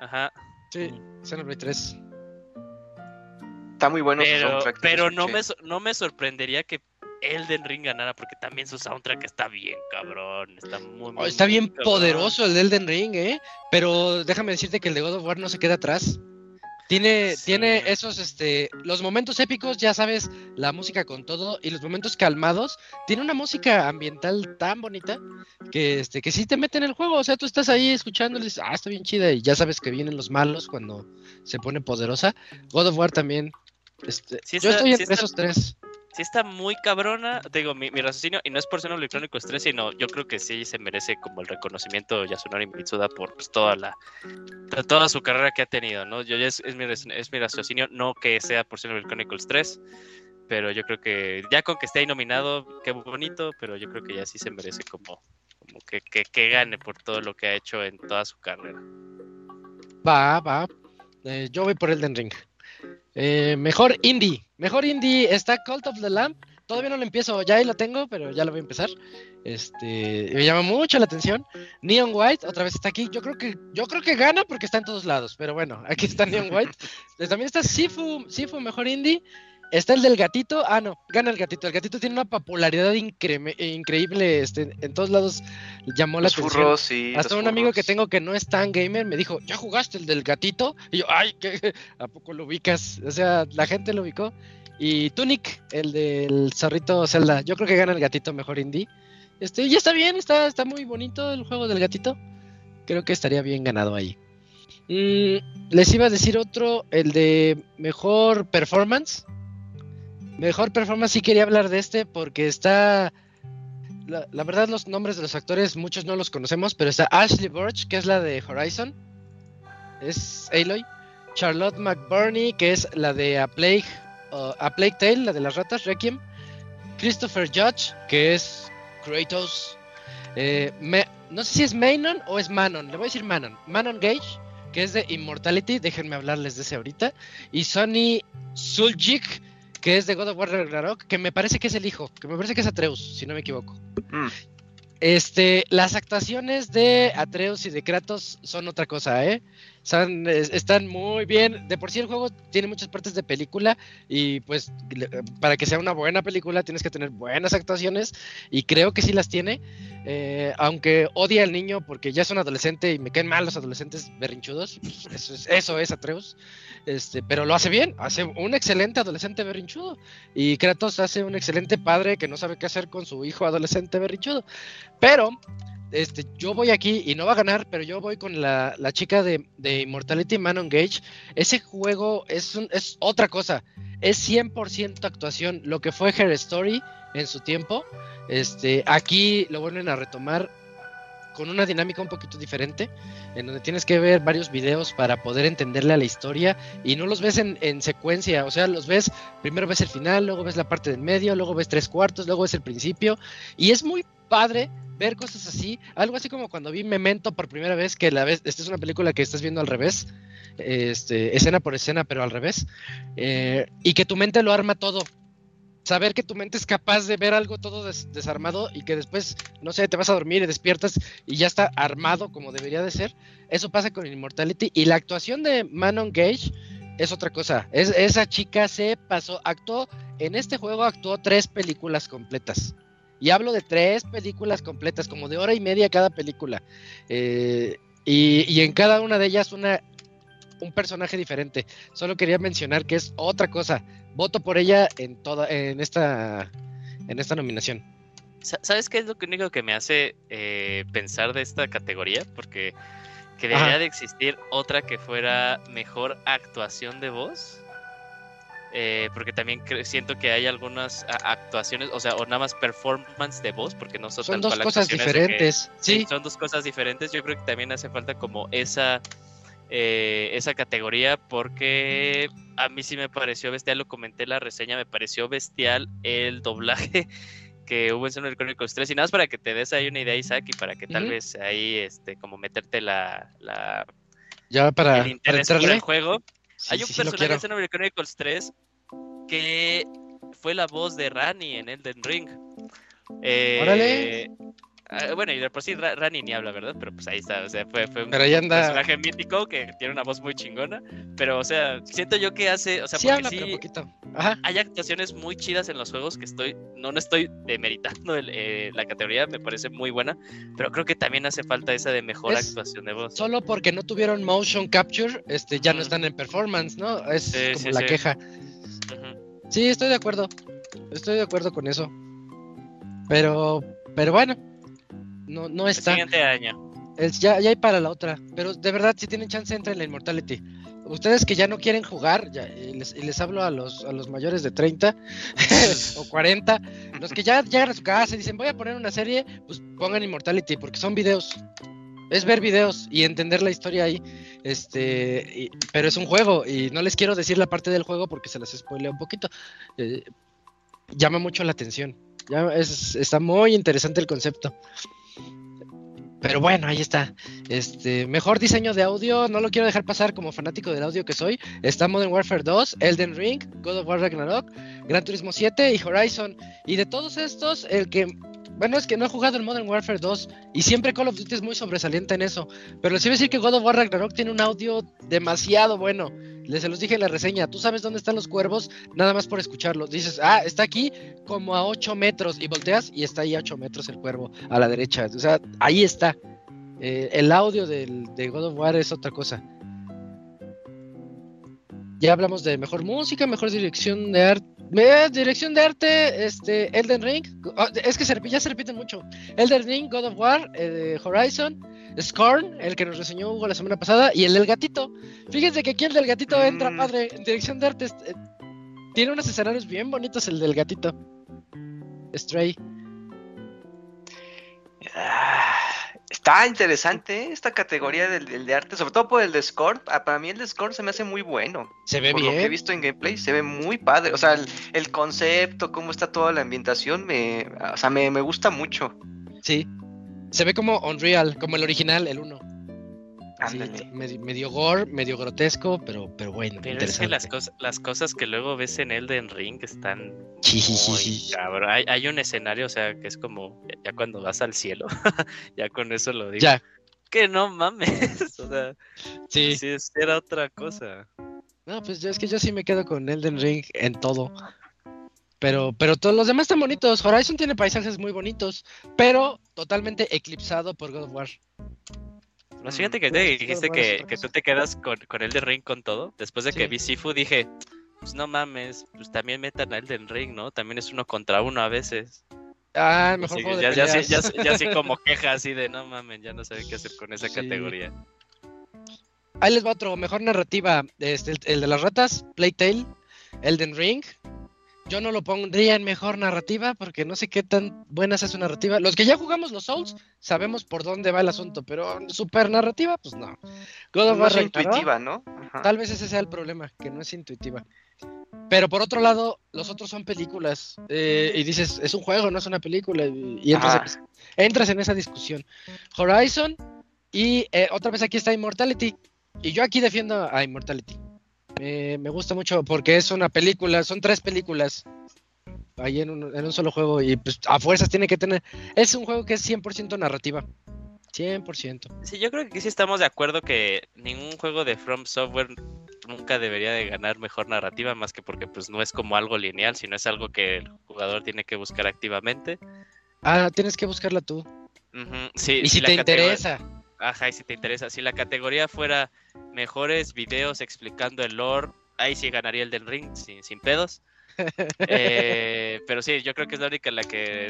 Ajá. Sí, Xenoblade 3. Está muy bueno su Pero, pero no, me, no me sorprendería que Elden Ring ganara, porque también su soundtrack está bien cabrón. Está muy, Oh, muy, está bien poderoso el de Elden Ring, ¿eh? Pero déjame decirte que el de God of War no se queda atrás. Tiene, Sí. tiene esos, este, los momentos épicos, ya sabes, la música con todo, y los momentos calmados, tiene una música ambiental tan bonita que, este, que sí te mete en el juego, o sea, tú estás ahí escuchando y dices, ah, está bien chida, y ya sabes que vienen los malos cuando se pone poderosa. God of War también, este, Sí yo estoy entre esos tres. Sí está muy cabrona, digo, mi, raciocinio, y no es por ser Chronicles 3, sino yo creo que sí se merece como el reconocimiento de Yasunori Mitsuda por pues, toda la to- toda su carrera que ha tenido, ¿no? Yo es, es mi, es mi raciocinio, no que sea por Xenoblade Chronicles 3, pero yo creo que ya con que esté ahí nominado, qué bonito, pero yo creo que ya sí se merece como, como que, que, que gane por todo lo que ha hecho en toda su carrera. Va, va. Eh, yo voy por Elden Ring. Eh, mejor indie. Mejor indie está Cult of the Lamb. Todavía no lo empiezo, ya ahí lo tengo, pero ya lo voy a empezar. Este, me llama mucho la atención. Neon White otra vez está aquí. Yo creo que yo creo que gana porque está en todos lados, pero bueno, aquí está Neon White. Eh, También está Sifu, Sifu mejor indie. Está el del gatito. Ah, no, gana el gatito. El gatito tiene una popularidad incre- increíble. Este, en todos lados llamó la Los atención. furros, sí. Hasta un amigo que tengo que no es tan gamer me dijo, ¿ya jugaste el del gatito? Y yo, ay, ¿qué? ¿a poco lo ubicas? O sea, la gente lo ubicó. Y Tunic, el del zorrito Zelda. Yo creo que gana el gatito mejor indie. Este, y está bien, está, está muy bonito el juego del gatito. Creo que estaría bien ganado ahí. Mm, les iba a decir otro, el de mejor performance. Mejor performance, sí quería hablar de este porque está. La, verdad, los nombres de los actores, muchos no los conocemos, pero está Ashley Burch, que es la de Horizon. Es Aloy. Charlotte McBurney, que es la de A Plague, uh, A Plague Tale, la de las ratas, Requiem. Christopher Judge, que es Kratos. Eh, no sé si es Manon o es Manon, le voy a decir Manon. Manon Gage, que es de Immortality, déjenme hablarles de ese ahorita. Y Sonny Suljik, que es de God of War Ragnarok, que me parece que es el hijo, que me parece que es Atreus, si no me equivoco. Mm. Este, las actuaciones de Atreus y de Kratos son otra cosa, ¿eh? Están muy bien. De por sí el juego tiene muchas partes de película y pues para que sea una buena película tienes que tener buenas actuaciones y creo que sí las tiene. Eh, aunque odia al niño porque ya es un adolescente y me caen mal los adolescentes berrinchudos. pues, Eso es, eso es Atreus. Este, pero lo hace bien, hace un excelente adolescente berrinchudo. Y Kratos hace un excelente padre que no sabe qué hacer con su hijo adolescente berrinchudo. Pero este, yo voy aquí y no va a ganar, pero yo voy con la, la chica de, de Immortality Manon Gage. Ese juego es, un- es otra cosa. Es 100% actuación. Lo que fue Her Story en su tiempo. Este, aquí lo vuelven a retomar con una dinámica un poquito diferente, en donde tienes que ver varios videos para poder entenderle a la historia y no los ves en, en secuencia, o sea, los ves, primero ves el final, luego ves la parte del medio, luego ves tres cuartos, luego ves el principio y es muy padre ver cosas así, algo así como cuando vi Memento por primera vez, que la vez, esta es una película que estás viendo al revés, este, escena por escena, pero al revés, eh, y que tu mente lo arma todo. Saber que tu mente es capaz de ver algo todo des- desarmado y que después, no sé, te vas a dormir y despiertas y ya está armado como debería de ser. Eso pasa con Immortality. Y la actuación de Manon Gage es otra cosa. Es, esa chica se pasó, actuó, en este juego actuó tres películas completas. Y hablo de tres películas completas, como de hora y media cada película. Eh, y, y en cada una de ellas una, un personaje diferente. Solo quería mencionar que es otra cosa. Voto por ella en toda, en esta, en esta nominación. Sa- ¿Sabes qué es lo único que me hace eh, pensar de esta categoría? Porque que debería de existir otra que fuera mejor actuación de voz. Eh, porque también siento que hay algunas actuaciones, o sea, o nada más performance de voz, porque no son, dos cosas que- diferentes. Sí, Sí, son dos cosas diferentes. Yo creo que también hace falta como esa eh, esa categoría porque a mí sí me pareció bestial, lo comenté en la reseña, me pareció bestial el doblaje que hubo en Xenoblade Chronicles 3 y nada más para que te des ahí una idea Isaac y para que tal vez ahí este como meterte la, la ya para, el para por el juego. Sí, Hay un sí, personaje en Xenoblade Chronicles 3 que fue la voz de Rani en Elden Ring. Eh, Órale. Ah, bueno, y de por sí Ra- Rani ni habla, ¿verdad? Pero pues ahí está, o sea, fue, fue un anda. personaje mítico que tiene una voz muy chingona. Pero, o sea, siento yo que hace, o sea, sí porque habla, sí pero poquito. Ajá. hay actuaciones muy chidas en los juegos que estoy, no, no estoy demeritando el, eh, la categoría, me parece muy buena, pero creo que también hace falta esa de mejor Es- actuación de voz. Solo porque no tuvieron motion capture, este, ya no están en performance, ¿no? Es Sí, como sí, la queja. Ujú. Sí, estoy de acuerdo. Estoy de acuerdo con eso. Pero, pero bueno, no, no El está. siguiente año. El- ya, ya hay para la otra. Pero de verdad, si tienen chance, entren en la Immortality. Ustedes que ya no quieren jugar, ya, y, les, y les hablo a los, a los mayores de 30 o 40, los que ya llegan a su casa y dicen, voy a poner una serie, pues pongan Immortality, porque son videos. Es ver videos y entender la historia ahí. Este, y- pero es un juego y no les quiero decir la parte del juego porque se las spoilea un poquito. Eh, llama mucho la atención. Ya es, está muy interesante el concepto. Pero bueno, ahí está. Este, mejor diseño de audio, no lo quiero dejar pasar como fanático del audio que soy. Está Modern Warfare 2, Elden Ring, God of War Ragnarok, Gran Turismo 7 y Horizon. Y de todos estos, el que bueno, es que no he jugado el Modern Warfare 2 y siempre Call of Duty es muy sobresaliente en eso. Pero sí voy a decir que God of War Ragnarok tiene un audio demasiado bueno. Les se los dije en la reseña. Tú sabes dónde están los cuervos nada más por escucharlo. Dices, ah, está aquí como a 8 metros y volteas y está ahí a 8 metros el cuervo a la derecha. O sea, ahí está. Eh, el audio de God of War es otra cosa. Ya hablamos de mejor música, mejor dirección de arte. Dirección de arte, este, Elden Ring. Ah, es que ya se repiten mucho. Elden Ring, God of War, eh, Horizon, Scorn, el que nos reseñó Hugo la semana pasada, y el del gatito. Fíjense que aquí el del gatito entra, padre. En dirección de arte eh, tiene unos escenarios bien bonitos el del gatito. Stray. Ah, Está interesante ¿eh? esta categoría del, de arte, sobre todo por el de Scorn. Ah, para mí el de Scorn se me hace muy bueno. Se ve por bien. Lo que he visto en gameplay se ve muy padre. O sea, el, concepto, cómo está toda la ambientación, me, o sea, me, me gusta mucho. Sí. Se ve como Unreal, como el original, el 1 medio, gore, medio grotesco, pero, pero bueno. Pero es que las, cosas las cosas que luego ves en Elden Ring están. Sí, cabrón. Hay, hay, un escenario, o sea, que es como ya cuando vas al cielo, ya con eso lo digo. Ya. Que no mames. o sea, sí. sí, era otra cosa. No, pues yo, es que yo sí me quedo con Elden Ring en todo. Pero, pero todos los demás están bonitos. Horizon tiene paisajes muy bonitos, pero totalmente eclipsado por God of War. No, fíjate que te dijiste que, que, tú te quedas con, con Elden Ring con todo. Después de que vi Sifu dije, pues no mames, pues también metan a Elden Ring, ¿no? También es uno contra uno a veces. Ah, mejor ya, ya, ya, ya, así como queja así de no mames, ya no sabe qué hacer con esa categoría. Ahí les va otro, mejor narrativa. Este, el, el de las ratas, Playtale, Elden Ring, yo no lo pondría en mejor narrativa porque no sé qué tan buena es su narrativa. Los que ya jugamos los Souls sabemos por dónde va el asunto, pero super narrativa, pues no. God no es intuitiva, ¿no? Tal vez ese sea el problema, que no es intuitiva. Pero por otro lado, los otros son películas. Eh, y dices, es un juego, no es una película. Y entras, entras en esa discusión. Horizon y eh, otra vez aquí está Immortality. Y yo aquí defiendo a Immortality me gusta mucho porque es una película, son tres películas ahí en un, en un solo juego y pues a fuerzas tiene que tener... Es un juego que es 100% narrativa. 100%. Sí, yo creo que sí estamos de acuerdo que ningún juego de From Software nunca debería de ganar mejor narrativa, más que porque pues no es como algo lineal, sino es algo que el jugador tiene que buscar activamente. Ah, tienes que buscarla tú. sí, y si, te interesa. Ajá, y si te interesa. Si la categoría fuera mejores videos explicando el lore, ahí sí ganaría el del ring, sin, sin pedos. Eh, pero sí, yo creo que es la única en la que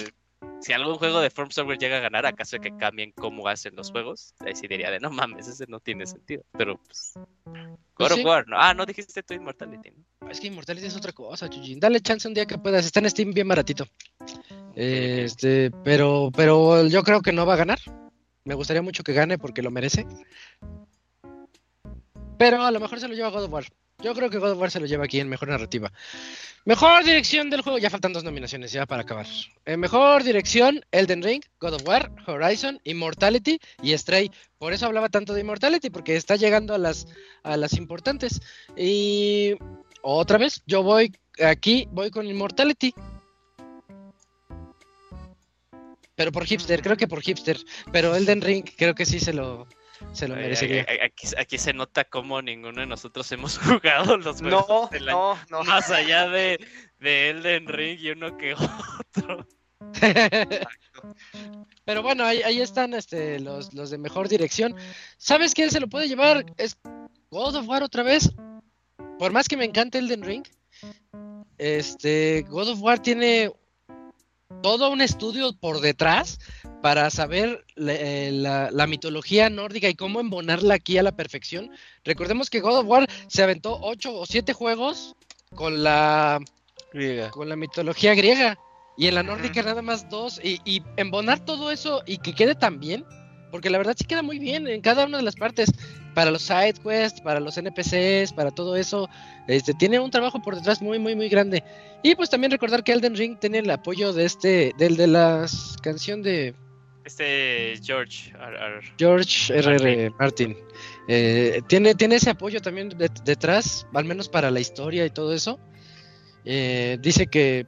si algún juego de Form Software llega a ganar, acaso de que cambien cómo hacen los juegos, ahí sí diría de no mames, ese no tiene sentido. Pero pues. pues God of War, no. Ah, no dijiste tu Immortality, ¿no? Es que Immortality es otra cosa, Chujín. Dale chance un día que puedas. Está en Steam bien baratito. Este, pero, pero yo creo que no va a ganar. Me gustaría mucho que gane porque lo merece. Pero a lo mejor se lo lleva God of War. Yo creo que God of War se lo lleva aquí en mejor narrativa. Mejor dirección del juego. Ya faltan dos nominaciones ya para acabar. Eh, mejor dirección, Elden Ring, God of War, Horizon, Immortality y Stray. Por eso hablaba tanto de Immortality, porque está llegando a las, a las importantes. Y otra vez, yo voy aquí, voy con Immortality. Pero por hipster, creo que por hipster. Pero Elden Ring creo que sí se lo, se lo merecería. Aquí, aquí, se nota cómo ninguno de nosotros hemos jugado los juegos. No, no, no. Más allá de, de Elden Ring y uno que otro. Pero bueno, ahí, ahí están este, los, los, de mejor dirección. ¿Sabes quién se lo puede llevar? Es God of War otra vez. Por más que me encante Elden Ring, este God of War tiene todo un estudio por detrás para saber eh, la, mitología nórdica y cómo embonarla aquí a la perfección. Recordemos que God of War se aventó ocho o siete juegos con la con la mitología griega. Y en la nórdica nada más dos. Y, y, embonar todo eso y que quede tan bien porque la verdad sí queda muy bien en cada una de las partes para los side quests, para los NPCs, para todo eso. Este, tiene un trabajo por detrás muy, muy, muy grande. Y pues también recordar que Elden Ring tiene el apoyo de este, del de la canción de Este George. R. R. George R.R. Martin. Eh, tiene, tiene ese apoyo también de- detrás, al menos para la historia y todo eso. Eh, dice que,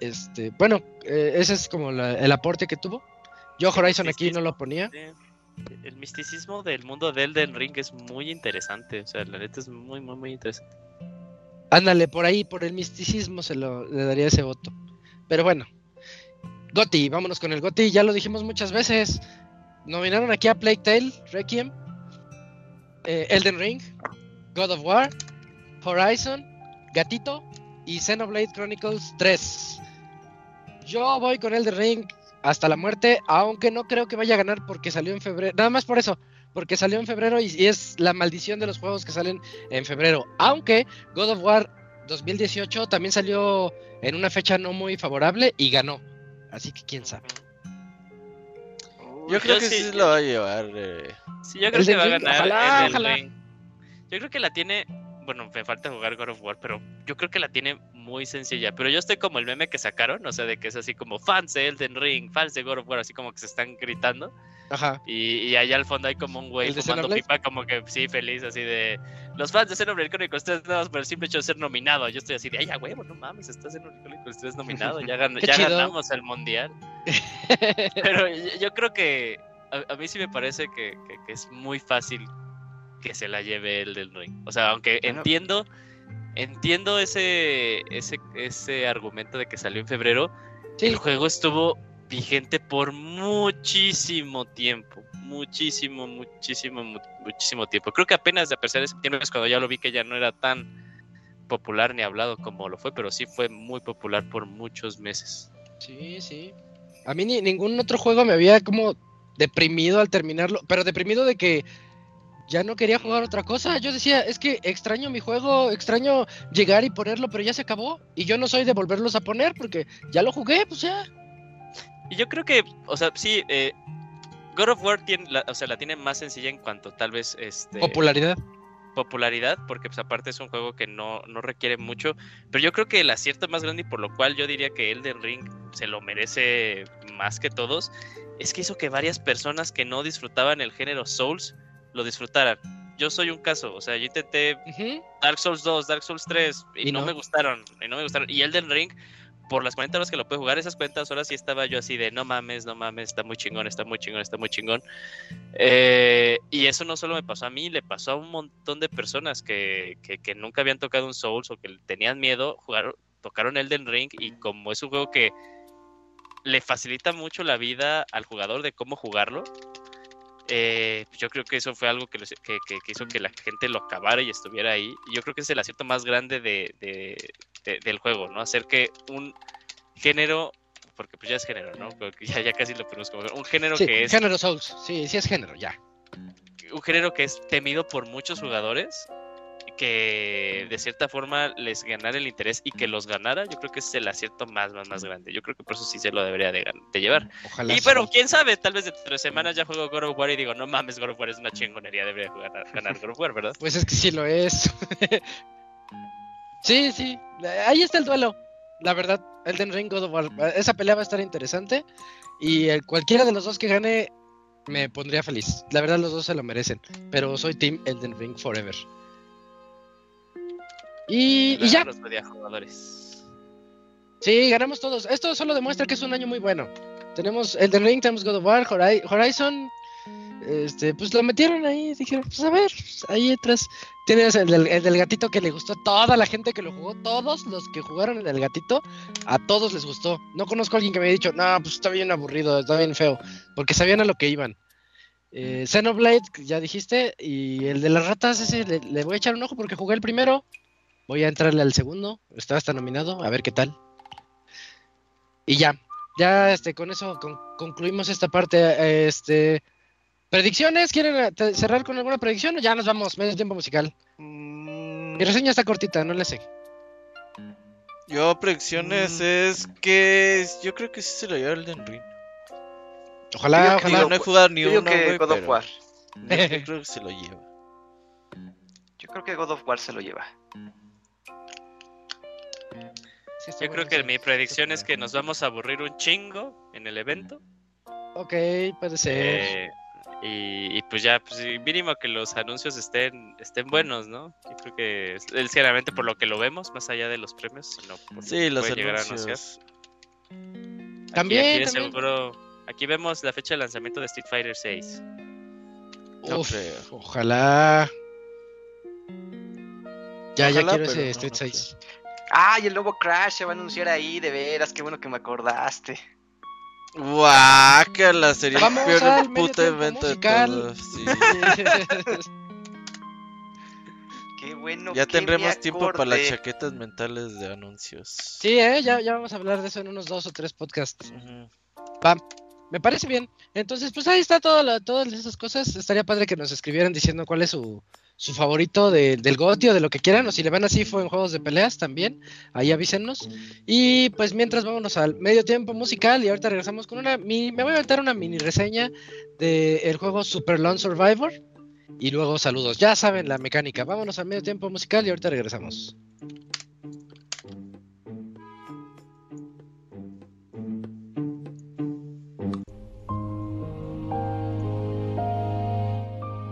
este, bueno, eh, ese es como la- el aporte que tuvo. Yo Horizon aquí no lo ponía. El misticismo del mundo de Elden Ring es muy interesante. O sea, la neta es muy, muy, muy interesante. Ándale, por ahí, por el misticismo se lo le daría ese voto. Pero bueno, Goti, vámonos con el Goti, ya lo dijimos muchas veces. Nominaron aquí a Plague Tale, Requiem, eh, Elden Ring, God of War, Horizon, Gatito y Xenoblade Chronicles 3. Yo voy con Elden Ring hasta la muerte, aunque no creo que vaya a ganar porque salió en febrero. Nada más por eso, porque salió en febrero y, y es la maldición de los juegos que salen en febrero. Aunque God of War 2018 también salió en una fecha no muy favorable y ganó. Así que quién sabe. Uy, Yo creo yo que sí- sí, lo va a llevar. eh. Sí, yo creo que va a ganar ojalá, ojalá. Yo creo que la tiene. Bueno, me falta jugar God of War, pero yo creo que la tiene muy sencilla. Pero yo estoy como el meme que sacaron, o sea, de que es así como fans de Elden Ring, fans de God of War, así como que se están gritando. Ajá. Y, y allá al fondo hay como un güey ¿El de fumando pipa, como que sí, feliz, así de. Los fans de Xenoblade Chronicles 3 nada más por el simple hecho de ser nominado. Yo estoy así de, ay, ya huevo, no mames, estás en Chronicles 3 nominado, ya, gan- ya ganamos el mundial. Pero yo, yo creo que a, a mí sí me parece que, que- que es muy fácil que se la lleve el del ring. O sea, aunque Bueno. entiendo, entiendo ese, ese, ese argumento de que salió en febrero, Sí, el juego estuvo vigente por muchísimo tiempo. Muchísimo, muchísimo, mu- muchísimo tiempo. Creo que apenas a pesar de septiembre es cuando ya lo vi que ya no era tan popular ni hablado como lo fue, pero sí fue muy popular por muchos meses. sí, sí. A mí ni, ningún otro juego me había como deprimido al terminarlo, pero deprimido de que ya no quería jugar otra cosa. Yo decía, es que extraño mi juego, extraño llegar y ponerlo, pero ya se acabó. Y yo no soy de volverlos a poner porque ya lo jugué, pues ya. Y yo creo que, o sea, sí, eh, God of War tiene, la, o sea, la tiene más sencilla en cuanto tal vez este, Popularidad. popularidad, porque pues aparte es un juego que no, no requiere mucho, pero yo creo que el acierto más grande y por lo cual yo diría que Elden Ring se lo merece más que todos, es que hizo que varias personas que no disfrutaban el género Souls lo disfrutaran. Yo soy un caso, o sea, yo intenté Ujú. Dark Souls 2, Dark Souls 3 y, Y no, no. me gustaron, y no me gustaron. Y Elden Ring, por las 40 horas que lo pude jugar, esas 40 horas sí estaba yo así de no mames, no mames, está muy chingón, está muy chingón, está muy chingón. Eh, y eso no solo me pasó a mí, le pasó a un montón de personas que, que, que nunca habían tocado un Souls o que tenían miedo, jugaron, tocaron Elden Ring y como es un juego que le facilita mucho la vida al jugador de cómo jugarlo, eh, yo creo que eso fue algo que, hizo que la gente lo acabara y estuviera ahí. Y yo creo que es el acierto más grande de, de- de- del juego, ¿no? Hacer que un género, porque pues ya es género, ¿no? Ya, ya casi lo ponemos como un género Sí, que es género Souls. Sí, sí es género, ya. un género que es temido por muchos jugadores que de cierta forma les ganara el interés y que los ganara, yo creo que es el acierto más, más, más grande. Yo creo que por eso sí se lo debería de, de llevar. Ojalá. Y pero quién sabe, tal vez de tres semanas ya juego God of War y digo, no mames, God of War es una chingonería, debería jugar, ganar God of War, ¿verdad? Pues es que sí lo es. sí, sí. Ahí está el duelo. La verdad, Elden Ring, God of War. Esa pelea va a estar interesante. Y el, cualquiera de los dos que gane me pondría feliz. La verdad, los dos se lo merecen. Pero soy Team Elden Ring Forever. Y, y ya. Los jugadores. Sí, ganamos todos. Esto solo demuestra que es un año muy bueno. Tenemos Elden Ring, tenemos God of War, Hori- Horizon. Este, pues lo metieron ahí. Dijeron, pues a ver, ahí atrás. Tienes el del, el del gatito que le gustó a toda la gente que lo jugó. Todos los que jugaron el del gatito, a todos les gustó. No conozco a alguien que me haya dicho, no, pues está bien aburrido, está bien feo. Porque sabían a lo que iban. Eh, Xenoblade, ya dijiste. Y el de las ratas, ese le, le voy a echar un ojo porque jugué el primero. Voy a entrarle al segundo. Está hasta nominado, a ver qué tal. Y ya, ya este, con eso con- concluimos esta parte. Este, predicciones, ¿quieren eh, cerrar con alguna predicción o ya nos vamos? Medio tiempo musical. Mm, Mi reseña está cortita, no le sé. Yo, predicciones Mm. es que yo creo que sí se lo lleva Elden Ring. Ojalá, ojalá. Digo, no he jugado ni uno, que God of War. yo, yo creo que se lo lleva. Yo creo que God of War se lo lleva. Sí, Yo creo que mi predicción es que nos vamos a aburrir un chingo en el evento. Ok, puede ser. eh, y, y pues ya, pues mínimo que los anuncios estén, estén buenos, ¿no? Yo creo que es generalmente por lo que lo vemos, más allá de los premios, sino por lo Sí, que los puede llegar a anunciar. anuncios. Aquí- También, aquí de también. seguro, aquí vemos la fecha de lanzamiento de Street Fighter 6. no Uf, ojalá. Ya, ya Ojalá, quiero pero ese no, Street no 6. Ah, y el nuevo Crash se va a anunciar ahí, de veras, qué bueno que me acordaste. Guácala, sería Vamos el peor puto evento musical. de todos. sí. Qué bueno Ya que me tendremos tiempo para las chaquetas mentales de anuncios. sí, eh, ya, ya vamos a hablar de eso en unos dos o tres podcasts. Ujú. Me parece bien. Entonces, pues ahí está todo todas esas cosas. Estaría padre que nos escribieran diciendo cuál es su, su favorito de- del GOTY o de lo que quieran. O si le van así fue en juegos de peleas también. Ahí avísenos. Y pues mientras vámonos al medio tiempo musical. Y ahorita regresamos con una. mini- me voy a aventar una mini reseña del juego Super Lone Survivor. Y luego saludos. Ya saben la mecánica. Vámonos al medio tiempo musical y ahorita regresamos.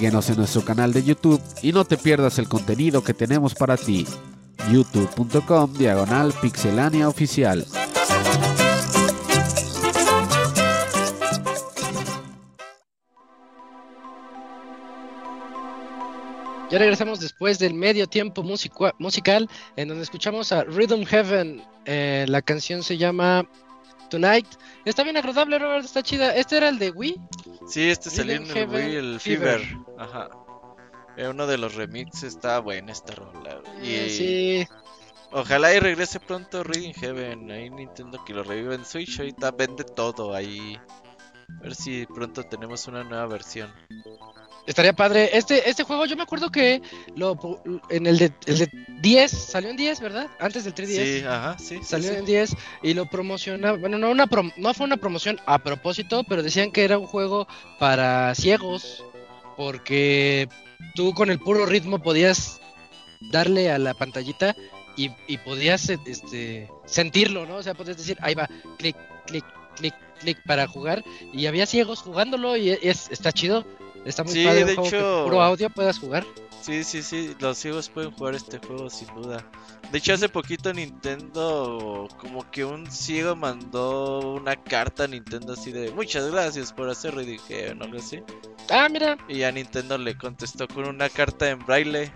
Síguenos en nuestro canal de YouTube y no te pierdas el contenido que tenemos para ti. youtube.com diagonal pixelania oficial. Ya regresamos después del medio tiempo musical en donde escuchamos a Rhythm Heaven. Eh, la canción se llama Tonight. Está bien agradable, Robert, está chida. Este era el de Wii. Sí, este salió en el Wii, el Fever. Fever. Ajá. Eh, uno de los remixes está bueno esta rola. Y Eh, sí. Ojalá y regrese pronto Reading Heaven. Ahí Nintendo que lo revive en Switch. Ahorita vende todo ahí. A ver si pronto tenemos una nueva versión. Estaría padre. Este, este juego, yo me acuerdo que lo en el de, el de 10, salió en 10, ¿verdad? Antes del 3DS. Sí, ajá, sí. sí, Salió sí. en 10 y lo promocionaba. Bueno, no, una prom- no fue una promoción a propósito, pero decían que era un juego para ciegos. Porque tú con el puro ritmo podías darle a la pantallita y, y podías este, sentirlo, ¿no? O sea, podías decir, ahí va, clic, clic, clic, clic para jugar. Y había ciegos jugándolo y es, está chido. Está muy Sí, padre de juego que hecho- puro audio puedas jugar. Sí, sí, sí, los ciegos pueden jugar este juego sin duda. De hecho, hace poquito Nintendo, como que un ciego mandó una carta a Nintendo así de muchas gracias por hacer Reading Heaven o algo así. Ah, mira. Y ya Nintendo le contestó con una carta en braille.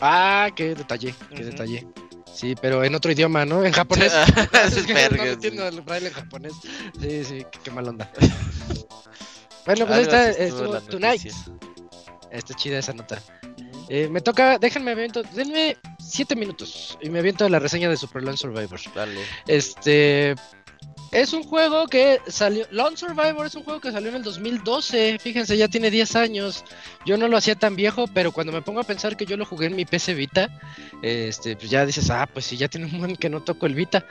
Ah, qué detalle, qué detalle. Sí, pero en otro idioma, ¿no? En japonés. Es Es no sí. entiendo el braille en japonés. Sí, sí, qué, qué mal onda. Bueno, pues así estuvo estuvo Tonight. Está chida esa nota. Eh, me toca, déjenme aviento, denme 7 minutos y me aviento la reseña de Super Lone Survivor. Dale. Este es un juego que salió, Lone Survivor es un juego que salió en el 2012, fíjense, ya tiene 10 años. Yo no lo hacía tan viejo, pero cuando me pongo a pensar que yo lo jugué en mi PC Vita, este, pues ya dices, ah, pues sí, ya tiene un buen que no toco el Vita.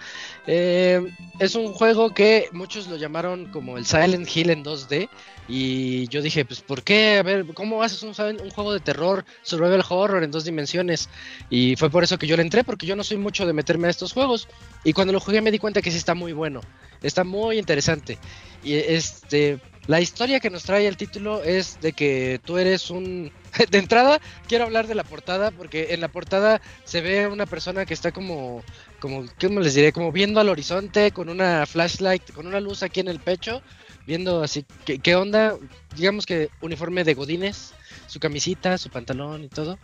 Eh, es un juego que muchos lo llamaron como el Silent Hill en 2D. Y yo dije, pues, ¿por qué? A ver, ¿cómo haces un, un juego de terror, survival horror en dos dimensiones? Y fue por eso que yo le entré, porque yo no soy mucho de meterme a estos juegos. Y cuando lo jugué me di cuenta que sí está muy bueno, está muy interesante. Y este, la historia que nos trae el título es de que tú eres un... De entrada, quiero hablar de la portada, porque en la portada se ve una persona que está como, como, ¿cómo les diré? Como viendo al horizonte con una flashlight, con una luz aquí en el pecho, viendo así, ¿qué, onda? Digamos que uniforme de Godines, su camisita, su pantalón y todo,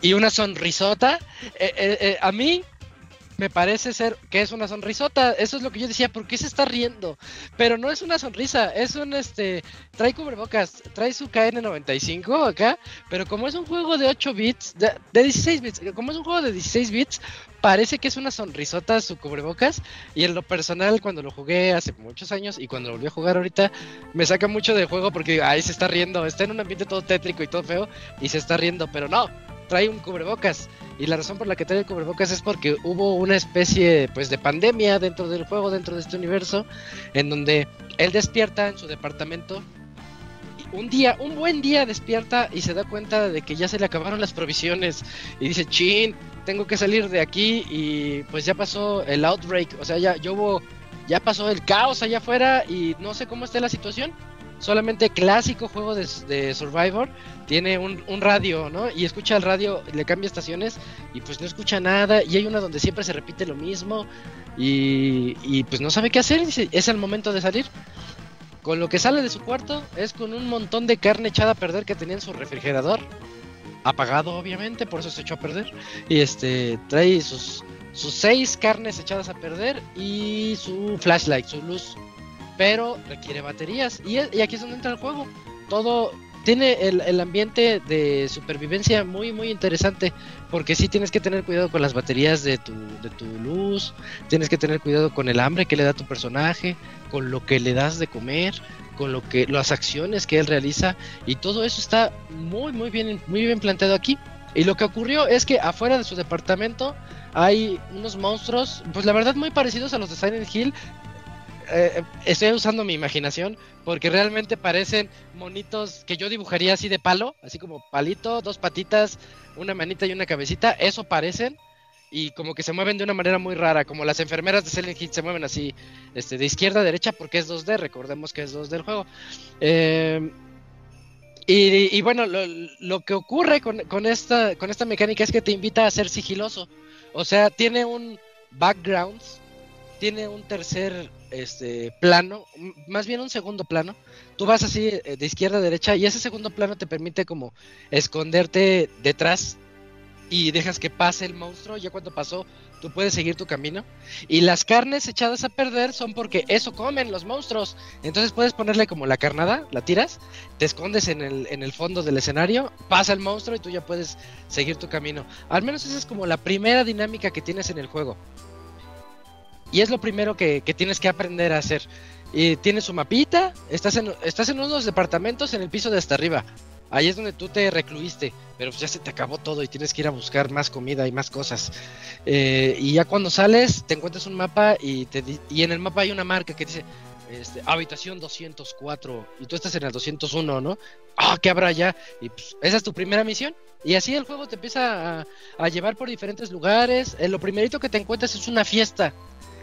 y una sonrisota. Eh, eh, eh, a mí me parece ser que es una sonrisota. Eso es lo que yo decía, ¿por qué se está riendo? Pero no es una sonrisa, es un este. Trae cubrebocas, trae su KN95 acá, pero como es un juego de 8 bits, de, de 16 bits, como es un juego de 16 bits, parece que es una sonrisota su cubrebocas. Y en lo personal, cuando lo jugué hace muchos años y cuando lo volví a jugar ahorita, me saca mucho del juego porque ahí se está riendo. Está en un ambiente todo tétrico y todo feo y se está riendo, pero no, trae un cubrebocas. Y la razón por la que trae el cubrebocas es porque hubo una especie pues de pandemia dentro del juego, dentro de este universo, en donde él despierta en su departamento. Un día, un buen día despierta y se da cuenta de que ya se le acabaron las provisiones. Y dice, chin, tengo que salir de aquí. Y pues ya pasó el outbreak. O sea, ya, ya hubo, ya pasó el caos allá afuera y no sé cómo esté la situación. Solamente clásico juego de, Survivor tiene un, radio, ¿no? Y escucha el radio, le cambia estaciones y pues no escucha nada. Y hay una donde siempre se repite lo mismo y, y pues no sabe qué hacer. dice, es el momento de salir. Con lo que sale de su cuarto es con un montón de carne echada a perder que tenía en su refrigerador. Apagado, obviamente, por eso se echó a perder. Y este trae sus seis carnes echadas a perder y su flashlight, su luz. Pero requiere baterías. Y, y aquí es donde entra el juego. Todo tiene el, el, ambiente de supervivencia muy muy interesante porque sí tienes que tener cuidado con las baterías de tu, de tu luz, tienes que tener cuidado con el hambre que le da tu personaje, con lo que le das de comer, con lo que las acciones que él realiza y todo eso está muy muy bien muy bien planteado aquí. Y lo que ocurrió es que afuera de su departamento hay unos monstruos, pues la verdad muy parecidos a los de Silent Hill, eh, estoy usando mi imaginación porque realmente parecen monitos que yo dibujaría así de palo, así como palito, dos patitas, una manita y una cabecita, eso parecen y como que se mueven de una manera muy rara, como las enfermeras de Silent Hill se mueven así, este, de izquierda a derecha porque es 2D, recordemos que es 2D el juego. Eh, y, bueno, lo, lo que ocurre con, con, esta, con esta mecánica es que te invita a ser sigiloso, o sea, tiene un background, tiene un tercer este plano, más bien un segundo plano. Tú vas así de izquierda a derecha y ese segundo plano te permite como esconderte detrás y dejas que pase el monstruo, ya cuando pasó tú puedes seguir tu camino. Y las carnes echadas a perder son porque eso comen los monstruos. Entonces puedes ponerle como la carnada, la tiras, te escondes en el, en el fondo del escenario, pasa el monstruo y tú ya puedes seguir tu camino. Al menos esa es como la primera dinámica que tienes en el juego. Y es lo primero que, que tienes que aprender a hacer. Y tienes su mapita, estás en, estás en unos departamentos en el piso de hasta arriba. Ahí es donde tú te recluiste, pero ya se te acabó todo y tienes que ir a buscar más comida y más cosas. Eh, y ya cuando sales, te encuentras un mapa y, te, y en el mapa hay una marca que dice este, habitación 204 y tú estás en el 201, ¿no? Ah, ¿qué habrá allá? Y pues, esa es tu primera misión. Y así el juego te empieza a, a llevar por diferentes lugares. Eh, lo primerito que te encuentras es una fiesta.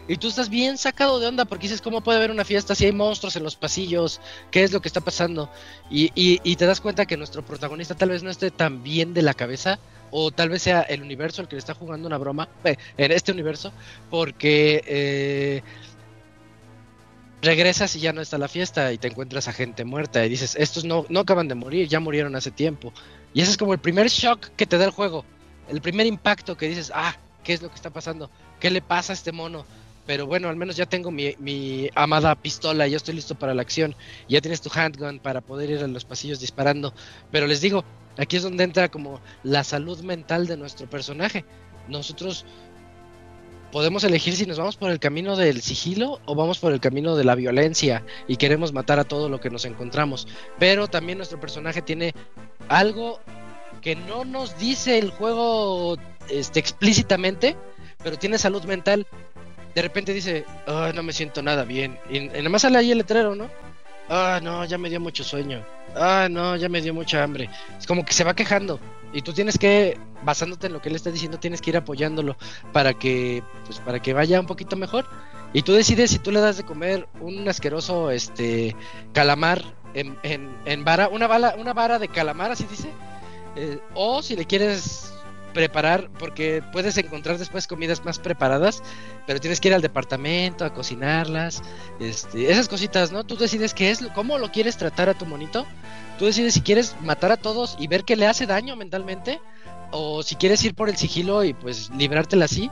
Y tú estás bien sacado de onda porque dices, ¿cómo puede haber una fiesta si hay monstruos en los pasillos? ¿Qué es lo que está pasando? Y, te das cuenta que nuestro protagonista tal vez no esté tan bien de la cabeza, o tal vez sea el universo el que le está jugando una broma, eh, en este universo, porque eh, regresas y ya no está la fiesta y te encuentras a gente muerta y dices, estos no, no acaban de morir, ya murieron hace tiempo. Y ese es como el primer shock que te da el juego, el primer impacto que dices, ah, ¿qué es lo que está pasando? ¿Qué le pasa a este mono? Pero bueno, al menos ya tengo mi, amada pistola ya estoy listo para la acción. Ya tienes tu handgun para poder ir a los pasillos disparando. Pero les digo, aquí es donde entra como la salud mental de nuestro personaje. Nosotros podemos elegir si nos vamos por el camino del sigilo o vamos por el camino de la violencia y queremos matar a todo lo que nos encontramos. Pero también nuestro personaje tiene algo que no nos dice el juego este, explícitamente, pero tiene salud mental. De repente dice, "Ay, no me siento nada bien. Y, y nada más sale ahí el letrero, ¿no? Ah, no, ya me dio mucho sueño. Ah, no, ya me dio mucha hambre. Es como que se va quejando. Y tú tienes que, basándote en lo que él está diciendo, tienes que ir apoyándolo para que, pues, para que vaya un poquito mejor. Y tú decides si tú le das de comer un asqueroso, este, calamar en, en, en vara, una bala, una vara de calamar, así dice. Eh, o si le quieres preparar, porque puedes encontrar después comidas más preparadas, pero tienes que ir al departamento a cocinarlas, este, esas cositas, ¿no? Tú decides qué es, cómo lo quieres tratar a tu monito, tú decides si quieres matar a todos y ver que le hace daño mentalmente, o si quieres ir por el sigilo y pues librártela así,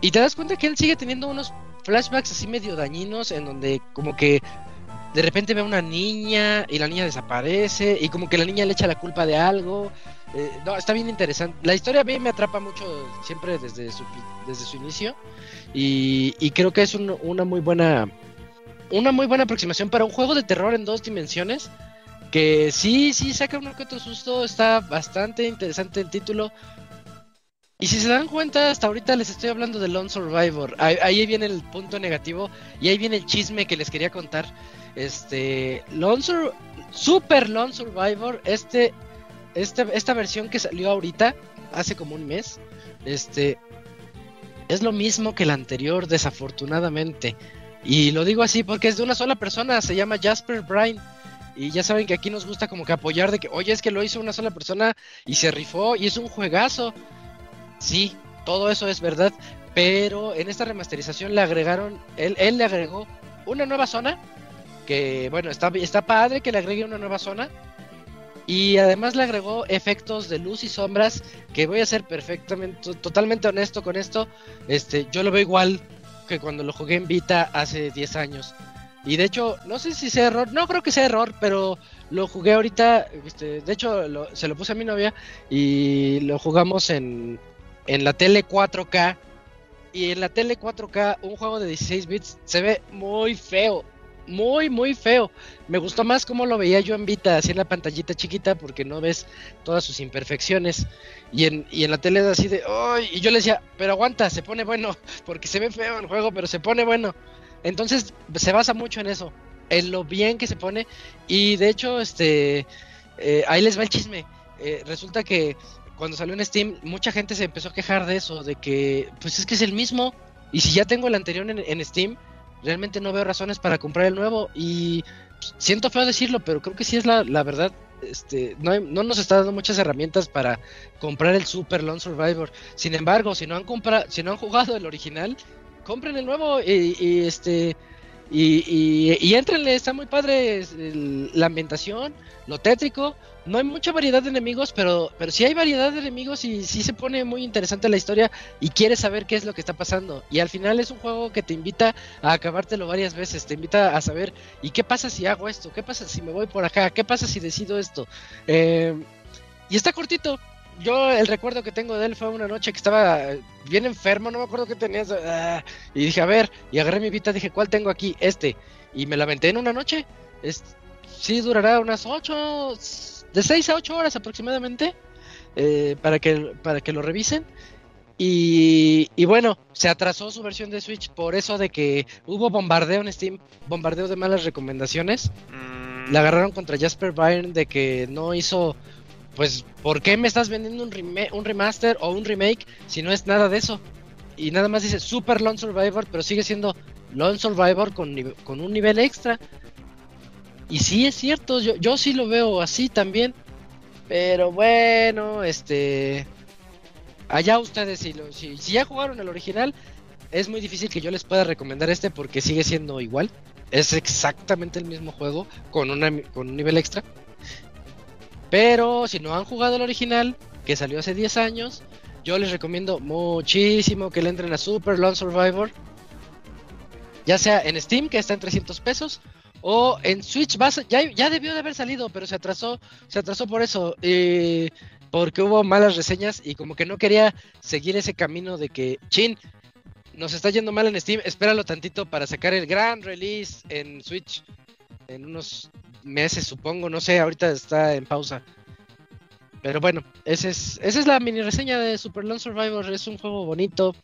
y te das cuenta que él sigue teniendo unos flashbacks así medio dañinos, en donde como que de repente ve a una niña y la niña desaparece y como que la niña le echa la culpa de algo. Eh, no, está bien interesante. La historia a mí me atrapa mucho siempre desde su, desde su inicio y, y creo que es un- una muy buena una muy buena aproximación para un juego de terror en dos dimensiones que sí, sí saca uno que otro susto, está bastante interesante el título. Y si se dan cuenta, hasta ahorita les estoy hablando de Lone Survivor. Ahí, ahí viene el punto negativo y ahí viene el chisme que les quería contar. Este, Lone Sur- Super Lone Survivor, este, este, esta versión que salió ahorita, hace como un mes, este, es lo mismo que la anterior, desafortunadamente. Y lo digo así porque es de una sola persona, se llama Jasper Bryan. Y ya saben que aquí nos gusta como que apoyar de que, oye, es que lo hizo una sola persona y se rifó y es un juegazo. Sí, todo eso es verdad, pero en esta remasterización le agregaron, él, él le agregó una nueva zona, que bueno, está, está padre que le agregue una nueva zona, y además le agregó efectos de luz y sombras, que voy a ser perfectamente, totalmente honesto con esto, este, yo lo veo igual que cuando lo jugué en Vita hace 10 años. Y de hecho, no sé si sea error, no creo que sea error, pero lo jugué ahorita, este, de hecho lo- se lo puse a mi novia y lo jugamos en, en la tele 4K. Y en la tele 4K un juego de 16 bits se ve muy feo, muy, muy feo. Me gustó más cómo lo veía yo en Vita, así en la pantallita chiquita, porque no ves todas sus imperfecciones. Y en, y en la tele es así de, ¡ay! Y yo le decía, pero aguanta, se pone bueno, porque se ve feo el juego, pero se pone bueno. Entonces se basa mucho en eso, en lo bien que se pone. Y de hecho, este, eh, ahí les va el chisme. Eh, resulta que cuando salió en Steam, mucha gente se empezó a quejar de eso, de que, pues es que es el mismo. Y si ya tengo el anterior en, en Steam, realmente no veo razones para comprar el nuevo. Y siento feo decirlo, pero creo que sí es la, la verdad. Este, no, no nos está dando muchas herramientas para comprar el Super Lone Survivor. Sin embargo, si no han comprado, si no han jugado el original, compren el nuevo y, y, este Y, y, éntrenle, está muy padre la ambientación, lo tétrico. No hay mucha variedad de enemigos, pero, pero sí hay variedad de enemigos y sí se pone muy interesante la historia y quieres saber qué es lo que está pasando. Y al final es un juego que te invita a acabártelo varias veces, te invita a saber, ¿y qué pasa si hago esto? ¿Qué pasa si me voy por acá? ¿Qué pasa si decido esto? Eh, y está cortito. Yo el recuerdo que tengo de él fue una noche que estaba bien enfermo, no me acuerdo qué tenía. ah, y dije, a ver, y agarré mi Vita, dije, ¿cuál tengo aquí? Este. Y me la aventé en una noche. Es, sí, durará unas 8, de 6 a 8 horas aproximadamente, eh, para, que, para que lo revisen. Y, y bueno, se atrasó su versión de Switch por eso de que hubo bombardeo en Steam, bombardeo de malas recomendaciones. Mm, La agarraron contra Jasper Byrne de que no hizo. Pues, ¿por qué me estás vendiendo un, un remaster o un remake si no es nada de eso? Y nada más dice Super Lone Survivor, pero sigue siendo Lone Survivor con, con un nivel extra. Y sí es cierto, yo, yo sí lo veo así también. Pero bueno, este. Allá ustedes, si, lo- si, ya jugaron el original, es muy difícil que yo les pueda recomendar este porque sigue siendo igual. Es exactamente el mismo juego con, una, con un nivel extra. Pero si no han jugado el original, que salió hace 10 años, yo les recomiendo muchísimo que le entren a Super Lone Survivor. Ya sea en Steam, que está en 300 pesos, o en Switch. va a sa- ya, ya debió de haber salido, pero se atrasó. Se atrasó por eso. eh, porque hubo malas reseñas y como que no quería seguir ese camino de que, chin, nos está yendo mal en Steam, espéralo tantito para sacar el gran release en Switch en unos meses, supongo, no sé, ahorita está en pausa. Pero bueno, ese es, esa es la mini reseña de Super Lone Survivor, es un juego bonito,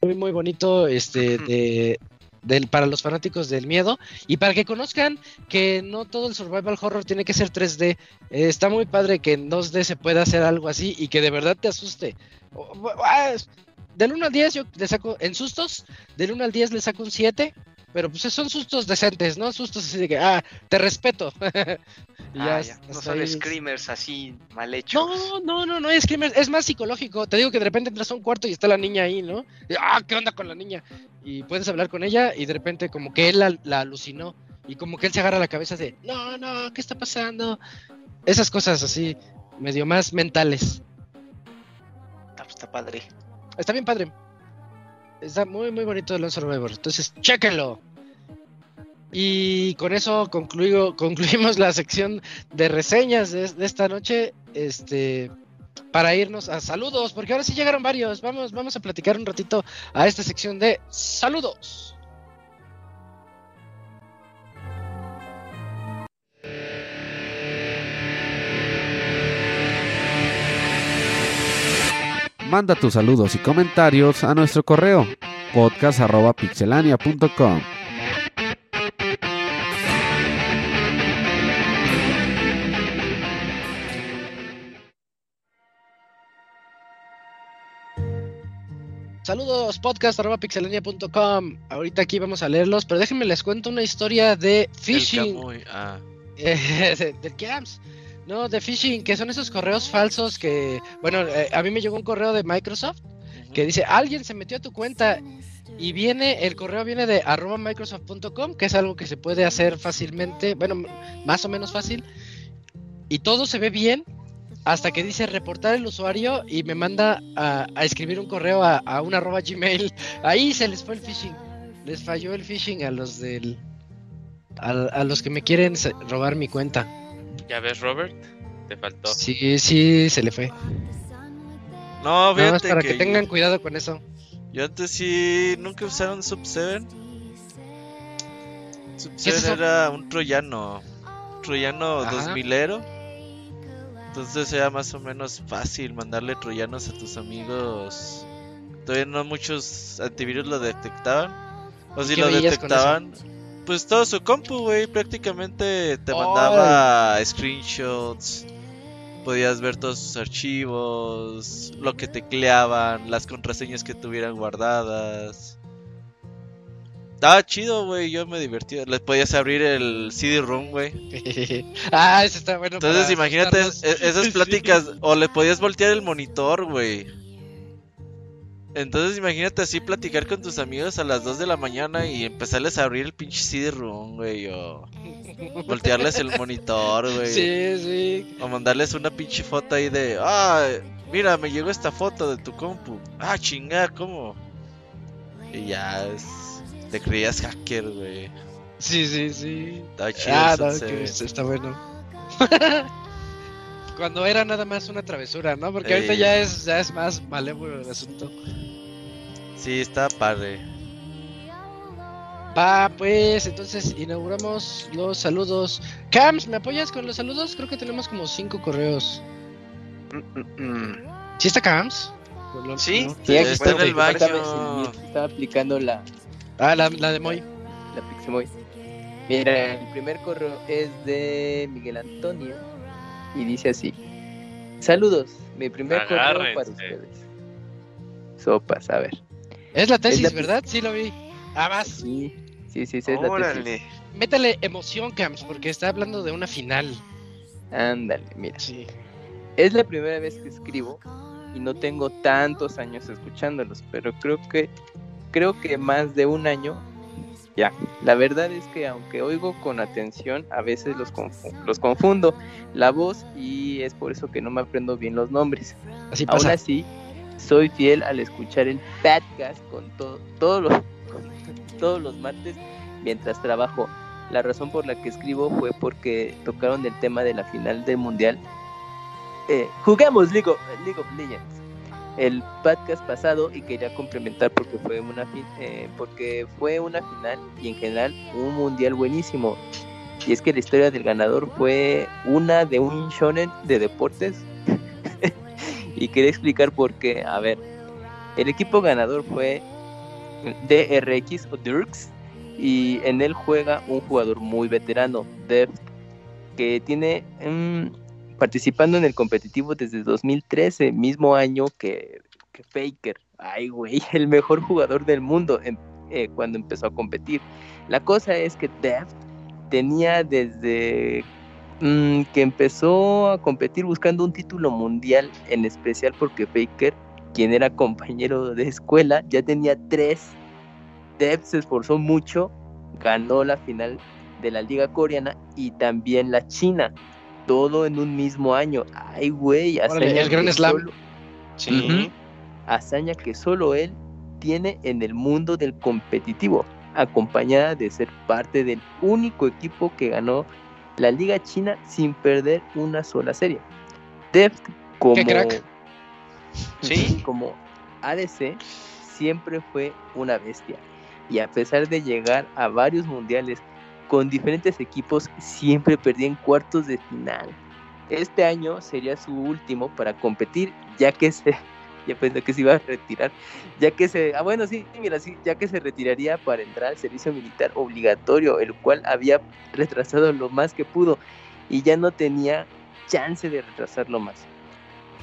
muy muy bonito, este, de, del, para los fanáticos del miedo y para que conozcan que no todo el survival horror tiene que ser 3D. Eh, está muy padre que en 2D se pueda hacer algo así y que de verdad te asuste. Ah, Del 1 al 10 yo le saco, en sustos, del 1 al 10 le saco un 7, pero pues son sustos decentes, ¿no? Sustos así de que, ah, te respeto. Y ah, ya, ya, No son ahí- screamers así mal hechos. no, no, no, no es screamer, es más psicológico. Te digo que de repente entras a un cuarto y está la niña ahí, ¿no? Y, ah, ¿qué onda con la niña? Y puedes hablar con ella y de repente como que él la, la alucinó y como que él se agarra la cabeza de, no, no, ¿qué está pasando? Esas cosas así, medio más mentales. Ah, pues está padre. Está bien padre. Está muy, muy bonito el Survivor. Entonces, chéquenlo. Y con eso concluyo, concluimos la sección de reseñas de, de esta noche. Este. Para irnos a saludos, porque ahora sí llegaron varios. Vamos, vamos a platicar un ratito a esta sección de saludos. Manda tus saludos y comentarios a nuestro correo podcast.pixelania.com. Saludos, podcast.pixelania.com. Ahorita aquí vamos a leerlos, pero déjenme les cuento una historia de phishing. Ah. Eh, de-. No, de phishing, que son esos correos falsos que, bueno, eh, a mí me llegó un correo de Microsoft que dice, alguien se metió a tu cuenta y viene, el correo viene de arroba microsoft.com, que es algo que se puede hacer fácilmente, bueno, más o menos fácil, y todo se ve bien hasta que dice reportar el usuario y me manda a, a escribir un correo a, a un arroba gmail. Ahí se les fue el phishing. Les falló el phishing a los del... A, a los que me quieren robar mi cuenta. Ya ves, Robert, te faltó. Sí, sí, se le fue. No, Nada más fíjate para que, que tengan cuidado con eso. yo antes sí nunca usaron Sub 7. Sub ¿Qué es 7 eso? era un troyano, un troyano Ajá. 2000ero. Entonces era más o menos fácil mandarle troyanos a tus amigos. Todavía no muchos antivirus lo detectaban. O si ¿Qué lo detectaban, pues todo su compu, güey, prácticamente te mandaba screenshots. Podías ver todos sus archivos, lo que tecleaban, las contraseñas que tuvieran guardadas. Estaba chido, güey, yo me divertía. Les podías abrir el CD-ROOM, güey. ah, eso está bueno. Entonces imagínate e- esas Sí. pláticas, o le podías voltear el monitor, güey. Entonces imagínate así platicar con tus amigos a las 2 de la mañana y empezarles a abrir el pinche CD-ROOM, güey, o voltearles el monitor, güey. Sí, sí. O mandarles una pinche foto ahí de, ah, mira, me llegó esta foto de tu compu. Ah, chinga, ¿cómo? Y ya es... Te creías hacker, güey. Sí, sí, sí. Estaba chido Ah, no, que está bueno. Cuando era nada más una travesura, ¿no? Porque ahorita ya es, ya es más malévolo el asunto. Sí, está padre. Va, pues, entonces inauguramos los saludos. Cams, ¿me apoyas con los saludos? Creo que tenemos como cinco correos. Mm, mm, mm. ¿Sí está Cams? Sí. ¿no? Sí, Está en el baño. Estaba aplicando la, Ah, la, la de Moy. la Pixemoy. Mira, el primer correo es de Miguel Antonio y dice así: Saludos, mi primer correo para Agárrense. ustedes. Sopas, a ver. Es la tesis, Es la- ¿verdad? Sí lo vi. Ah, vas. Sí, sí, sí, esa es la tesis. Métale emoción, Cams, porque está hablando de una final. Ándale, mira. Sí. Es la primera vez que escribo y no tengo tantos años escuchándolos, pero creo que creo que más de un año ya. La verdad es que aunque oigo con atención, a veces los, confu- los confundo la voz y es por eso que no me aprendo bien los nombres. Así Aún pasa. así, soy fiel al escuchar el podcast con todo, todos los con todos los martes mientras trabajo. La razón por la que escribo fue porque tocaron el tema de la final del mundial. Eh, jugamos League of, League of Legends. El podcast pasado y quería complementar porque fue una eh, porque fue una final y en general un mundial buenísimo. Y es que la historia del ganador fue una de un shonen de deportes y quería explicar por qué. A ver, el equipo ganador fue DRX o Dirks y en él juega un jugador muy veterano, Dev, que tiene mm, participando en el competitivo desde 2013, mismo año que, Faker. Ay, güey, el mejor jugador del mundo em- eh, cuando empezó a competir. La cosa es que Dev tenía desde mm, que empezó a competir buscando un título mundial, en especial porque Faker, quien era compañero de escuela, ya tenía tres. Dev se esforzó mucho, ganó la final de la liga coreana y también la china, todo en un mismo año. Ay, güey, hazaña el Gran que Slam. solo- Sí. Hazaña que solo él tiene en el mundo del competitivo, acompañada de ser parte del único equipo que ganó la Liga China sin perder una sola serie. Dev como, crack. Sí. como ADC siempre fue una bestia y a pesar de llegar a varios mundiales con diferentes equipos siempre perdía en cuartos de final. Este año sería su último para competir ya que se ya pensé que se iba a retirar, ya que se, ah bueno sí, mira, sí, ya que se retiraría para entrar al servicio militar obligatorio, el cual había retrasado lo más que pudo y ya no tenía chance de retrasarlo más.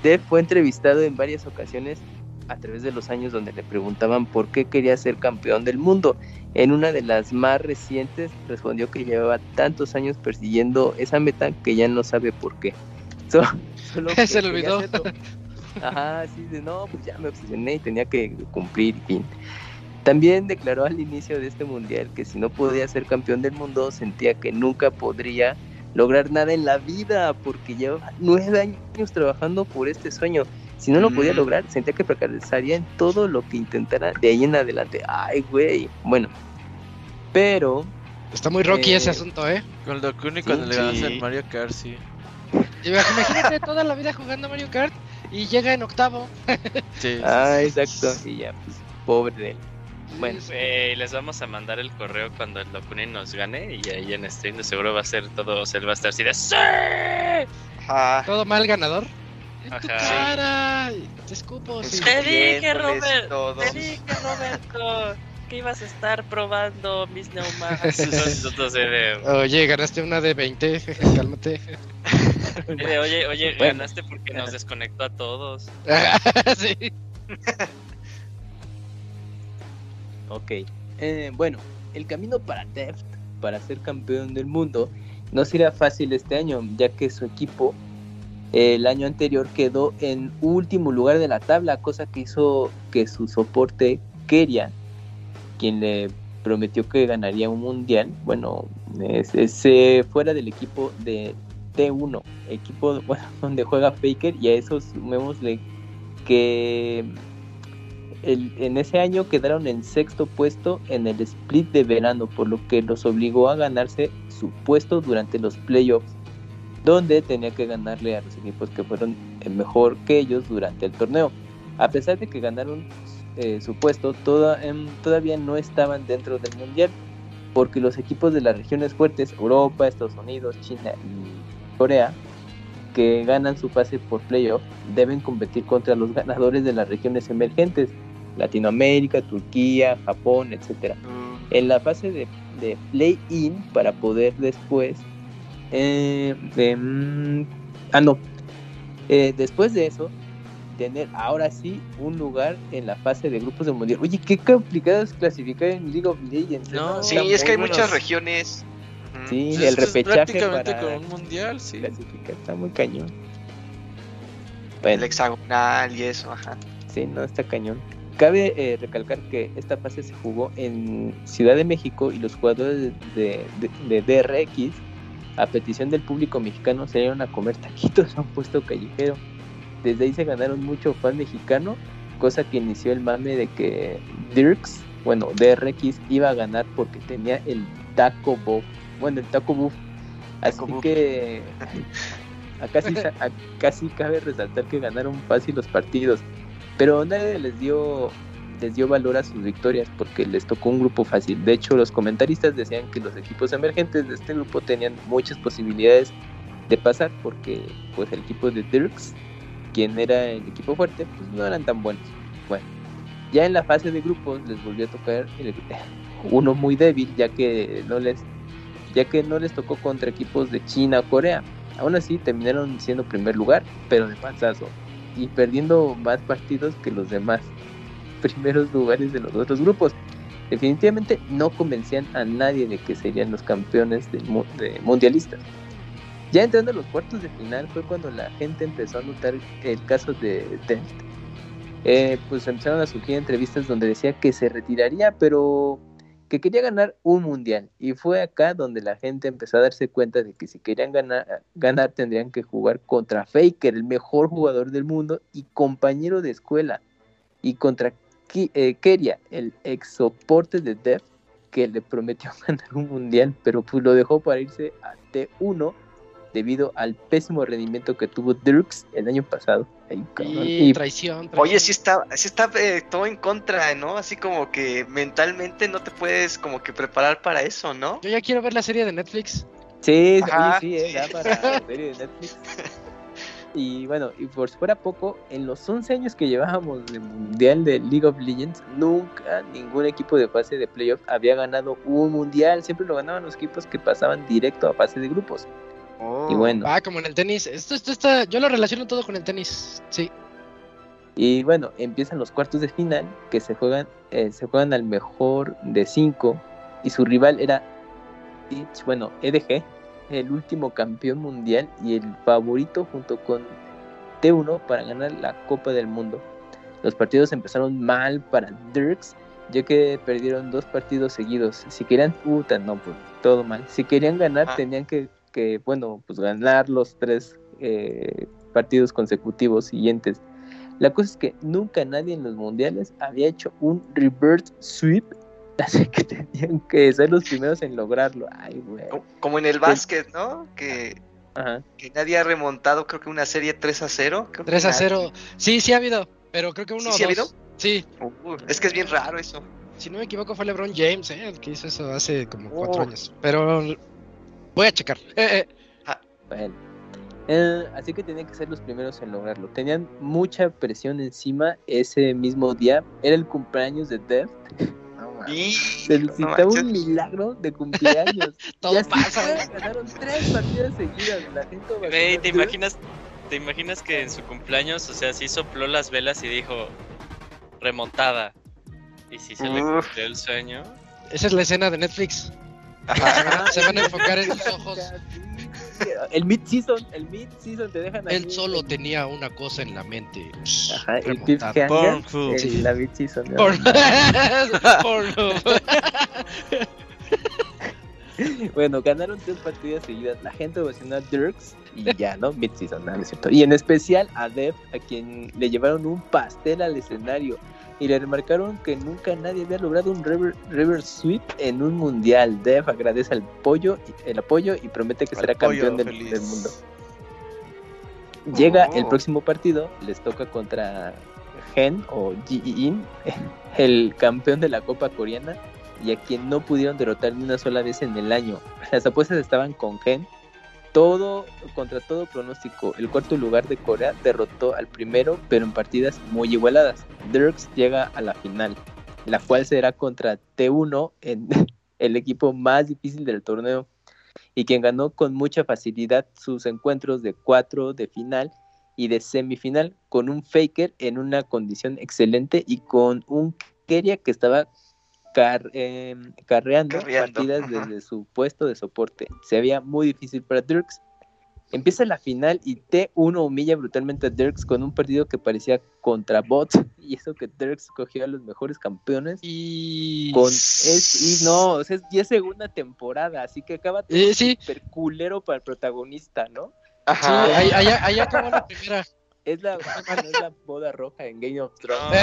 Dev fue entrevistado en varias ocasiones a través de los años donde le preguntaban por qué quería ser campeón del mundo. En una de las más recientes respondió que llevaba tantos años persiguiendo esa meta que ya no sabe por qué. So- solo que Se le olvidó. hacerlo. Ajá, sí, de no, pues ya me obsesioné y tenía que cumplir, fin. También declaró al inicio de este mundial que si no podía ser campeón del mundo sentía que nunca podría lograr nada en la vida porque lleva nueve años trabajando por este sueño. Si no lo podía Mm. lograr, sentía que fracasaría en todo lo que intentara de ahí en adelante. Ay, güey. Bueno, pero Está muy rocky Eh, ese asunto, ¿eh? Con Dokuni Sí, cuando le ganas sí. al Mario Kart, sí. Imagínate toda la vida jugando Mario Kart y llega en octavo. Sí, Ah, exacto. sí. Y ya, pues, pobre de él. Bueno, Güey, les vamos a mandar el correo cuando el Dokuni nos gane y ahí en stream de seguro va a ser todo, o sea, él va a estar así de ¡Sí! Todo mal ganador. En tu Ajá. cara. Te escupo. sí. Te dije, Robert, todo. te dije, Roberto, que ibas a estar probando mis neumáticos. Oye, ganaste una de 20. Cálmate. oye, oye, Bueno. ganaste porque nos desconectó a todos. sí. Ok. Eh, bueno, el camino para Deft, para ser campeón del mundo, no será fácil este año, ya que su equipo el año anterior quedó en último lugar de la tabla, cosa que hizo que su soporte Keria, quien le prometió que ganaría un mundial, bueno, se fuera del equipo de T1, equipo donde juega Faker, y a eso sumémosle que en ese año quedaron en sexto puesto en el split de verano, por lo que los obligó a ganarse su puesto durante los playoffs, donde tenía que ganarle a los equipos que fueron mejor que ellos durante el torneo. A pesar de que ganaron eh, su puesto, toda- em, todavía no estaban dentro del mundial, porque los equipos de las regiones fuertes, Europa, Estados Unidos, China y Corea, que ganan su pase por playoff, deben competir contra los ganadores de las regiones emergentes, Latinoamérica, Turquía, Japón, etcétera en la fase de, de play-in para poder después eh, de, mm, ah no Eh, después de eso tener ahora sí un lugar en la fase de grupos del mundial oye qué complicado es clasificar en League of Legends ¿eh? No, Sí, es que hay muchas regiones. Sí Pues el repechaje prácticamente para con un mundial, sí. clasificar está muy cañón El hexagonal y eso, ajá. Sí, no, está cañón. Cabe eh, recalcar que esta fase se jugó en Ciudad de México y los jugadores de, de- de DRX, a petición del público mexicano, salieron a comer taquitos a un puesto callejero. Desde ahí se ganaron mucho fan mexicano, cosa que inició el mame de que Dirks, bueno, DRX iba a ganar porque tenía el taco buff. Bueno, el taco buff. Así Taco que acá sí, sa- acá sí cabe resaltar que ganaron fácil los partidos pero nadie les dio les dio valor a sus victorias porque les tocó un grupo fácil. De hecho, los comentaristas decían que los equipos emergentes de este grupo tenían muchas posibilidades de pasar porque pues el equipo de Dirks, quien era el equipo fuerte, pues no eran tan buenos. Bueno, ya en la fase de grupos les volvió a tocar uno muy débil ya que no les ya que no les tocó contra equipos de China o Corea. Aún así terminaron siendo primer lugar, pero de panzazo y perdiendo más partidos que los demás primeros lugares de los otros grupos. Definitivamente no convencían a nadie de que serían los campeones del de mundialistas. Ya entrando a los cuartos de final fue cuando la gente empezó a notar el caso de Dent. Eh, pues empezaron a surgir entrevistas donde decía que se retiraría, pero que quería ganar un mundial. Y fue acá donde la gente empezó a darse cuenta de que si querían ganar, tendrían que jugar contra Faker, el mejor jugador del mundo y compañero de escuela. Y contra eh, Keria, el ex soporte de Def, que le prometió ganar un mundial, pero pues lo dejó para irse a T1 debido al pésimo rendimiento que tuvo Dirks el año pasado. Ay. Y, Y traición, traición. Oye, sí está, sí está eh, todo en contra, ¿no? Así como que mentalmente no te puedes como que preparar para eso, ¿no? Yo ya quiero ver la serie de Netflix. Sí, Ajá, sí, eh, sí. da para la serie de Netflix. Y bueno, y por si fuera poco, en los 11 años que llevábamos de mundial de League of Legends, nunca ningún equipo de fase de playoff había ganado un mundial. Siempre lo ganaban los equipos que pasaban directo a fase de grupos. Y bueno, Ah, como en el tenis. Esto, esto está. Yo lo relaciono todo con el tenis. Sí. y bueno, empiezan los cuartos de final que se juegan, eh, se juegan al mejor de 5 y su rival era, bueno, EDG, el último campeón mundial y el favorito junto con T1 para ganar la Copa del Mundo. Los partidos empezaron mal para Dirks, ya que perdieron dos partidos seguidos. Si querían, puta, no, pues todo mal. Si querían ganar, Ah. tenían que, que, bueno, pues ganar los tres eh, partidos consecutivos siguientes. La cosa es que nunca nadie en los mundiales había hecho un reverse sweep, así que tenían que ser los primeros en lograrlo. Ay, güey. Co- Como en el básquet, ¿no? Que, Ajá. que nadie ha remontado, creo que una serie 3 a 0. creo que 3 a nadie. 0. Sí, sí ha habido. Pero creo que uno ¿Sí, o sí ha habido? Sí. Uh, es que es bien raro eso. Si no me equivoco, fue LeBron James, ¿eh? El que hizo eso hace como Oh. cuatro años. Pero voy a checar. Eh, eh. Bueno. Eh, así que tenían que ser los primeros en lograrlo. Tenían mucha presión encima ese mismo día. Era el cumpleaños de Death. No necesitaba un milagro de cumpleaños. Todo pasa. fue, Ganaron tres partidas seguidas. La gente ¿te imaginas, ¿te imaginas que en su cumpleaños, o sea, sí sopló las velas y dijo remontada? Y si se le Uf. cumplió el sueño. Esa es la escena de Netflix. Ajá. Se van a enfocar en sus ojos. El mid-season, el mid-season te dejan Él solo el- tenía una cosa en la mente. Ajá, el remontar. Pornhub. el- Sí. la mid-season. Bueno, ganaron tres partidas seguidas. La gente ovacionó a Dirks y ya, ¿no? Mid-season, ¿no? ¿No es cierto? Y en especial a Dev, a quien le llevaron un pastel al escenario. Y le remarcaron que nunca nadie había logrado un river, river sweep en un mundial. Dev agradece el apoyo, el apoyo y promete que Al será pollo campeón del mundo. Llega el Oh. próximo partido, les toca contra Gen o Ji-in, el campeón de la Copa Coreana, y a quien no pudieron derrotar ni una sola vez en el año. Las apuestas estaban con Gen. Todo, contra todo pronóstico, el cuarto lugar de Corea derrotó al primero, pero en partidas muy igualadas. Dirks llega a la final, la cual será contra T1 en el equipo más difícil del torneo y quien ganó con mucha facilidad sus encuentros de cuatro de final y de semifinal con un Faker en una condición excelente y con un Keria que estaba car- em, carreando, Carreando, partidas desde su puesto de soporte. Se veía muy difícil para Dirks. Empieza la final y T1 humilla brutalmente a Dirks con un partido que parecía contra bots y eso que Dirks cogió a los mejores campeones Y. con es y no, o sea, es ya es segunda temporada, así que acaba todo Eh, sí. súper culero para el protagonista, ¿no? Sí, ahí, ahí, ahí acabó la primera. Es la, bueno, es la boda roja en Game of Thrones.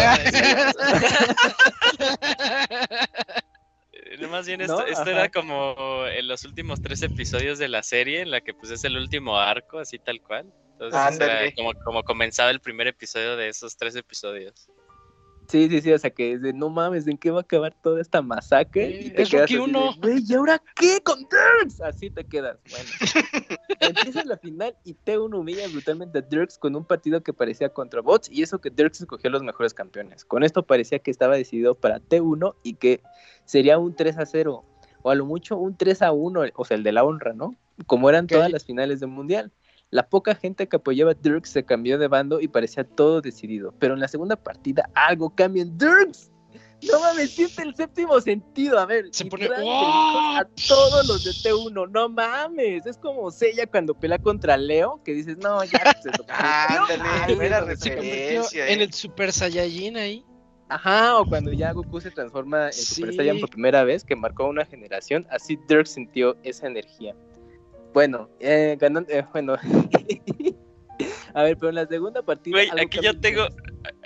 Eh, Más bien ¿No? esto, era como en los últimos tres episodios de la serie, en la que pues es el último arco, así tal cual. Entonces era como, como comenzaba el primer episodio de esos tres episodios. Sí, sí, sí, o sea que es de no mames, ¿en qué va a acabar toda esta masacre? Sí, es Rocky así de, uno. Güey, ¿y ahora qué con Dirks? Así te quedas. Bueno, empieza la final y T1 humilla brutalmente a Dirks con un partido que parecía contra bots y eso que Dirks escogió los mejores campeones. Con esto parecía que estaba decidido para T1 y que sería un 3 a 0 o a lo mucho un 3 a 1, o sea, el de la honra, ¿no? Como eran todas las finales del mundial. La poca gente que apoyaba a Dirks se cambió de bando y parecía todo decidido. Pero en la segunda partida algo cambia en Dirks. No mames, siente el séptimo sentido. A ver, Se pone, lejos a todos los de T1. No mames, es como Sella cuando pelea contra Leo, que dices, no, ya se lo Ándale, buena referencia. en eh. el Super Saiyajin ahí. Ajá, o cuando ya Goku se transforma en Super Sí. Saiyan por primera vez, que marcó una generación, así Dirk sintió esa energía. Bueno, eh, ganando, eh, bueno. A ver, pero en la segunda partida. Güey, aquí yo tengo,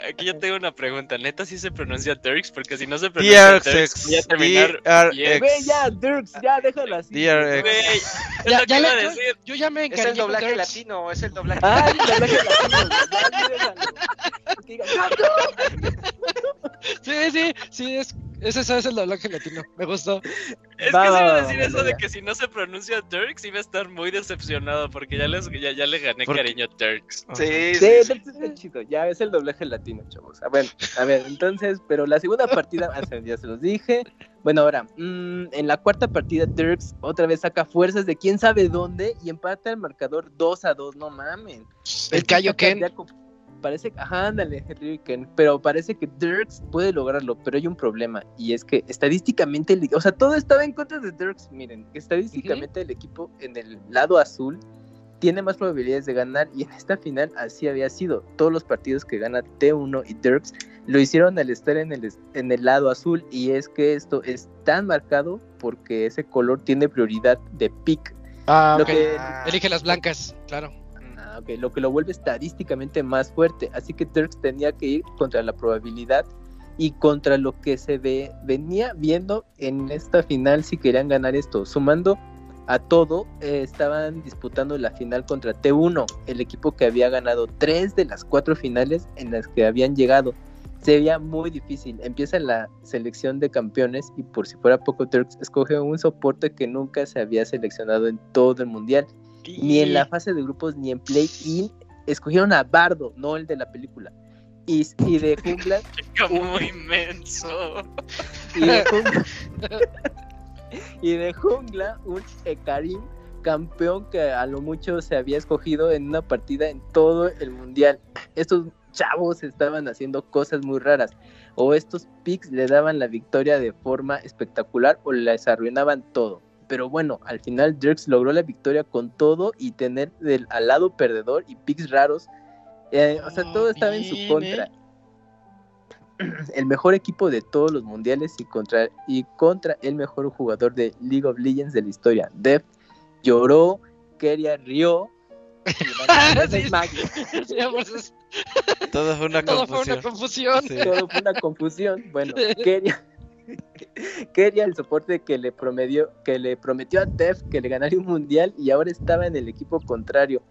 aquí yo tengo una pregunta. Neta, sí se pronuncia Turks, porque si no se pronuncia Turks, voy a terminar. Güey, ya, Dirks, ya, déjalo así. Ya, lo que ya iba a le- yo, decir. yo ya me Es el doblaje Dirks. latino, es el doblaje. Ah, el doblaje latino. Sí, sí, sí, es, ese es el doblaje latino. Me gustó. Es Va, que va, se iba a decir va, eso va, de ya. que si no se pronuncia Turks iba a estar muy decepcionado porque ya, les, ya, ya le gané Porque- cariño a Turks. Sí, Sí, sí, está chido, ya es el doblaje latino, chavos. A ver, a ver, entonces, pero la segunda partida, ah, ya se los dije. Bueno, ahora, mm, en la cuarta partida, Dirks otra vez saca fuerzas de quién sabe dónde y empata el marcador 2 a 2, no mamen. El Kaioken. cardíaco, Parece, ajá, ándale, Ryuken, pero parece que Dirks puede lograrlo, pero hay un problema, y es que estadísticamente, el- o sea, todo estaba en contra de Dirks, miren, estadísticamente el equipo en el lado azul tiene más probabilidades de ganar, y en esta final así había sido, todos los partidos que gana T1 y Dirks lo hicieron al estar en el, en el lado azul, y es que esto es tan marcado porque ese color tiene prioridad de pick, Ah, que- Elige las blancas, claro. Ah, lo que lo vuelve estadísticamente más fuerte. Así que Turks tenía que ir contra la probabilidad y contra lo que se ve, venía viendo en esta final si querían ganar esto. Sumando a todo, eh, estaban disputando la final contra T1, el equipo que había ganado tres de las cuatro finales en las que habían llegado. Se veía muy difícil. Empieza la selección de campeones y por si fuera poco, Turks escoge un soporte que nunca se había seleccionado en todo el mundial ni en la fase de grupos ni en play-in escogieron a Bardo, no el de la película. Y, y de jungla, Como inmenso. y de jungla, y de jungla un Ekarim campeón que a lo mucho se había escogido en una partida en todo el mundial. Estos chavos estaban haciendo cosas muy raras. O estos picks le daban la victoria de forma espectacular o les arruinaban todo. Pero bueno, al final Dirks logró la victoria con todo y tener del, al lado perdedor y picks raros. Eh, o sea, Oh, todo estaba en su bien, contra. eh. El mejor equipo de todos los mundiales y contra, y contra el mejor jugador de League of Legends de la historia. Dev lloró, Keria rió. Sí. Sí, Todo fue una todo fue una confusión. confusión. Sí. todo fue una confusión. Bueno, Keria, Keria, el soporte que le prometió, que le prometió a Def que le ganaría un mundial y ahora estaba en el equipo contrario.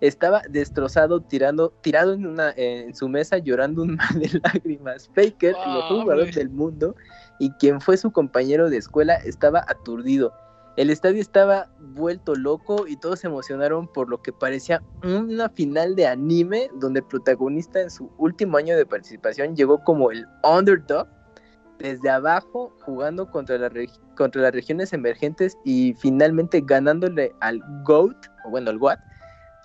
Estaba destrozado, tirando, tirado en, una, en su mesa, llorando un mar de lágrimas. Faker, el mejor Hombre. jugador del mundo y quien fue su compañero de escuela, estaba aturdido. El estadio estaba vuelto loco y todos se emocionaron por lo que parecía una final de anime donde el protagonista en su último año de participación llegó como el underdog desde abajo jugando contra, la contra las regiones emergentes y finalmente ganándole al GOAT, o bueno, al GOAT,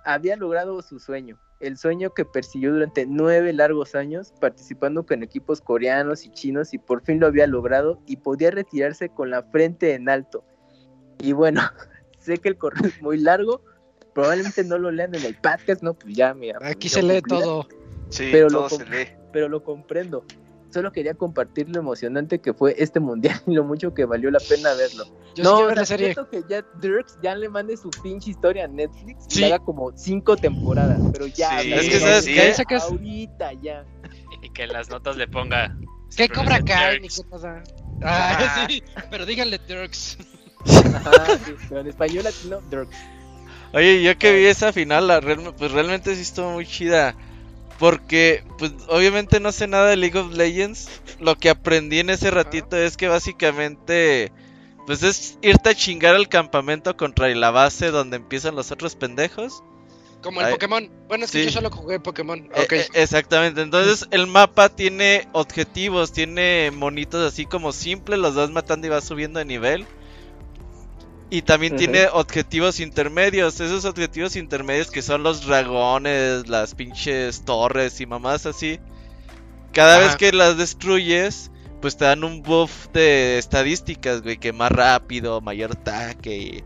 había logrado su sueño. El sueño que persiguió durante nueve largos años, participando con equipos coreanos y chinos, y por fin lo había logrado y podía retirarse con la frente en alto. Y bueno, sé que el correo es muy largo, probablemente no lo lean en el podcast, no, pues ya, mira. Aquí se lee todo. Sí, Pero todo lo se lee. Pero lo comprendo. Solo quería compartir lo emocionante que fue este mundial y lo mucho que valió la pena verlo. Yo no, sí ver la serie. que ya Dirks ya le mande su pinche historia a Netflix y Sí. le haga como cinco temporadas, pero ya. Sí, es que, ¿sabes? Ahí sacas- Ahorita ya. Y que en las notas le ponga. ¿Qué cobra Dirks. Kai? Ni qué pasa. Ah, Ah. sí, pero díganle Turks. Ajá, sí, pero en español latino, Dirks. Oye, yo que vi esa final, la real- pues realmente sí estuvo muy chida. Porque, pues obviamente no sé nada de League of Legends. Lo que aprendí en ese ratito es que básicamente, pues es irte a chingar al campamento contra la base donde empiezan los otros pendejos. Como el Ay, Pokémon. Bueno, es que sí. yo solo jugué Pokémon. Eh, Ok. eh, exactamente, entonces el mapa tiene objetivos, tiene monitos así como simples, los vas matando y vas subiendo de nivel. Y también tiene objetivos intermedios, esos objetivos intermedios que son los dragones, las pinches torres y mamás así. Cada vez que las destruyes, pues te dan un buff de estadísticas, güey, que más rápido, mayor ataque y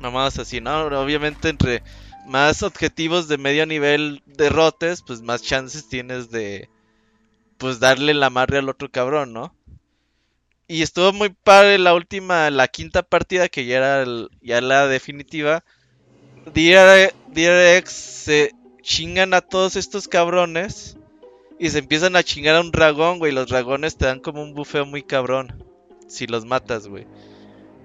mamás así, ¿no? Obviamente entre más objetivos de medio nivel derrotes, pues más chances tienes de pues darle la madre al otro cabrón, ¿no? Y estuvo muy padre la última, la quinta partida que ya era ya la definitiva. DR DRX se chingan a todos estos cabrones y se empiezan a chingar a un dragón, güey. Los dragones te dan como un bufeo muy cabrón si los matas, güey.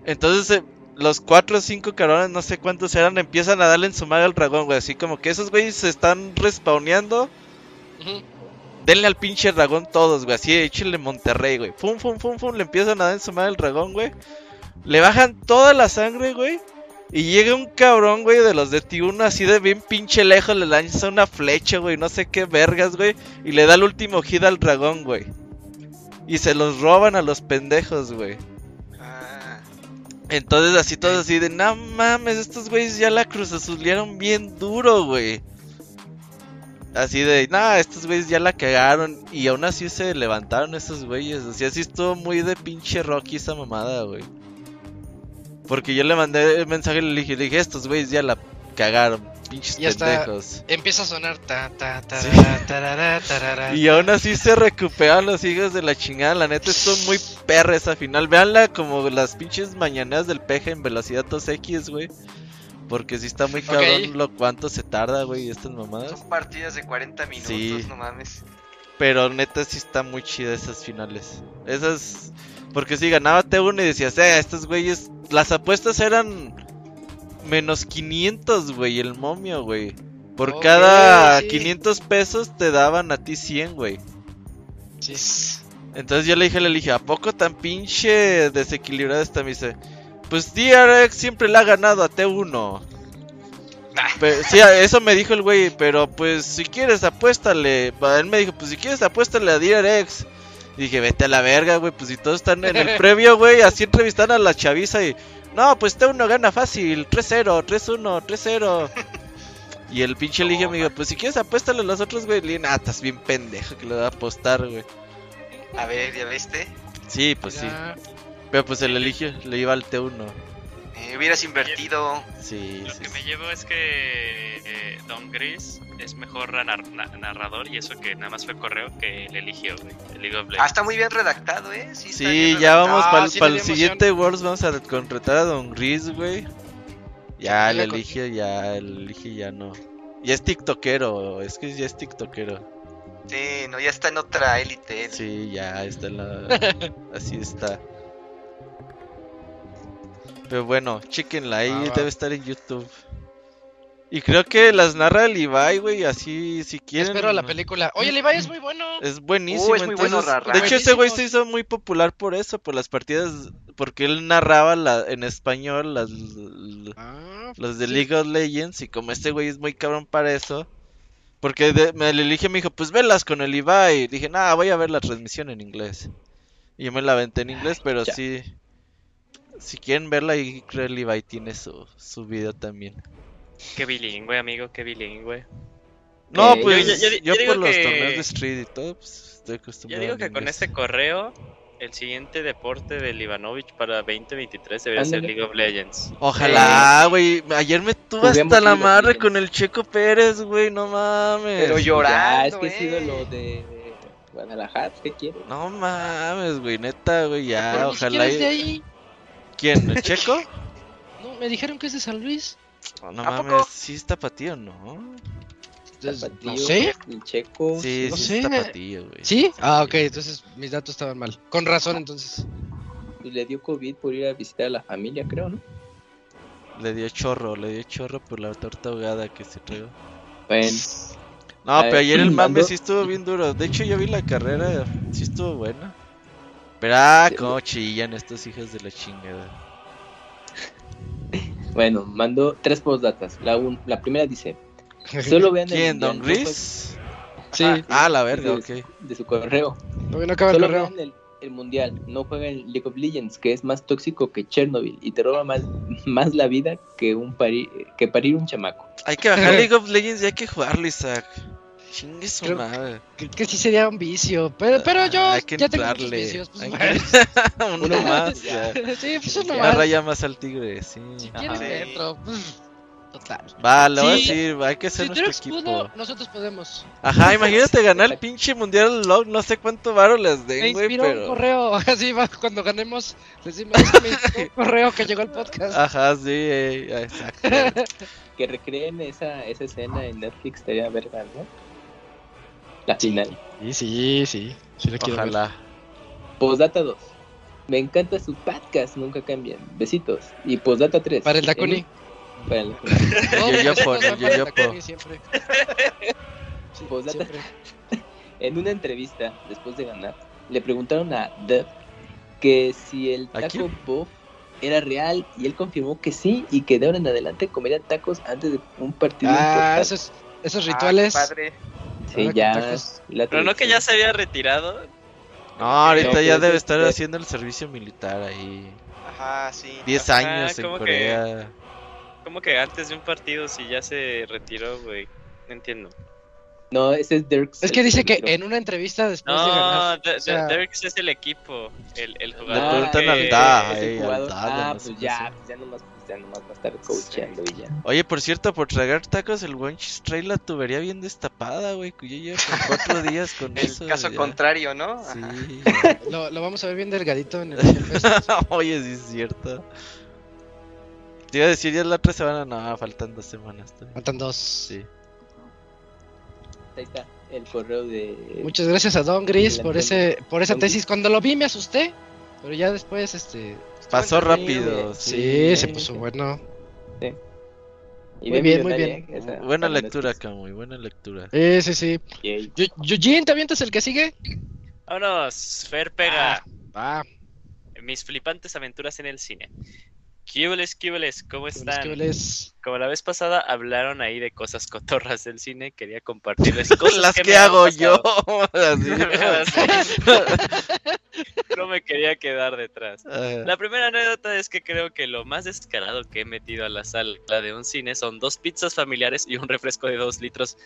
Entonces eh, los cuatro o cinco cabrones, no sé cuántos eran, empiezan a darle en su madre al dragón, güey. Así como que esos güeyes se están respawneando. Ujú. Denle al pinche dragón todos, güey. Así, échenle Monterrey, güey. Fum, fum, fum, fum. Le empiezan a dar en su madre al dragón, güey. Le bajan toda la sangre, güey. Y llega un cabrón, güey, de los de T1 así de bien pinche lejos. Le lanza una flecha, güey. No sé qué vergas, güey. Y le da el último hit al dragón, güey. Y se los roban a los pendejos, güey. Ah, Entonces así todos así de, no mames, estos güeyes ya la cruzazulearon bien duro, güey. Así de, no, estos güeyes ya la cagaron. Y aún así se levantaron esos güeyes. Así así estuvo muy de pinche Rocky esa mamada, güey. Porque yo le mandé el mensaje y le dije, le dije, estos güeyes ya la cagaron, pinches Ya está. pendejos. Empieza a sonar ta ta ta Sí. tarara, tarara, Y aún así se recuperaron los hijos de la chingada. La neta estuvo muy perra esa final. Veanla como las pinches mañaneras del peje en velocidad 2X, güey. Porque sí está muy cabrón lo cuánto se tarda, güey, estas mamadas. son partidas de 40 minutos, Sí. no mames. Pero neta sí está muy chida esas finales. Esas... Porque si ganaba T1 y decías, eh, estos güeyes... Las apuestas eran menos 500, güey, el momio, güey. Por cada sí. 500 pesos te daban a ti 100, güey. Sí. Entonces yo le dije, le dije, ¿a poco tan pinche desequilibrada está? Me dice, pues DRX siempre le ha ganado a T1. Pe- sí, eso me dijo el güey, pero pues si quieres apuéstale. Él me dijo, pues si quieres apuéstale a DRX. Y dije, vete a la verga, güey, pues si todos están en el previo, güey, así entrevistan a la chaviza y... No, pues T1 gana fácil, 3-0, 3-1, 3-0. Y el pinche le dije, me dijo, pues si quieres apuéstale a los otros, güey. Le dije, ah, estás bien pendejo que le va a apostar, güey. A ver, ¿ya viste? Sí, pues sí. Pero pues el eligio le iba al T1. Eh, hubieras invertido. Sí, Lo sí, que sí. me llevo es que eh, Don Gris es mejor nar- na- narrador y eso que nada más fue correo que el eligió, güey. El League of Ah, está muy bien redactado, ¿eh? Sí, está Sí, bien ya redactado. vamos Ah, para el dio siguiente Worlds. Vamos a contratar a Don Gris, güey. Ya el eligio, ya el eligio, ya no. Ya es tiktokero, es que ya es tiktokero. Sí, no, ya está en otra élite. él. Sí, ya está en la... Así está. Pero bueno, chequenla ahí, va. debe estar en YouTube. Y creo que las narra el Ibai, güey, así si quieren. Espero la película. Oye, el Ibai es muy bueno. Es buenísimo. Uh, es muy bueno entonces, narrar. de hecho, ese güey se hizo muy popular por eso, por las partidas, porque él narraba la, en español las, Ah, los de sí. League of Legends y como este güey es muy cabrón para eso, porque de- me le elige me dijo, pues velas con el Ibai. Dije, nah, voy a ver la transmisión en inglés. Y yo me la aventé en inglés, pero ya. sí, si quieren verla, ahí Ibai tiene su, su video también. Qué bilingüe, amigo, qué bilingüe. No, Ok. pues Yo- yo, yo- yo digo por los que- torneos de Street y todo, pues estoy Yo acostumbrado digo al que con este correo, el siguiente deporte del Ivanovich para 2023 debería ser. League of Legends. Ojalá, güey. Ayer me tuve hasta la madre con el Checo Pérez, güey. No mames. Pero yo- Ya, Llorando, es que eh. ídolo de Guadalajara, ¿qué quiere? No mames, güey. Neta, güey. Ya, ni ojalá. de y- ahí. ¿Quién? ¿El Checo? No, me dijeron que es de San Luis. Oh, no ¿A mames. poco? Sí está patío, ¿no? Entonces, Tapatío, no sé. el Checo. Sí, no sí sé. patío, güey. ¿Sí? Ah, ok, entonces mis datos estaban mal. Con razón, entonces. Pues le dio COVID por ir a visitar a la familia, creo, ¿no? Le dio chorro, le dio chorro por la torta ahogada que se trajo. Bueno, No, A pero ver, ayer el mame mando- sí estuvo bien duro. De hecho, yo vi la carrera, sí estuvo buena. Pero ah, cómo chillan estos hijos de la chingada. bueno, mandó tres postdatas. La, un- la primera dice: Solo vean el ¿Quién? mundial, ¿Don no Gris? Sí, Ajá. Ah, la verga, de, ok. de su correo. todavía no acaba el Solo correo. vean el, el mundial, no jueguen League of Legends, que es más tóxico que Chernobyl y te roba más, más la vida que un pari- que parir un chamaco. Hay que bajar League of Legends y hay que jugarlo, Isaac. Chingue su Creo- madre. Que, que sí sería un vicio. Pero, pero yo Ah, Hay que ya tengo entrarle. vicios. Pues, Hay que- Uno Uno más, ya. sí, pues uno más. raya más al tigre, sí. Si quieres dentro. pues, total. Va, le voy a Sí. decir, hay que hacer Si nuestro equipo. pudo, nosotros podemos. Ajá, imagínate ganar el pinche mundial LOL, no sé cuánto varo les Me den, güey, inspiró un pero... correo. Así va, cuando ganemos. Decimos, me un correo que llegó al podcast. Ajá, sí, eh, exacto. Que recreen esa, esa escena en Netflix, estaría verga, ¿no? La final. Sí, sí, sí. Sí lo quiero ver. Postdata 2. Me encanta su podcast, nunca cambian. Besitos. Y postdata 3. Para el Dakuni. Para el. Dakuni Postdata. En una entrevista, después de ganar, le preguntaron a Dev que si el ¿A taco buff era real y él confirmó que sí y que de ahora en adelante comería tacos antes de un partido Ah, importante. esos, esos Ah, rituales. padre. Sí, ya. Pero no que ya se había retirado. No, ahorita No, ya debe es- estar es- haciendo el servicio militar ahí. Ajá, sí. 10 Ajá, años en ¿cómo que? Corea. Como que antes de un partido si ya se retiró, güey. No entiendo. No, ese es Dirks. Es que dice que en una entrevista después de No, ganar. de, o sea- Dereks es el equipo. El, el Le jugador. preguntan que- al Da, Ah, pues ya, pues ya nomás, ya nomás va a estar coacheando y ya. Oye, por cierto, por tragar tacos, el Wonchis trae la tubería bien destapada, güey. que Yo llevo cuatro días con El eso. caso ya. contrario, ¿no? Sí. Lo, lo vamos a ver bien delgadito en el. Oye, sí es cierto. Te iba a decir ya la otra semana, no, faltan dos semanas. todavía. Faltan dos. Sí. Ahí está el correo de. Muchas gracias a Don Gris por ese por esa Don tesis. Cuando lo vi me asusté, pero ya después este Pasó rápido. Sí, Sí, se puso bueno. y muy bien, muy bien. esa- Buena lectura. Camuy, buena lectura. Sí, sí, sí. Yay. Yu- Eugene, ¿te avientas el que sigue? Vámonos, Fer pega. Ah, Mis flipantes aventuras en el cine. Kibles, Kibles, ¿cómo están? ¿qué les- Como la vez pasada hablaron ahí de cosas cotorras del cine, quería compartirles cosas Las que, me han hago yo. no me quería quedar detrás. Ah, La primera anécdota es que creo que lo más descarado que he metido a la sala de un cine son dos pizzas familiares y un refresco de dos litros.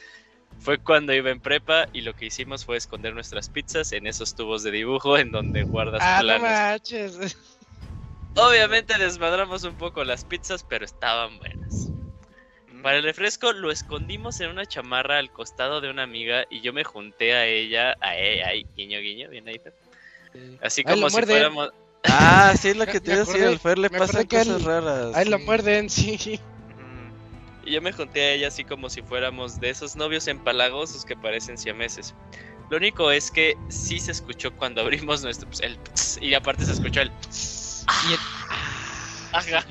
Fue cuando iba en prepa y lo que hicimos fue esconder nuestras pizzas en esos tubos de dibujo en donde guardas Ah, no planos. manches. Obviamente desmadramos un poco las pizzas, pero estaban buenas. Para el refresco lo escondimos en una chamarra al costado de una amiga y yo me junté a ella, a ella, ay, guiño guiño, bien ahí. Así como si muerde. fuéramos... Ah, sí, es lo que te iba a decir. Al Fer le pasan cosas él- raras. Ahí lo muerden, sí. Y yo me junté a ella así como si fuéramos de esos novios empalagosos que parecen siameses. Lo único es que sí se escuchó cuando abrimos nuestro... pues, el pss, y aparte se escuchó el... Y el- Ajá.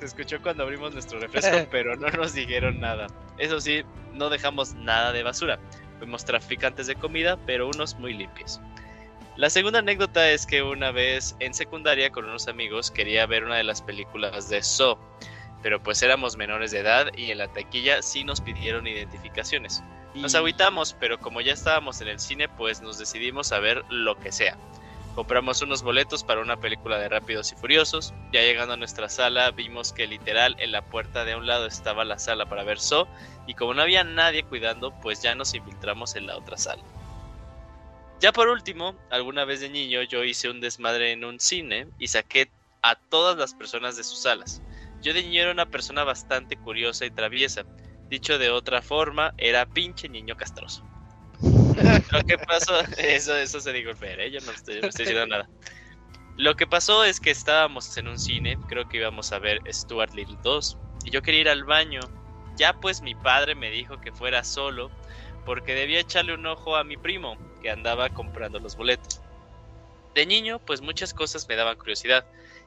Se escuchó cuando abrimos nuestro refresco, pero no nos dijeron nada. Eso sí, no dejamos nada de basura. Fuimos traficantes de comida, pero unos muy limpios. La segunda anécdota es que una vez en secundaria con unos amigos quería ver una de las películas de Saw, pero pues éramos menores de edad y en la taquilla sí nos pidieron identificaciones. Nos agüitamos, pero como ya estábamos en el cine, pues nos decidimos a ver lo que sea. Compramos unos boletos para una película de Rápidos y Furiosos. Ya llegando a nuestra sala, vimos que literal en la puerta de un lado estaba la sala para ver So, y como no había nadie cuidando, pues ya nos infiltramos en la otra sala. Ya por último, alguna vez de niño yo hice un desmadre en un cine y saqué a todas las personas de sus salas. Yo de niño era una persona bastante curiosa y traviesa. Dicho de otra forma, era pinche niño castroso. Lo que pasó, eso, eso se dijo ¿eh? yo no estoy, no estoy diciendo nada. Lo que pasó es que estábamos en un cine, creo que íbamos a ver Stuart Little 2, y yo quería ir al baño. Ya pues mi padre me dijo que fuera solo, porque debía echarle un ojo a mi primo, que andaba comprando los boletos. De niño, pues muchas cosas me daban curiosidad,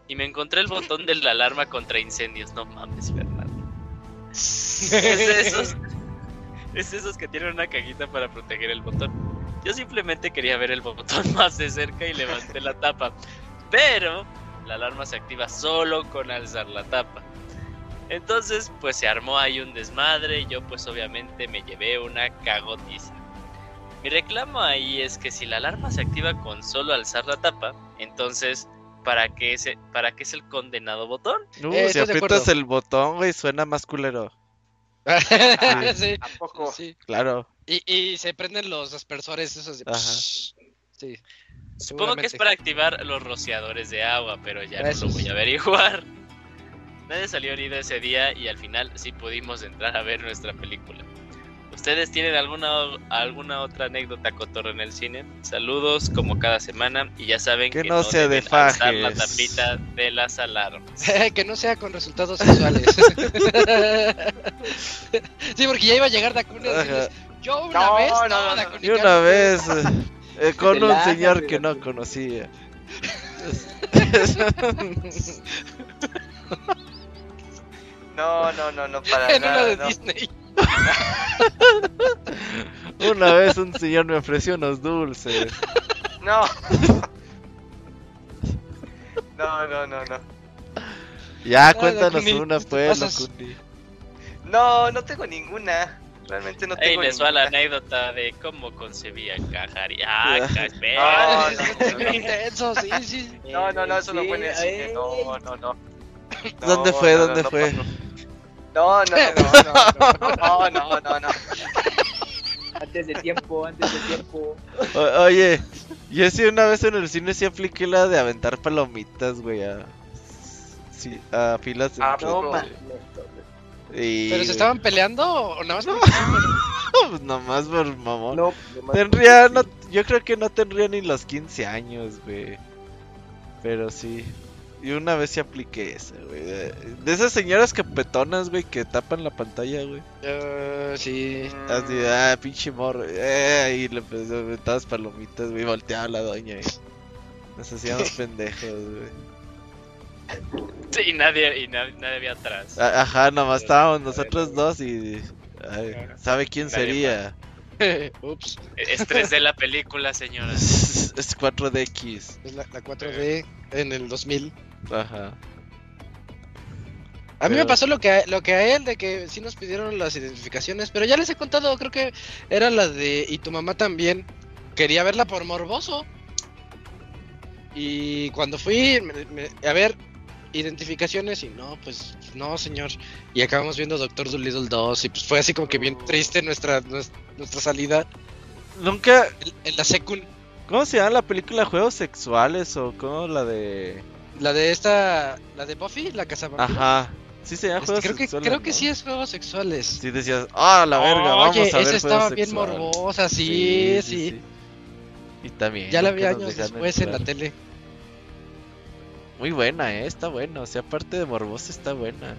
y me encontré el botón de la alarma contra incendios. No mames, Fernando. Es de esos, es de esos que tienen una cajita para proteger el botón. Yo simplemente quería ver el botón más de cerca y levanté la tapa. Pero la alarma se activa solo con alzar la tapa. Entonces, pues se armó ahí un desmadre y yo pues obviamente me llevé una cagotiza. Mi reclamo ahí es que si la alarma se activa con solo alzar la tapa, entonces, ¿para qué es, para qué es el condenado botón? Uh, Eh, si aprietas el botón, güey, suena más culero. sí, ¿A poco? sí. Claro. Y, y se prenden los aspersores esos de... Ajá. Sí. Supongo que es para activar los rociadores de agua, pero ya no lo voy a averiguar. Nadie salió herido ese día y al final sí pudimos entrar a ver nuestra película. ¿Ustedes tienen alguna alguna otra anécdota cotorra en el cine? Saludos como cada semana y ya saben Que que, no sea de deben alzar la tapita de las alarmas. que no sea con resultados sexuales. sí, porque ya iba a llegar Dakuni a decirles, yo una No, vez, no, no, no, no. Y una cálmate". vez eh, eh, con un señor que no conocía. No, no, no, no, para En una nada. de no. Disney. Una vez un señor me ofreció unos dulces. No. No, no, no, no. Ya, Ah, cuéntanos una, ¿qué te pues. No, no tengo ninguna. Realmente no Ahí tengo les va la ninguna. anécdota de cómo concebía Cajariaca. No, no, no. intenso, sí, sí. No, no, no, eso no fue en el cine. No, no, no. ¿Dónde fue? no, ¿Dónde no, fue? No, no, no, no, no, no, no, no. Antes de tiempo, antes de tiempo. O- oye, yo sí una vez en el cine sí apliqué la de aventar palomitas, güey, a... Sí, a filas de... Ah, No. Y, ¿Pero se estaban peleando o nada más? por- pues nomás por mamón. No, nomás Tendría, no, yo creo que no tendría ni los 15 años, güey. Pero sí. Y una vez sí apliqué esa, güey. De, de esas señoras capetonas, güey, que tapan la pantalla, güey. Eh, sí. Así, ah, pinche morro. Eh, y le pues, aventabas palomitas, güey. Volteaba la doña, y Nos hacíamos pendejos, güey. Sí, y nadie, y nadie, nadie había atrás. A- Ajá, nomás estábamos nosotros dos y. ay, ¿Sabe quién Nadie sería? Ups, Estrés de la película, señoras. Es 4DX. es la, la 4D en el 2000. Ajá. A mí me pasó lo que, a, lo que a él, de que sí nos pidieron las identificaciones, pero ya les he contado, creo que era la de... Y tu mamá también quería verla por morboso. Y cuando fui me- me- a ver identificaciones y no, pues no, señor. Y acabamos viendo Doctor Dolittle 2 y pues fue así como que bien triste nuestra, nues- nuestra salida Nunca. en, en la secund. ¿Cómo se llama la película? ¿Juegos sexuales o cómo la de. La de esta, la de Buffy, la casa Ajá. Sí se llama Este, juegos creo que sexuales, creo que sí es juegos sexuales. Sí decías, ah, la verga, vamos Oye, a ver esa estaba bien sexuales". morbosa, sí, sí. Y también. Ya la vi que años después en la tele. Muy buena, eh, está buena. O sea, aparte de morbosa, está buena.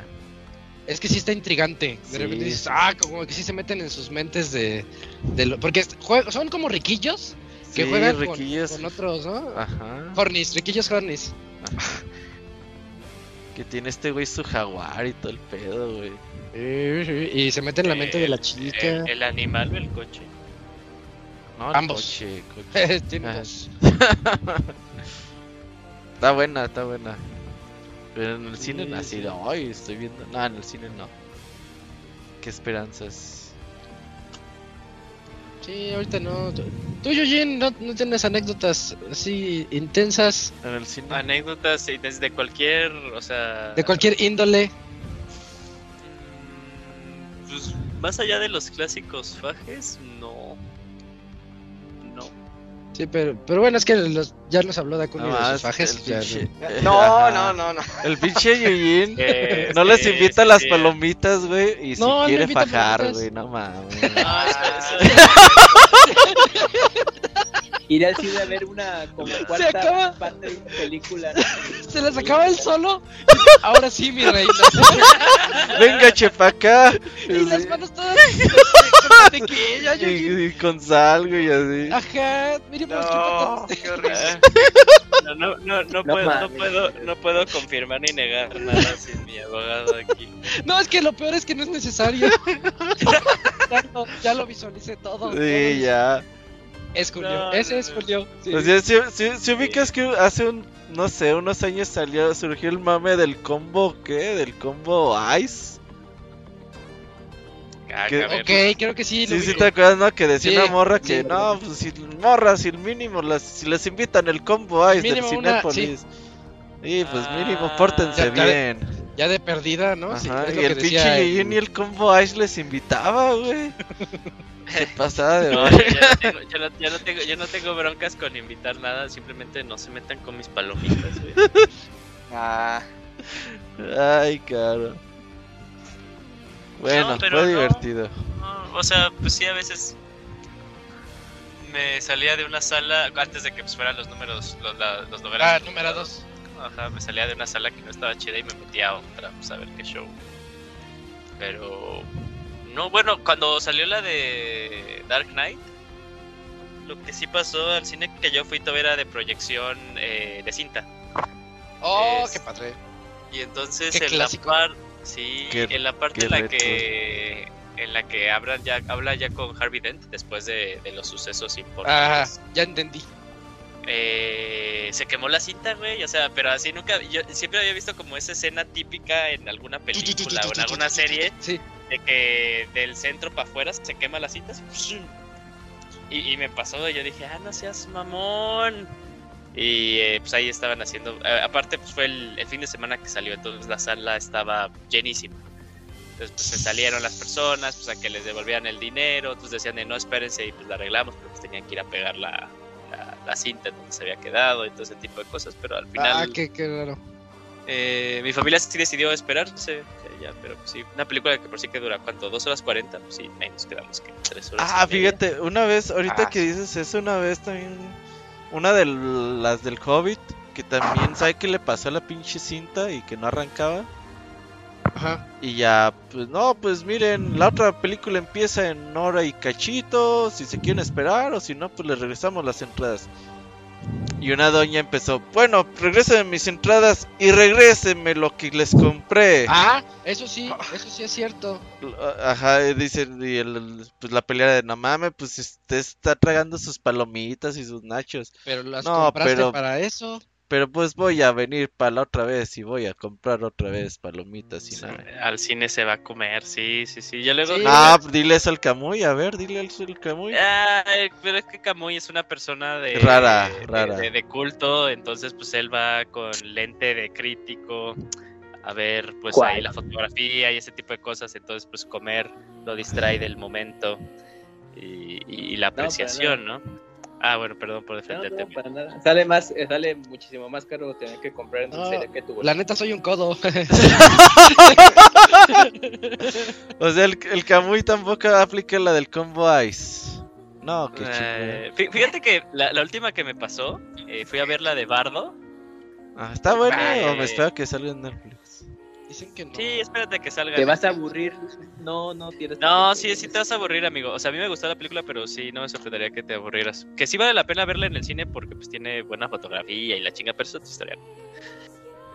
Es que sí está intrigante. De Sí, repente dices, ah, como que sí se meten en sus mentes de. de lo- porque son como riquillos que juegan con- otros, ¿no? Ajá. Hornis, riquillos Hornis. Que tiene este güey su jaguar y todo el pedo, güey. Y se mete en la mente de la chica. El, el animal o el coche. No, el Ambos. coche, coche. Dos. Está buena, está buena. Pero en el Sí, cine sí. de, ay, estoy viendo. No, en el cine no. Qué esperanzas. Sí, ahorita no. Tú, Eugene, no, no tienes anécdotas así intensas En el cine. Anécdotas desde cualquier, o sea... de cualquier índole. Mm, Pues, más allá de los clásicos fajes. No. Sí, pero, pero bueno, es que los- ya nos habló Dakuni No de sus fajes. el ya- pinche- No, no, no, no. El pinche Yuyin. Eh, No les invita sí, las palomitas, güey. Y si No, quiere fajar, güey, no mames. No, espera. Ir al cine a ver una como cuarta acaba. parte de una película. Se las acaba él solo. Ahora sí, mi reina. Venga, chepa acá. y las manos todas con Y, y con sal, güey, así. Ajá, mire, pues, No, qué qué horrible. No, no, no, no, No puedo, no, puedo, no puedo confirmar ni negar nada sin mi abogado aquí. No, es que lo peor es que no es necesario. ya, lo, ya lo visualicé todo. Sí, ya. Es Julio. No, Ese no, es. Julio. sí. O sea, si, si- si ubicas que hace un, no sé, unos años salió, surgió el mame del combo, ¿qué? Del combo Ice. Ah, ok, creo que sí. lo Sí, sí, te acuerdas, ¿no? Que decía Sí, una morra que, sí. no, pues si morras, si el mínimo, las, si les invitan el combo Ice Mínimo del una- Cinépolis. Y pues Ah, mínimo, pórtense ya- bien. Ya de perdida, ¿no? Ajá, y el pinche decía Yuyin y el combo Ice les invitaba, güey. Se pasaba de No, yo, no tengo, yo, no, yo no tengo, yo no tengo broncas con invitar nada, simplemente no se metan con mis palomitas, güey. Ah, Ay, caro. Bueno, pero fue divertido. No, o sea, pues sí, a veces me salía de una sala, antes de que pues, fueran los números, los, la- los números. Ah, número dos. Ajá, me salía de una sala que no estaba chida y me metía a otra, pues a ver qué show. Pero. No, bueno, cuando salió la de Dark Knight, lo que sí pasó al cine que yo fui todavía era de proyección eh, de cinta. Oh, Es- qué padre. Y entonces Qué en clásico. la parte. Sí, Qué- en la parte en la retro. que. En la que hablan ya, habla ya con Harvey Dent después de, de los sucesos Ajá, importantes. ya entendí. Eh, se quemó la cinta, güey. O sea, pero así nunca. Yo siempre había visto como esa escena típica en alguna película o en alguna serie Sí. De que del centro para afuera se quema la cinta. así, Y, y me pasó, y yo dije, ah, no seas mamón. Y eh, pues ahí estaban haciendo. eh, aparte, pues fue el, el fin de semana que salió, entonces la sala estaba llenísima. Entonces, pues se salieron las personas, pues a que les devolvieran el dinero. Entonces decían de no espérense y pues la arreglamos, pero pues tenían que ir a pegar la, la, la cinta en donde se había quedado y todo ese tipo de cosas. Pero al final. Ah, qué, qué raro. Eh, mi familia sí decidió esperarse, ya, pero pues sí, una película que por sí que dura, ¿cuánto? ¿Dos horas cuarenta? Pues sí, ahí nos quedamos que tres horas. Ah, media. fíjate, una vez, ahorita Ah. que dices eso, una vez también, una de las del Hobbit, que también sabe que le pasó a la pinche cinta y que no arrancaba. Ajá. Y ya, pues no, pues miren, la otra película empieza en hora y cachito, si se quieren esperar, o si no, pues les regresamos las entradas. Y una doña empezó, bueno, regresen mis entradas y regrésenme lo que les compré. Ah, eso sí, eso sí es cierto. Ajá, y dice, y el- pues la pelea de no mames, pues usted está tragando sus palomitas y sus nachos. Pero las No, compraste pero- para eso. Pero pues voy a venir para la otra vez y voy a comprar otra vez palomitas y Sí, nada. Al cine se va a comer, sí, sí, sí. Ya luego. Sí. Ah, dile eso al Camuy, a ver, dile eso al Camuy. Ay, pero es que Camuy es una persona de, Rara, de- rara. De, de culto, entonces pues él va con lente de crítico a ver pues ¿Cuál? ahí la fotografía y ese tipo de cosas, entonces pues comer lo distrae del momento y, y la apreciación, ¿no? Ah, bueno, perdón por defenderte. no, para nada. Sale más, eh, sale muchísimo más caro tener que comprar en No, dulcería que tu La neta soy un codo. O sea, el, el Kamui tampoco aplica la del combo Ice. No, qué Eh, fíjate que la, la última que me pasó, eh, fui a ver la de Bardo. Ah, ¿Está bueno o me eh, espero que salga en Netflix? Dicen que no. Sí, espérate que salga. Te vas a aburrir. No, no tienes. No, sí, sí te vas a aburrir, amigo. O sea, a mí me gustó la película, pero sí, no me sorprendería que te aburrieras. Que sí vale la pena verla en el cine porque pues tiene buena fotografía y la chinga, pero eso es otra historia.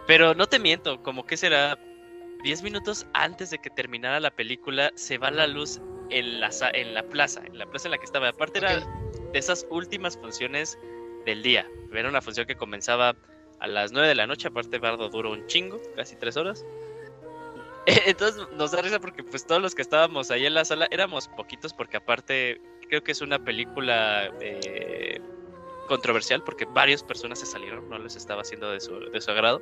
Pero no te miento, como que será 10 minutos antes de que terminara la película, se va la luz en la, en la plaza, en la plaza en la que estaba. Aparte era de esas últimas funciones del día. Era una función que comenzaba a las 9 de la noche, aparte Bardo duró un chingo, casi 3 horas. Entonces nos da risa porque pues todos los que estábamos ahí en la sala éramos poquitos porque aparte creo que es una película eh, controversial porque varias personas se salieron, no les estaba haciendo de su, de su agrado.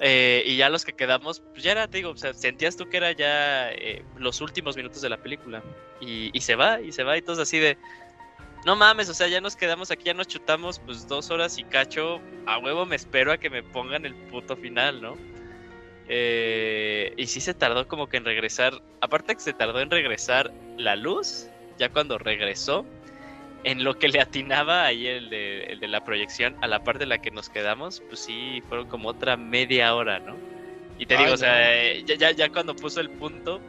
Eh, y ya los que quedamos, pues ya era, te digo, o sea, sentías tú que era ya eh, los últimos minutos de la película. Y, y se va, y se va, y todos así de, no mames, o sea, ya nos quedamos aquí, ya nos chutamos pues dos horas y cacho, a huevo me espero a que me pongan el puto final, ¿no? Eh, y sí se tardó como que en regresar, aparte que se tardó en regresar la luz, ya cuando regresó, en lo que le atinaba ahí el de, el de la proyección a la parte en la que nos quedamos, pues sí, fueron como otra media hora, ¿no? Y te Ay, digo, o sea, eh, ya, ya, ya cuando puso el punto...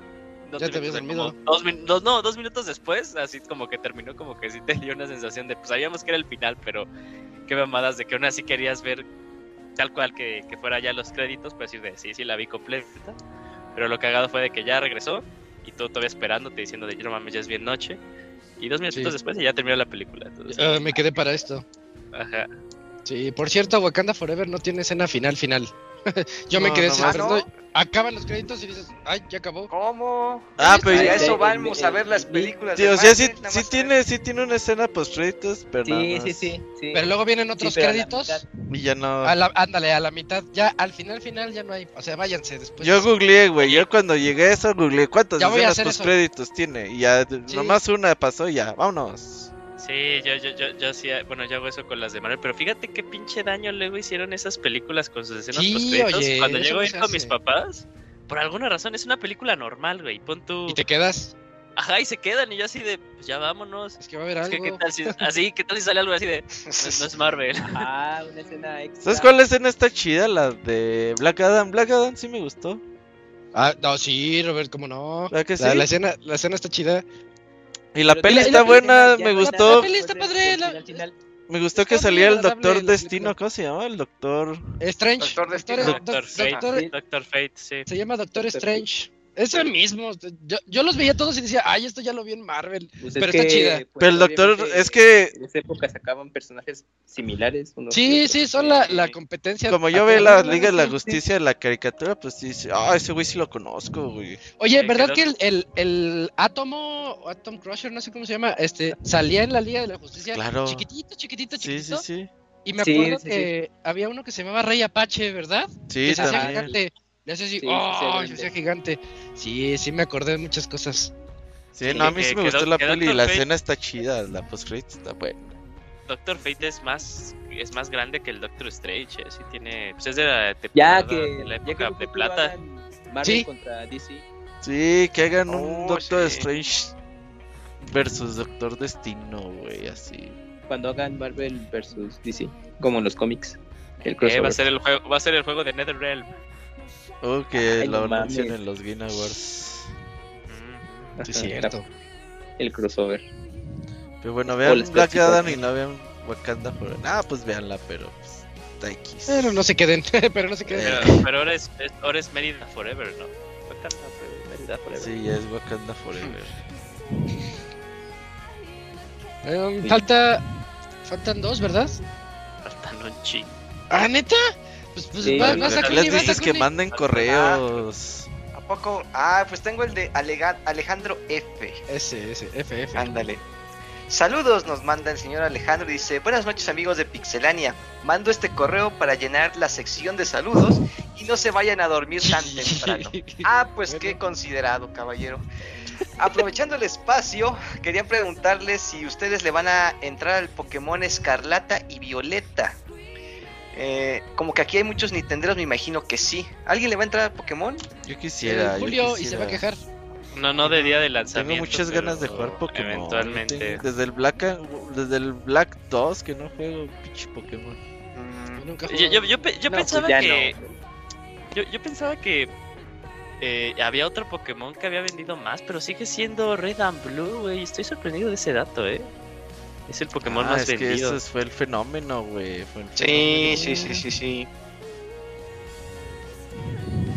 No Ya te habías dormido. Dos- no, dos minutos después, así como que terminó, como que sí te dio una sensación de, pues sabíamos que era el final, pero qué mamadas de que aún así querías ver tal cual que, que fuera ya los créditos, pues decir de sí, sí la vi completa. Pero lo cagado fue de que ya regresó y tú todavía esperándote diciendo de no mames, ya es bien noche. Y dos minutitos Sí. después ya terminó la película. entonces, Ah, me quedé para esto. ajá. Sí, por cierto, Wakanda Forever no tiene escena final final. Yo me quedé sin no, ¿Ah, no? Acaban los créditos y dices, ay, ya acabó. ¿Cómo? Ah, pero ¿Y ya- a eso vamos a ver las el- películas Sí, de o sea, sí, sí tiene, sí tiene una escena post créditos, pero nada Sí, más. sí, sí, sí. Pero luego vienen otros Sí, créditos. Y ya no. A la, ándale, a la mitad. Ya, al final, final ya no hay. O sea, váyanse después. Yo googleé, güey. Yo cuando llegué a eso googleé cuántas Ya escenas post créditos tiene. Y ya Sí. nomás una pasó y ya. Vámonos. Sí, yo, yo, yo, yo sí, bueno, yo hago eso con las de Marvel, pero fíjate qué pinche daño luego hicieron esas películas con sus escenas Sí, oye, Cuando llego a ir con mis papás, por alguna razón es una película normal, güey. Pon tu. Y te quedas. Ajá, y se quedan, y yo así de, pues ya vámonos. Es que va a haber Es que, algo. ¿qué tal si, así, ¿qué tal si sale algo así de, no, no es Marvel? Ah, una escena extra. ¿Sabes cuál escena está chida? La de Black Adam. Black Adam sí me gustó. Ah, no, sí, Robert, cómo no. ¿Verdad que La, sí? la escena, la escena está chida. Y la peli está buena, me gustó. La peli está padre. Me gustó que salía el Doctor Destino. ¿Cómo se llama? El Doctor. Strange. Doctor Destino. Doctor, Fate. Doctor- Fate, sí. se llama Doctor Strange. Es el mismo. Yo, yo los veía todos y decía, ay, esto ya lo vi en Marvel. Pues Pero es está que, chida. pues, Pero el doctor, es que En esa época sacaban personajes similares. unos Sí, otros. sí, son la, la competencia. como yo veo la Liga de la sí. Justicia de la caricatura, pues sí, sí, ah, ese güey sí lo conozco, güey. Oye, Sí, ¿verdad que el, el, el Átomo, o Atom Crusher, no sé cómo se llama, este, salía en la Liga de la Justicia? Claro. Chiquitito, chiquitito, Sí, chiquitito. sí, sí. Y me Sí, acuerdo sí, sí. que había uno que se llamaba Rey Apache, ¿verdad? Sí, que se hacía también. gigante. Le hacía así, Sí, sí, ¡oh! sí, se sí. hacía gigante. Sí, sí me acordé de muchas cosas. Sí, no, a mí que- sí me gustó la peli y la Fate- escena está chida, la post está buena. Doctor Fate es más es más grande que el Doctor Strange, eh, sí tiene, pues es de la Ya temporada que, de la ya que época de plata. Marvel Sí. contra DC. Sí, que hagan un Oh, Doctor sí. Strange versus Doctor Destino, güey, así. Cuando hagan Marvel versus DC. Como en los cómics. El Eh, va a ser el juego, va a ser el juego de NetherRealm. O que Ay, lo en los Game Awards. Mm. Sí, cierto. El crossover. Pero bueno, vean Black Adam y no vean Wakanda Forever. Ah, pues véanla, pero pues, está X. Pero no se queden, pero no se queden. Pero, pero ahora es, es- ahora es Mérida Forever, ¿no? Wakanda Forever, Mérida Forever. Sí, ya es Wakanda Forever. Eh, falta. Faltan dos, ¿verdad? Faltan un chingo. Ah, neta. Pues, pues Sí, va- ahorita vas a ¿Qué Kuni, les dices que manden correos? ¿A poco? Ah, pues tengo el de Alega- Alejandro F. Ese, ese, F, F. Ándale. Saludos, nos manda el señor Alejandro. Dice: Buenas noches, amigos de Pixelania. Mando este correo para llenar la sección de saludos y no se vayan a dormir tan temprano. Ah, pues Bueno. qué considerado, caballero. aprovechando el espacio, quería preguntarles si ustedes le van a entrar al Pokémon Escarlata y Violeta. Eh, como que aquí hay muchos Nintenderos, me imagino que sí. ¿Alguien le va a entrar al Pokémon? Yo quisiera. En yo Julio y se va a quejar. No, no de día de Tengo lanzamiento. muchas ganas de jugar Pokémon. Eventualmente. Tengo- Desde el Black desde el Black 2 que no juego pinche Pokémon. Mm, Yo nunca Yo, jugué. yo, yo, pe- yo No, pues pensaba que. no. Yo, yo pensaba que. eh, había otro Pokémon que había vendido más, pero sigue siendo Red and Blue, güey. Estoy sorprendido de ese dato, eh. Es el Pokémon Ah, más es que vendido. ese fue el fenómeno, güey. Sí, sí, sí, sí, sí.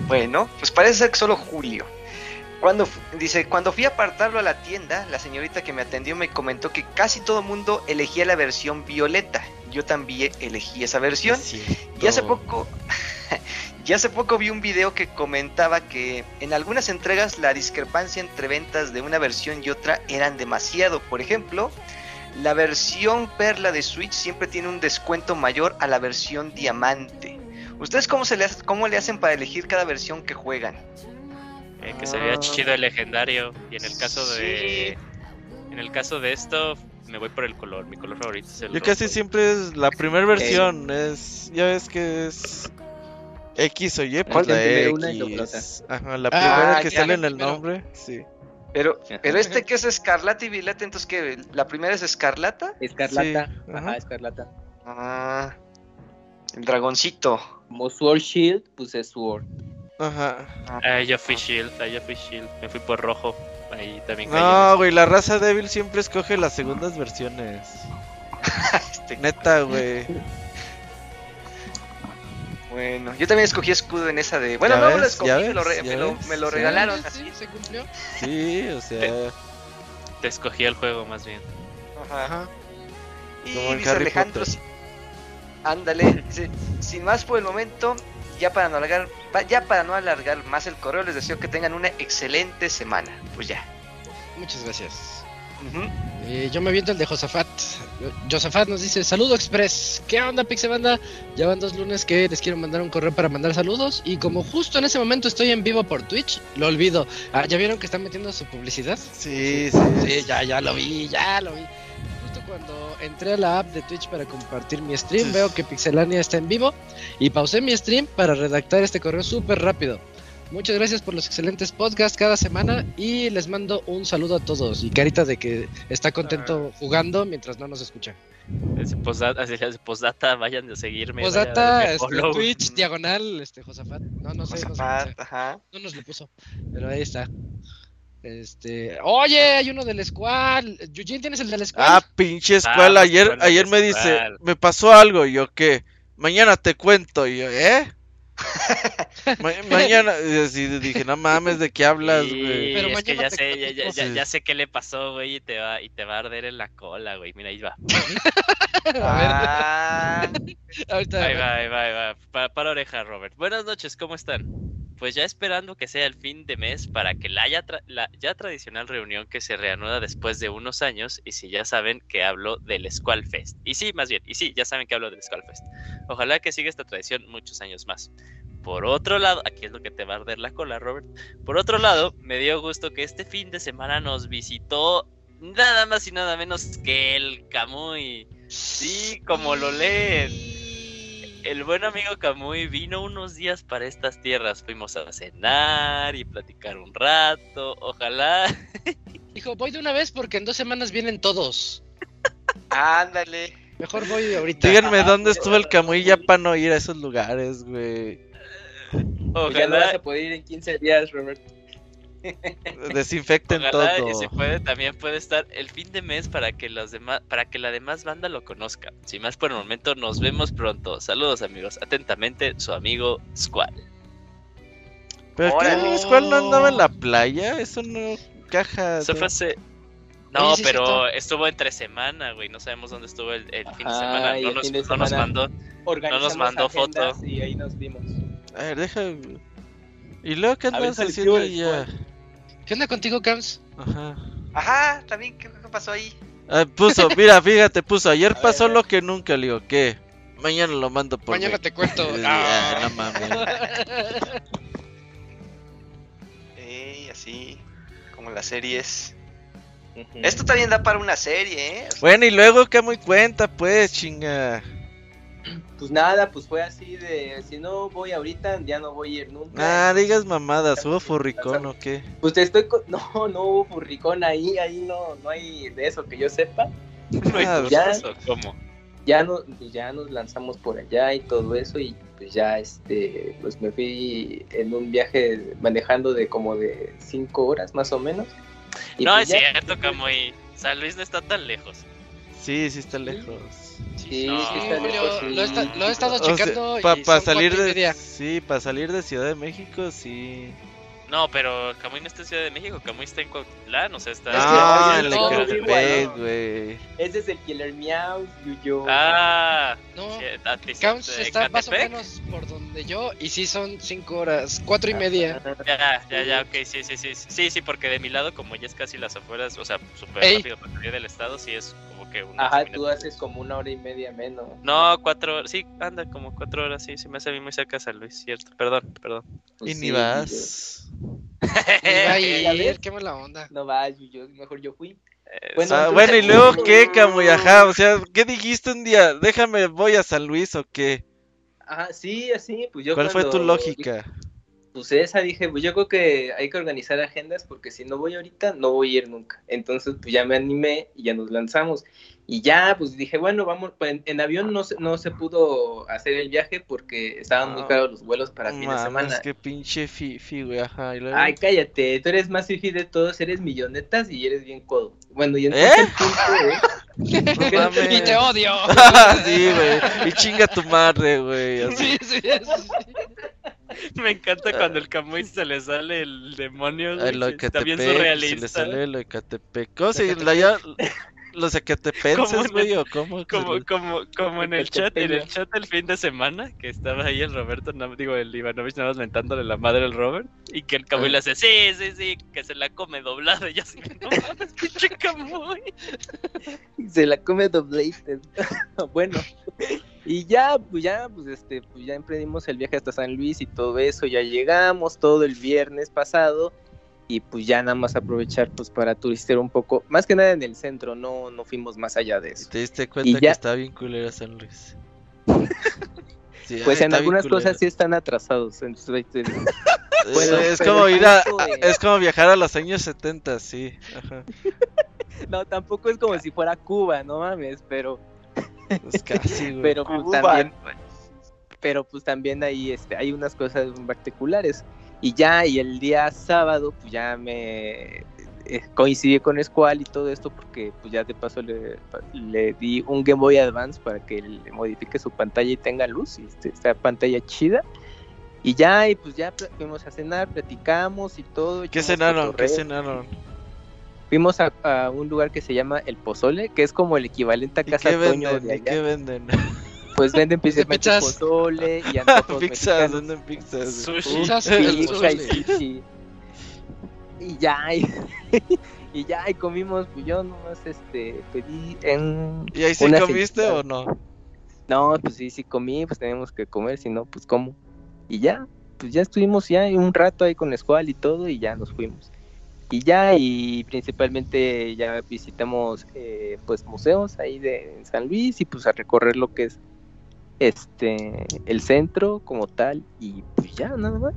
Bueno, pues parece ser que solo Julio. Cuando dice, cuando fui a apartarlo a la tienda, la señorita que me atendió me comentó que casi todo mundo elegía la versión violeta. Yo también elegí esa versión. Y hace poco, y hace poco vi un video que comentaba que en algunas entregas la discrepancia entre ventas de una versión y otra eran demasiado. Por ejemplo, la versión perla de Switch siempre tiene un descuento mayor a la versión diamante. ¿Ustedes cómo, se le, hace- cómo le hacen para elegir cada versión que juegan? Eh, que se vea Ah. chido el legendario. Y en el caso de. En el caso de esto, me voy por el color. Mi color favorito es el Yo casi rojo. siempre es la primera versión. Es. Ya ves que es. X o Y, pues la Primero una y luego la X. Ajá, la Ah, primera que ya, sale en el primero. nombre. Sí. Pero, pero este que es escarlata y violeta, entonces que la primera es escarlata. Escarlata. Sí, Ajá, ajá. escarlata. Ah, el dragoncito. Como Sword Shield, pues es Sword. Ajá. Ah, yo fui Shield, ah, yo fui Shield. Me fui por rojo. Ahí también No, güey, la raza débil siempre escoge las segundas versiones. Este, Neta, güey. Bueno, yo también escogí escudo en esa de. Bueno, ¿Ya no lo escogí, ¿Ya me lo, re- me ¿Ya lo- ves? me lo Sí. regalaron Sí, así. sí, se cumplió. Sí, o sea. Te escogí el juego más bien. Ajá. Y Como en dice Harry Alejandro, Potter. ándale, dice, sin más por el momento, ya para no alargar, ya para no alargar más el correo, les deseo que tengan una excelente semana. Pues ya. Muchas gracias. Eh, yo me viento el de Josafat. Josafat nos dice, saludo express. ¿Qué onda, Pixebanda? Ya van dos lunes que les quiero mandar un correo para mandar saludos. Y como justo en ese momento estoy en vivo por Twitch, lo olvido. Ah, ¿Ya vieron que están metiendo su publicidad? Sí, sí. Sí, ya, ya lo vi, ya lo vi. Justo cuando entré a la app de Twitch para compartir mi stream, veo que Pixelania está en vivo y pausé mi stream para redactar este correo súper rápido. Muchas gracias por los excelentes podcasts cada semana y les mando un saludo a todos y carita de que está contento jugando mientras no nos escucha. Postdata, es, postdata, vayan a seguirme. Posdata, vayan a darme este. Twitch, diagonal, este, Josafat. No, no sé, no sé, Josafat, ajá. no nos lo puso, pero ahí está. Este, oye, hay uno del Squall. Eugene, ¿tienes el del Squall? Ah, pinche escuela. Ah, ayer ayer me dice, me pasó algo. Y yo, ¿qué? Mañana te cuento. Y yo, ¿eh? Ma- mañana. y así dije, no mames, ¿de qué hablas, Sí, güey? Pero es que ya sé, ya, ya, ya, ya sé qué le pasó, güey, y te va, y te va a arder en la cola, güey. Mira, ahí va. Ah, Ahorita, Ahí va, ahí va, ahí va. Pa- para oreja, Robert. Buenas noches, ¿cómo están? Pues ya esperando que sea el fin de mes para que la ya, la ya tradicional reunión que se reanuda después de unos años, y si ya saben que hablo del Squall Fest. Y sí, más bien, y sí, ya saben que hablo del Squall Fest. Ojalá que siga esta tradición muchos años más. Por otro lado, aquí es lo que te va a arder la cola, Robert. Por otro lado, me dio gusto que este fin de semana nos visitó nada más y nada menos que el Camuy. Sí, como lo leen. El buen amigo Camuy vino unos días para estas tierras. Fuimos a cenar y platicar un rato. Ojalá. Dijo, voy de una vez porque en dos semanas vienen todos. ándale. Mejor voy ahorita. Díganme dónde estuvo el Camuy ya para no ir a esos lugares, güey. Ya no vas Ojalá. a poder ir en 15 días, Robert. Desinfecten Ojalá todo. y si puede también puede estar el fin de mes para que los demás para que la demás banda lo conozca. Sin más por el momento, nos vemos pronto. Saludos amigos. Atentamente, su amigo Squall. ¿Pero qué? Órale. ¿El Squall no andaba en la playa? Eso no caja. Eso ¿no? fue hace- No, Oye, sí es pero estuvo entre semana, güey. No sabemos dónde estuvo el, el fin de semana. No nos, fin de no nos mandó. Mandó foto. Y ahí nos vimos. A ver, deja. ¿Y luego qué andas haciendo el ya? ¿Qué onda contigo, Cams? Ajá. Ajá, también, ¿qué, qué pasó ahí? Ah, puso, mira, fíjate, puso. Ayer A pasó ver, lo que nunca. Le digo, ¿qué? Mañana lo mando por. Mañana te cuento. Ah, Ah. no mames. Ey, así. como las series. Esto también da para una serie, ¿eh? O sea, Bueno, y luego que muy cuenta, pues, chinga. Pues nada, pues fue así de, si no voy ahorita, ya no voy a ir nunca. Ah, digas mamadas, ¿hubo furricón o qué? Pues te estoy, co- no, no hubo furricón ahí, ahí no, no hay de eso que yo sepa. No hay Ah, ya. cursos, ¿o ¿Cómo? Ya no, pues ya nos lanzamos por allá y todo eso y pues ya este, pues me fui en un viaje manejando de como de cinco horas más o menos. Y No, pues es ya- cierto, Camuy. San Luis no está tan lejos. Sí, sí está lejos. Sí, No. sí está Julio, lejos, sí. lo, he esta- lo he estado O sea, checando pa- salir de sí, para salir de Ciudad de México, sí. No, pero Camuy no está en Ciudad de México, Camuy está en Cuautitlán, o sea, está... Ah, oye, el todo Ecatepec, igual, güey. Ese es el Killer Meow, Yuyo. Ah, No, de está más o menos por donde yo y sí son cinco horas, cuatro y media. Ya, ya, ya, ok, sí, sí, sí, sí, sí, porque de mi lado, como ya es casi las afueras, o sea, súper rápido para salir del estado, sí es que Ajá, tú haces como una hora y media menos. No, cuatro horas, sí, anda, como cuatro horas, sí, se me hace a mí muy cerca de San Luis, cierto, perdón, perdón. Pues y sí, ni vas. Iba a ¿Ya ir, ves? qué mala onda. No vas, Yuyo, mejor yo fui. Eh, Bueno, Ah, bueno, y luego qué, Camuy, ajá, o sea, ¿qué dijiste un día? Déjame, voy a San Luis o qué? Ajá, sí, así, pues yo ¿Cuál fue tu lógica? Pues esa dije, pues yo creo que hay que organizar agendas porque si no voy ahorita, no voy a ir nunca. Entonces, pues ya me animé y ya nos lanzamos. Y ya, pues dije, bueno, vamos, pues, en, en avión no se, no se pudo hacer el viaje porque estaban muy Ah. caros los vuelos para fin de semana. qué pinche fifi, güey, ajá, y luego... Ay, cállate, tú eres más fifi de todos, eres millonetas y eres bien codo. Bueno, y ¿Eh? entonces el punto es- No. Y te odio. sí, güey, y chinga tu madre, güey, así. Sí, sí, sí. Me encanta cuando el Camuy se le sale el demonio, que está bien surrealista. si le sale lo Ecatepec. ¿Cómo se la ya- los ecatepenses, güey, o cómo? Como, como, como en el chat, en el chat el fin de semana, que estaba ahí el Roberto, no, digo, el Ivanovich nada más mentándole la madre al Robert, y que el Camuy Ah. le hace, sí, sí, sí, que se la come doblada, y así, no mames, pinche Camuy. se la come doblated. bueno, y ya, pues ya, pues este, pues ya emprendimos el viaje hasta San Luis y todo eso, ya llegamos todo el viernes pasado y pues ya nada más aprovechar pues para turistear un poco, más que nada en el centro, no, no fuimos más allá de ¿Y eso. te diste cuenta Y que ya- está bien culera San Luis? Sí, Pues en algunas cosas sí están atrasados, Es- Bueno, es como ir a- de- es como viajar a los años 70, sí. Ajá. no, tampoco es como si fuera Cuba, no mames, pero, Es casi, güey. pero pues Cuba. también, pero pues también ahí este, hay unas cosas muy particulares. Y ya, y el día sábado, pues ya me eh, coincidí con Squall y todo esto, porque pues ya de paso le, le di un Game Boy Advance para que le modifique su pantalla y tenga luz, y este, esta pantalla chida. Y ya, y pues ya fuimos a cenar, platicamos y todo. ¿Qué cenaron? ¿Qué cenaron? Fuimos a, a un lugar que se llama El Pozole, que es como el equivalente a ¿Y Casa Toño venden? de ¿Y qué allá. venden? Pues venden principalmente pizzas. pozole y antojos pizzas, mexicanos. venden pizzas. Sushi. Pizzas, Pizza y pozole. sushi. Y ya, y, y ya, y comimos, pues yo nomás este, pedí en... ¿Y ahí sí Una comiste o no? No, pues sí, sí comí, pues tenemos que comer, si no, pues como. Y ya, pues ya estuvimos ya un rato ahí con Squall y todo, y ya nos fuimos. Y ya, y principalmente ya visitamos eh, pues museos ahí de en San Luis y pues a recorrer lo que es este el centro como tal y pues ya nada más.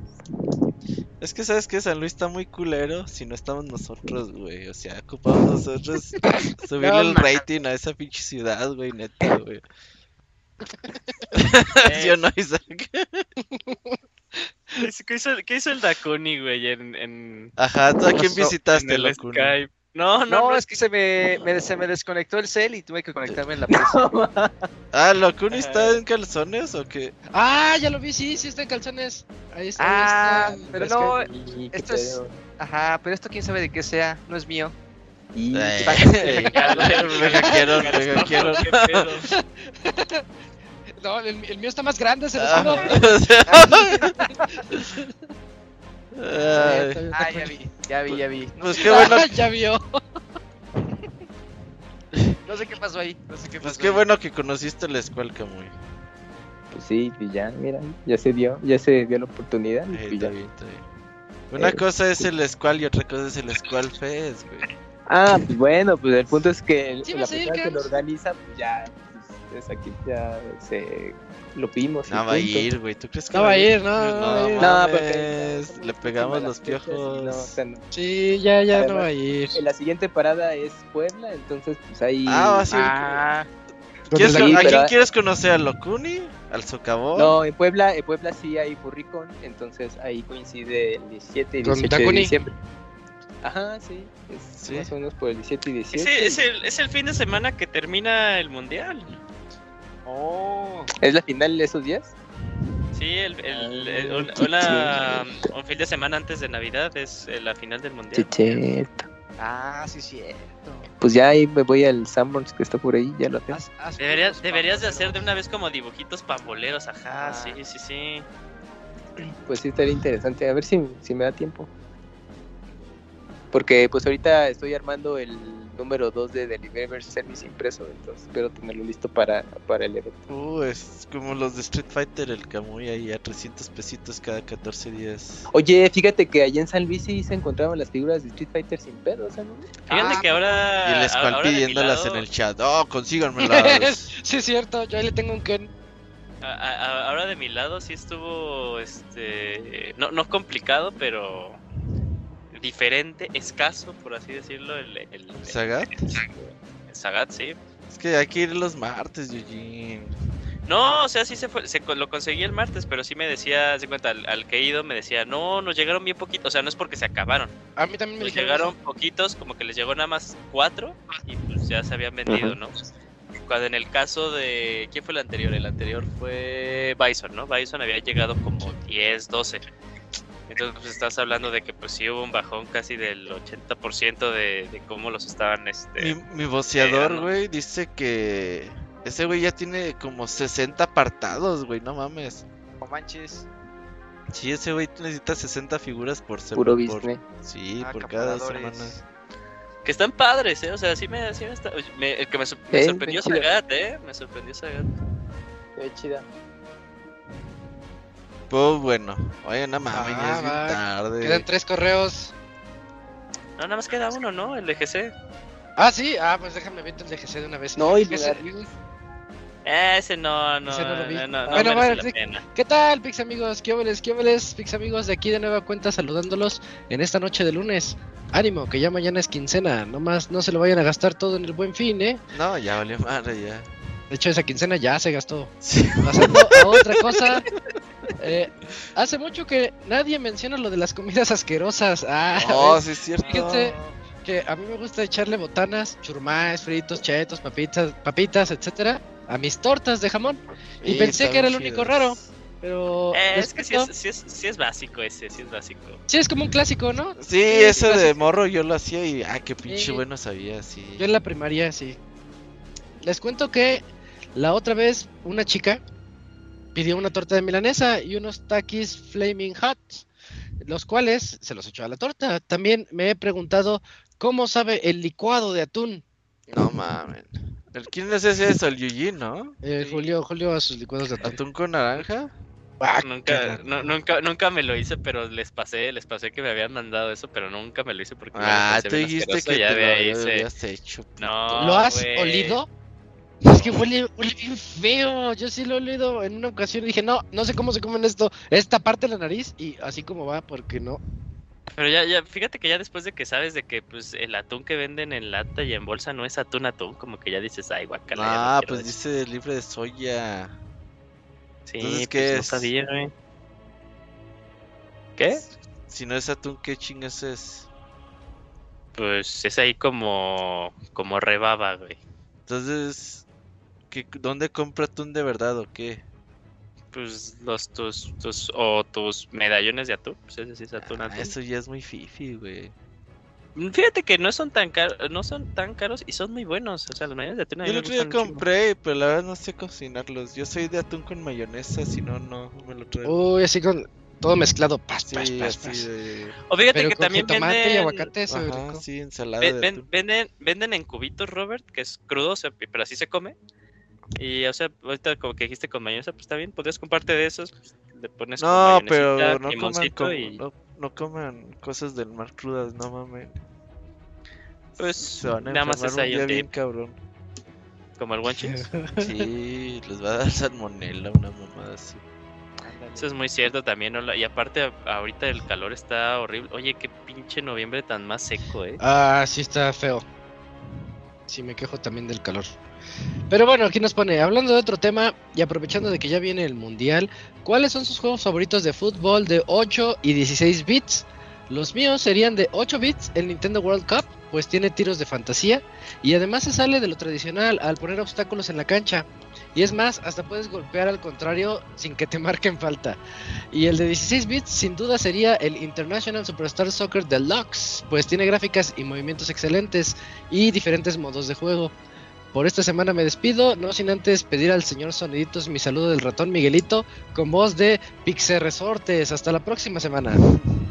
Es que sabes que San Luis está muy culero si no estamos nosotros, güey. O sea, ocupamos nosotros subirle No el rating a esa pinche ciudad, güey, neta, güey. Eh, ¿Sí o no, Isaac? ¿Qué hizo, qué hizo el Dakuni, güey, en, en, Ajá, ¿tú a quién en visitaste, el loco? Skype? No, no, No, no, es que se me, me- se me desconectó el cel y tuve que conectarme en la presa. Ah, ¿Locuni está en calzones o qué? Ah, ya lo vi, sí, sí está en calzones. Ahí está. Ah, ahí está. pero Es no, Y Esto es-. Ajá, pero esto quién sabe de qué sea, no es mío. Y Ay, Ay, me hackearon, me hackearon. No, el, el mío está más grande, se los Ah, juro. Ah, ya vi, ya vi, ya vi. Pues qué bueno, ya vio. No sé qué pasó ahí, no sé qué pasó. pues qué ahí. bueno que conociste la escuela, muy. pues sí, y ya, mira, ya se dio, ya se dio la oportunidad. Eh, pues está ya. bien, está bien. Una Eh, cosa es el Squall y otra cosa es el Squall Fest, güey. Ah, pues bueno, pues el punto es que el- Sí, la ir, persona que lo organiza, pues ya, pues, es aquí ya se lo vimos. No va a ir, güey. ¿Tú crees que No va a ir, no, no. No, porque le pegamos los piojos. no, o sea, no. Sí, ya, ya no Además, va a ir. La siguiente parada es Puebla, entonces pues ahí... Ah, va a ser- Ah, ¿Quieres Sí, con- ¿A pero- quién quieres conocer? ¿A Locuni? ¿Al Socavón? No, en Puebla, en Puebla sí hay Furricon, entonces ahí coincide el 17 y Con 18 de diciembre. Ajá, sí, es Sí. más o menos por el 17 y 18. ese es el, es el fin de semana que termina el mundial. Oh. ¿Es la final de esos días? Sí, el, el- el- un, qué una- un fin de semana antes de Navidad es eh, la final del mundial. Chicheto. Ah, sí, cierto. Pues ya ahí me voy al Sanborns que está por ahí, ya lo tengo. Haz- haz Deberías, deberías de hacer de una vez como dibujitos pamboleros, ajá, Ah. sí, sí, sí. Pues sí, estaría interesante. A ver si, si me da tiempo. Porque pues ahorita estoy armando el número 2 de Delivery Service impreso, entonces espero tenerlo listo para, para el evento. Uh, es como los de Street Fighter, el Kamui ahí a 300 pesitos cada 14 días. Oye, fíjate que allá en San Luis sí se encontraban las figuras de Street Fighter sin pedos, ¿no? Fíjate Ah, que ahora. y el Squall pidiéndolas lado- en el chat. Oh, consíganmelas. sí, es cierto, yo ahí le tengo un Ken. a- a- ahora de mi lado sí estuvo, este, no, no complicado, pero diferente, escaso, por así decirlo, el, el, el- ¿Sagat? el Sagat, sí. Es que hay que ir los martes, Eugene. No, o sea, sí se fue, se, lo conseguí el martes, pero sí me decía, se cuenta, al, al que he ido me decía, no, nos llegaron bien poquitos, o sea, no es porque se acabaron, A mí también me nos llegaron poquitos, como que les llegó nada más cuatro y pues ya se habían vendido, ¿no? Cuando en el caso de, ¿quién fue el anterior? El anterior fue Bison, ¿no? Bison había llegado como 10, 12. Entonces pues estás hablando de que pues sí hubo un bajón casi del 80% de, de cómo los estaban, este... Mi, mi boceador, güey, dice que ese güey ya tiene como 60 apartados, güey, no mames. No manches. Sí, ese güey necesita 60 figuras por semana. Puro business. Sí, Ah, por cada semana. Que están padres, ¿eh? O sea, sí me, sí me está... me- el que me, me Eh, sorprendió. Sagat, ¿eh? Me sorprendió Sagat. Qué chida. Pues bueno, oye, no mames, ya Ah, es bien tarde. Quedan tres correos. No, nada más queda uno, ¿no? El de GC. Ah, sí, ah, pues déjame ver el de GC de una vez. No, y GC. Ese no, no, Ese no lo vi. no, no, no Bueno, bueno, la sí. pena. ¿Qué tal, Pix amigos? ¿Qué óveles, qué óveles, Pix amigos? De aquí de nueva cuenta saludándolos en esta noche de lunes. Ánimo, que ya mañana es quincena. Nomás no se lo vayan a gastar todo en el buen fin, ¿eh? No, ya valió madre, ya. De hecho, esa quincena ya se gastó. Sí. Pasando a otra cosa. eh, hace mucho que nadie menciona lo de las comidas asquerosas. Ah, Oh, sí es cierto. Fíjate. que a mí me gusta echarle botanas, churmás, fritos, chetos, papitas, papitas, etcétera, a mis tortas de jamón. Y Sí, pensé que era el único raro. Pero Eh, es que sí es, sí, es, sí es básico ese, sí es básico. sí es como un clásico, ¿no? Sí, ese de morro yo lo hacía y ah, qué pinche Sí. bueno sabía, sí. Yo en la primaria sí. Les cuento que la otra vez una chica pidió una torta de milanesa y unos takis flaming hot, los cuales se los echó a la torta. También me he preguntado cómo sabe el licuado de atún. No mames. ¿El quién es ese? eso? El Yuji, ¿no? Eh, Julio, Julio a sus licuados de atún. ¿Atún con naranja? Ah, Nunca, no- nunca, nunca me lo hice, pero les pasé, les pasé que me habían mandado eso, pero nunca me lo hice porque me lo Ah, tú dijiste que ya te lo se- habías hecho. No, ¿Lo has olido? Es que huele, huele bien feo. Yo sí lo he olido en una ocasión y dije, no, no sé cómo se comen esto. Esta parte de la nariz y así como va, porque no. Pero ya, ya, fíjate que ya después de que sabes de que pues el atún que venden en lata y en bolsa no es atún atún, como que ya dices, ay, guacala. no Ah, quiero pues eso". dice libre de soya. Sí, entonces, pues ¿qué no es? sabía, güey. ¿Qué? Si no es atún, ¿qué chingas es? Pues es ahí como, como rebaba, güey. Entonces, ¿qué, ¿dónde compra atún de verdad o qué? Pues los tus, tus, o tus medallones de atún, pues ese sí es atún Ah, atún. eso ya es muy fifi, güey. Mm, Fíjate que no son tan caros, no son tan caros y son muy buenos. O sea, los medallones de atún Yo el otro día compré, pero la verdad no sé cocinarlos. Yo soy de atún con mayonesa, si no, no me lo traigo. Uy, así con todo mezclado. Pas, pas, sí, pas, así pas. de... O fíjate Pero que también tomate venden, y aguacate, eso Ajá, rico. sí, ensalada ven- de ven- atún. venden, venden en cubitos, Robert, que es crudo, pero así se come. Y, o sea, ahorita como que dijiste con mayonesa, pues está bien, podrías comprarte de esos. pues, Le pones con No, mayonesita, pero no coman y... no, no coman cosas del mar crudas, no mames. Pues Se van a nada más es un ahí día bien cabrón. como el Cheese. Sí, les va a dar salmonela, una mamada así. Eso es muy cierto también, ¿no? Y aparte, ahorita el calor está horrible. Oye, qué pinche noviembre tan más seco, ¿eh? Ah, sí está feo. Sí, me quejo también del calor. Pero bueno, aquí nos pone, hablando de otro tema y aprovechando de que ya viene el mundial, ¿cuáles son sus juegos favoritos de fútbol de 8 y 16 bits? Los míos serían de 8 bits el Nintendo World Cup, pues tiene tiros de fantasía y además se sale de lo tradicional al poner obstáculos en la cancha. Y es más, hasta puedes golpear al contrario sin que te marquen falta. Y el de 16 bits sin duda sería el International Superstar Soccer Deluxe, pues tiene gráficas y movimientos excelentes y diferentes modos de juego. Por esta semana me despido, no sin antes pedir al señor Soniditos mi saludo del ratón Miguelito con voz de Pixel Resortes. Hasta la próxima semana.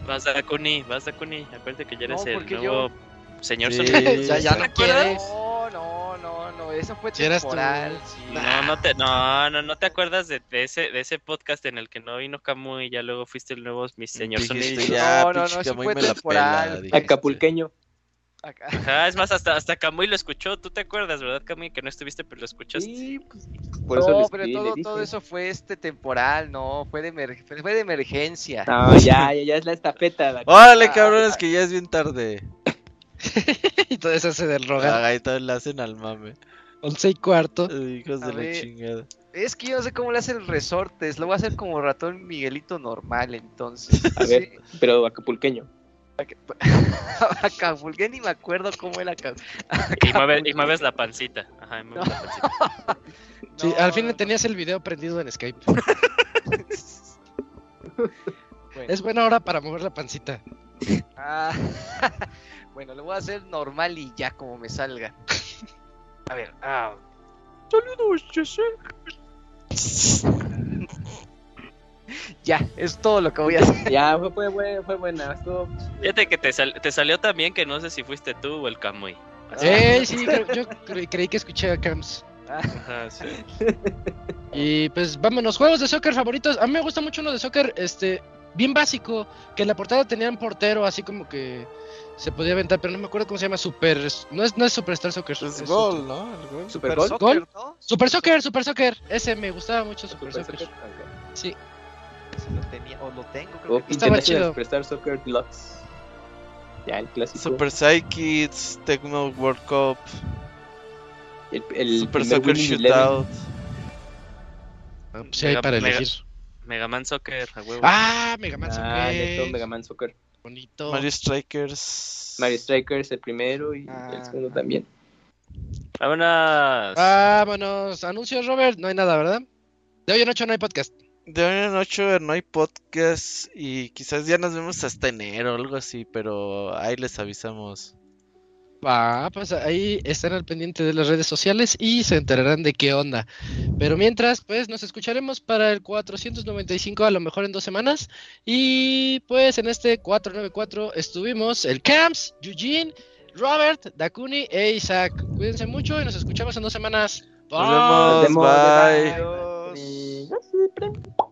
Vas Dakuni, vas Dakuni. Acuérdate que ya eres No, el nuevo señor Sí. sonido. ya, ya ¿Te no quieres. No, no, no, no, eso fue temporal. sí. No, no te, no, no, no te acuerdas de, de ese, de ese podcast en el que no vino Camu y ya luego fuiste el nuevo mi señor ya, No, no, no, eso fue temporal. pela. Acapulqueño. Acá. Ajá, es más, hasta, hasta Camuy lo escuchó. ¿Tú te acuerdas, verdad, Camuy? Que no estuviste, pero lo escuchaste. Sí, pues, por eso no, le pero todo, todo eso fue este temporal, no, fue de, emer- fue de emergencia. No, ya, ya, ya es la estafeta. la- Órale, cabrones, que ya es bien tarde. y todo eso se. Ah, ahí todavía le hacen al mame. 11 y cuarto. Ay, Hijos A de la chingada. Es que yo no sé cómo le hace el resortes, lo voy a hacer como ratón Miguelito normal, entonces. A ver, pero acapulqueño. Acapulqué ni me acuerdo cómo era. Y, mueve- y mueves la pancita. Ajá, y mueves la pancita. Sí, al fin tenías el video prendido en Skype. Bueno, Es buena hora para mover la pancita. ah, bueno, lo voy a hacer normal y ya como me salga. A ver, ah. Ya, es todo lo que voy a hacer. Ya, fue, fue, fue, fue buena. Estuvo... Fíjate que te, sal- te salió tan bien que no sé si fuiste tú o el Camuy. ¡Ey! Sí, creo- yo cre- creí que escuché a Camps. Ajá, sí. Y pues vámonos, juegos de soccer favoritos. A mí me gusta mucho uno de soccer, este, bien básico, que en la portada tenían portero, así como que se podía aventar, pero no me acuerdo cómo se llama, Super, no es, no es Superstar Soccer. Es es gol, ¿no? Super gol. Soccer. Super Soccer, Super Soccer, ese me gustaba mucho Super, Super Soccer. Sí, Ese lo tenía, o lo tengo, creo O que Estaba International chido. Superstar Soccer Deluxe. Ya, el clásico. Super Psychids, Tecmo World Cup, el, el Super Soccer. Shootout. Ah, pues sí hay para elegir. Mega Man Soccer, a huevo. Ah, Mega Man Ah, neto, Soccer. Mega Man Soccer. Bonito. Mario Strikers. Mario Strikers el primero y Ah. el segundo también. Vámonos. Vámonos. Anuncios, Robert. No hay nada, ¿verdad? De hoy en ocho no hay podcast. De hoy en ocho no hay podcast y quizás ya nos vemos hasta enero o algo así, pero ahí les avisamos. Va, pues ahí están al pendiente de las redes sociales y se enterarán de qué onda. Pero mientras, pues nos escucharemos para el 495 a lo mejor en dos semanas. Y pues en este 494 estuvimos el Camps, Eugene, Robert, Dakuni e Isaac. Cuídense mucho y nos escuchamos en dos semanas. Nos Bye. bye. Adiós. Y-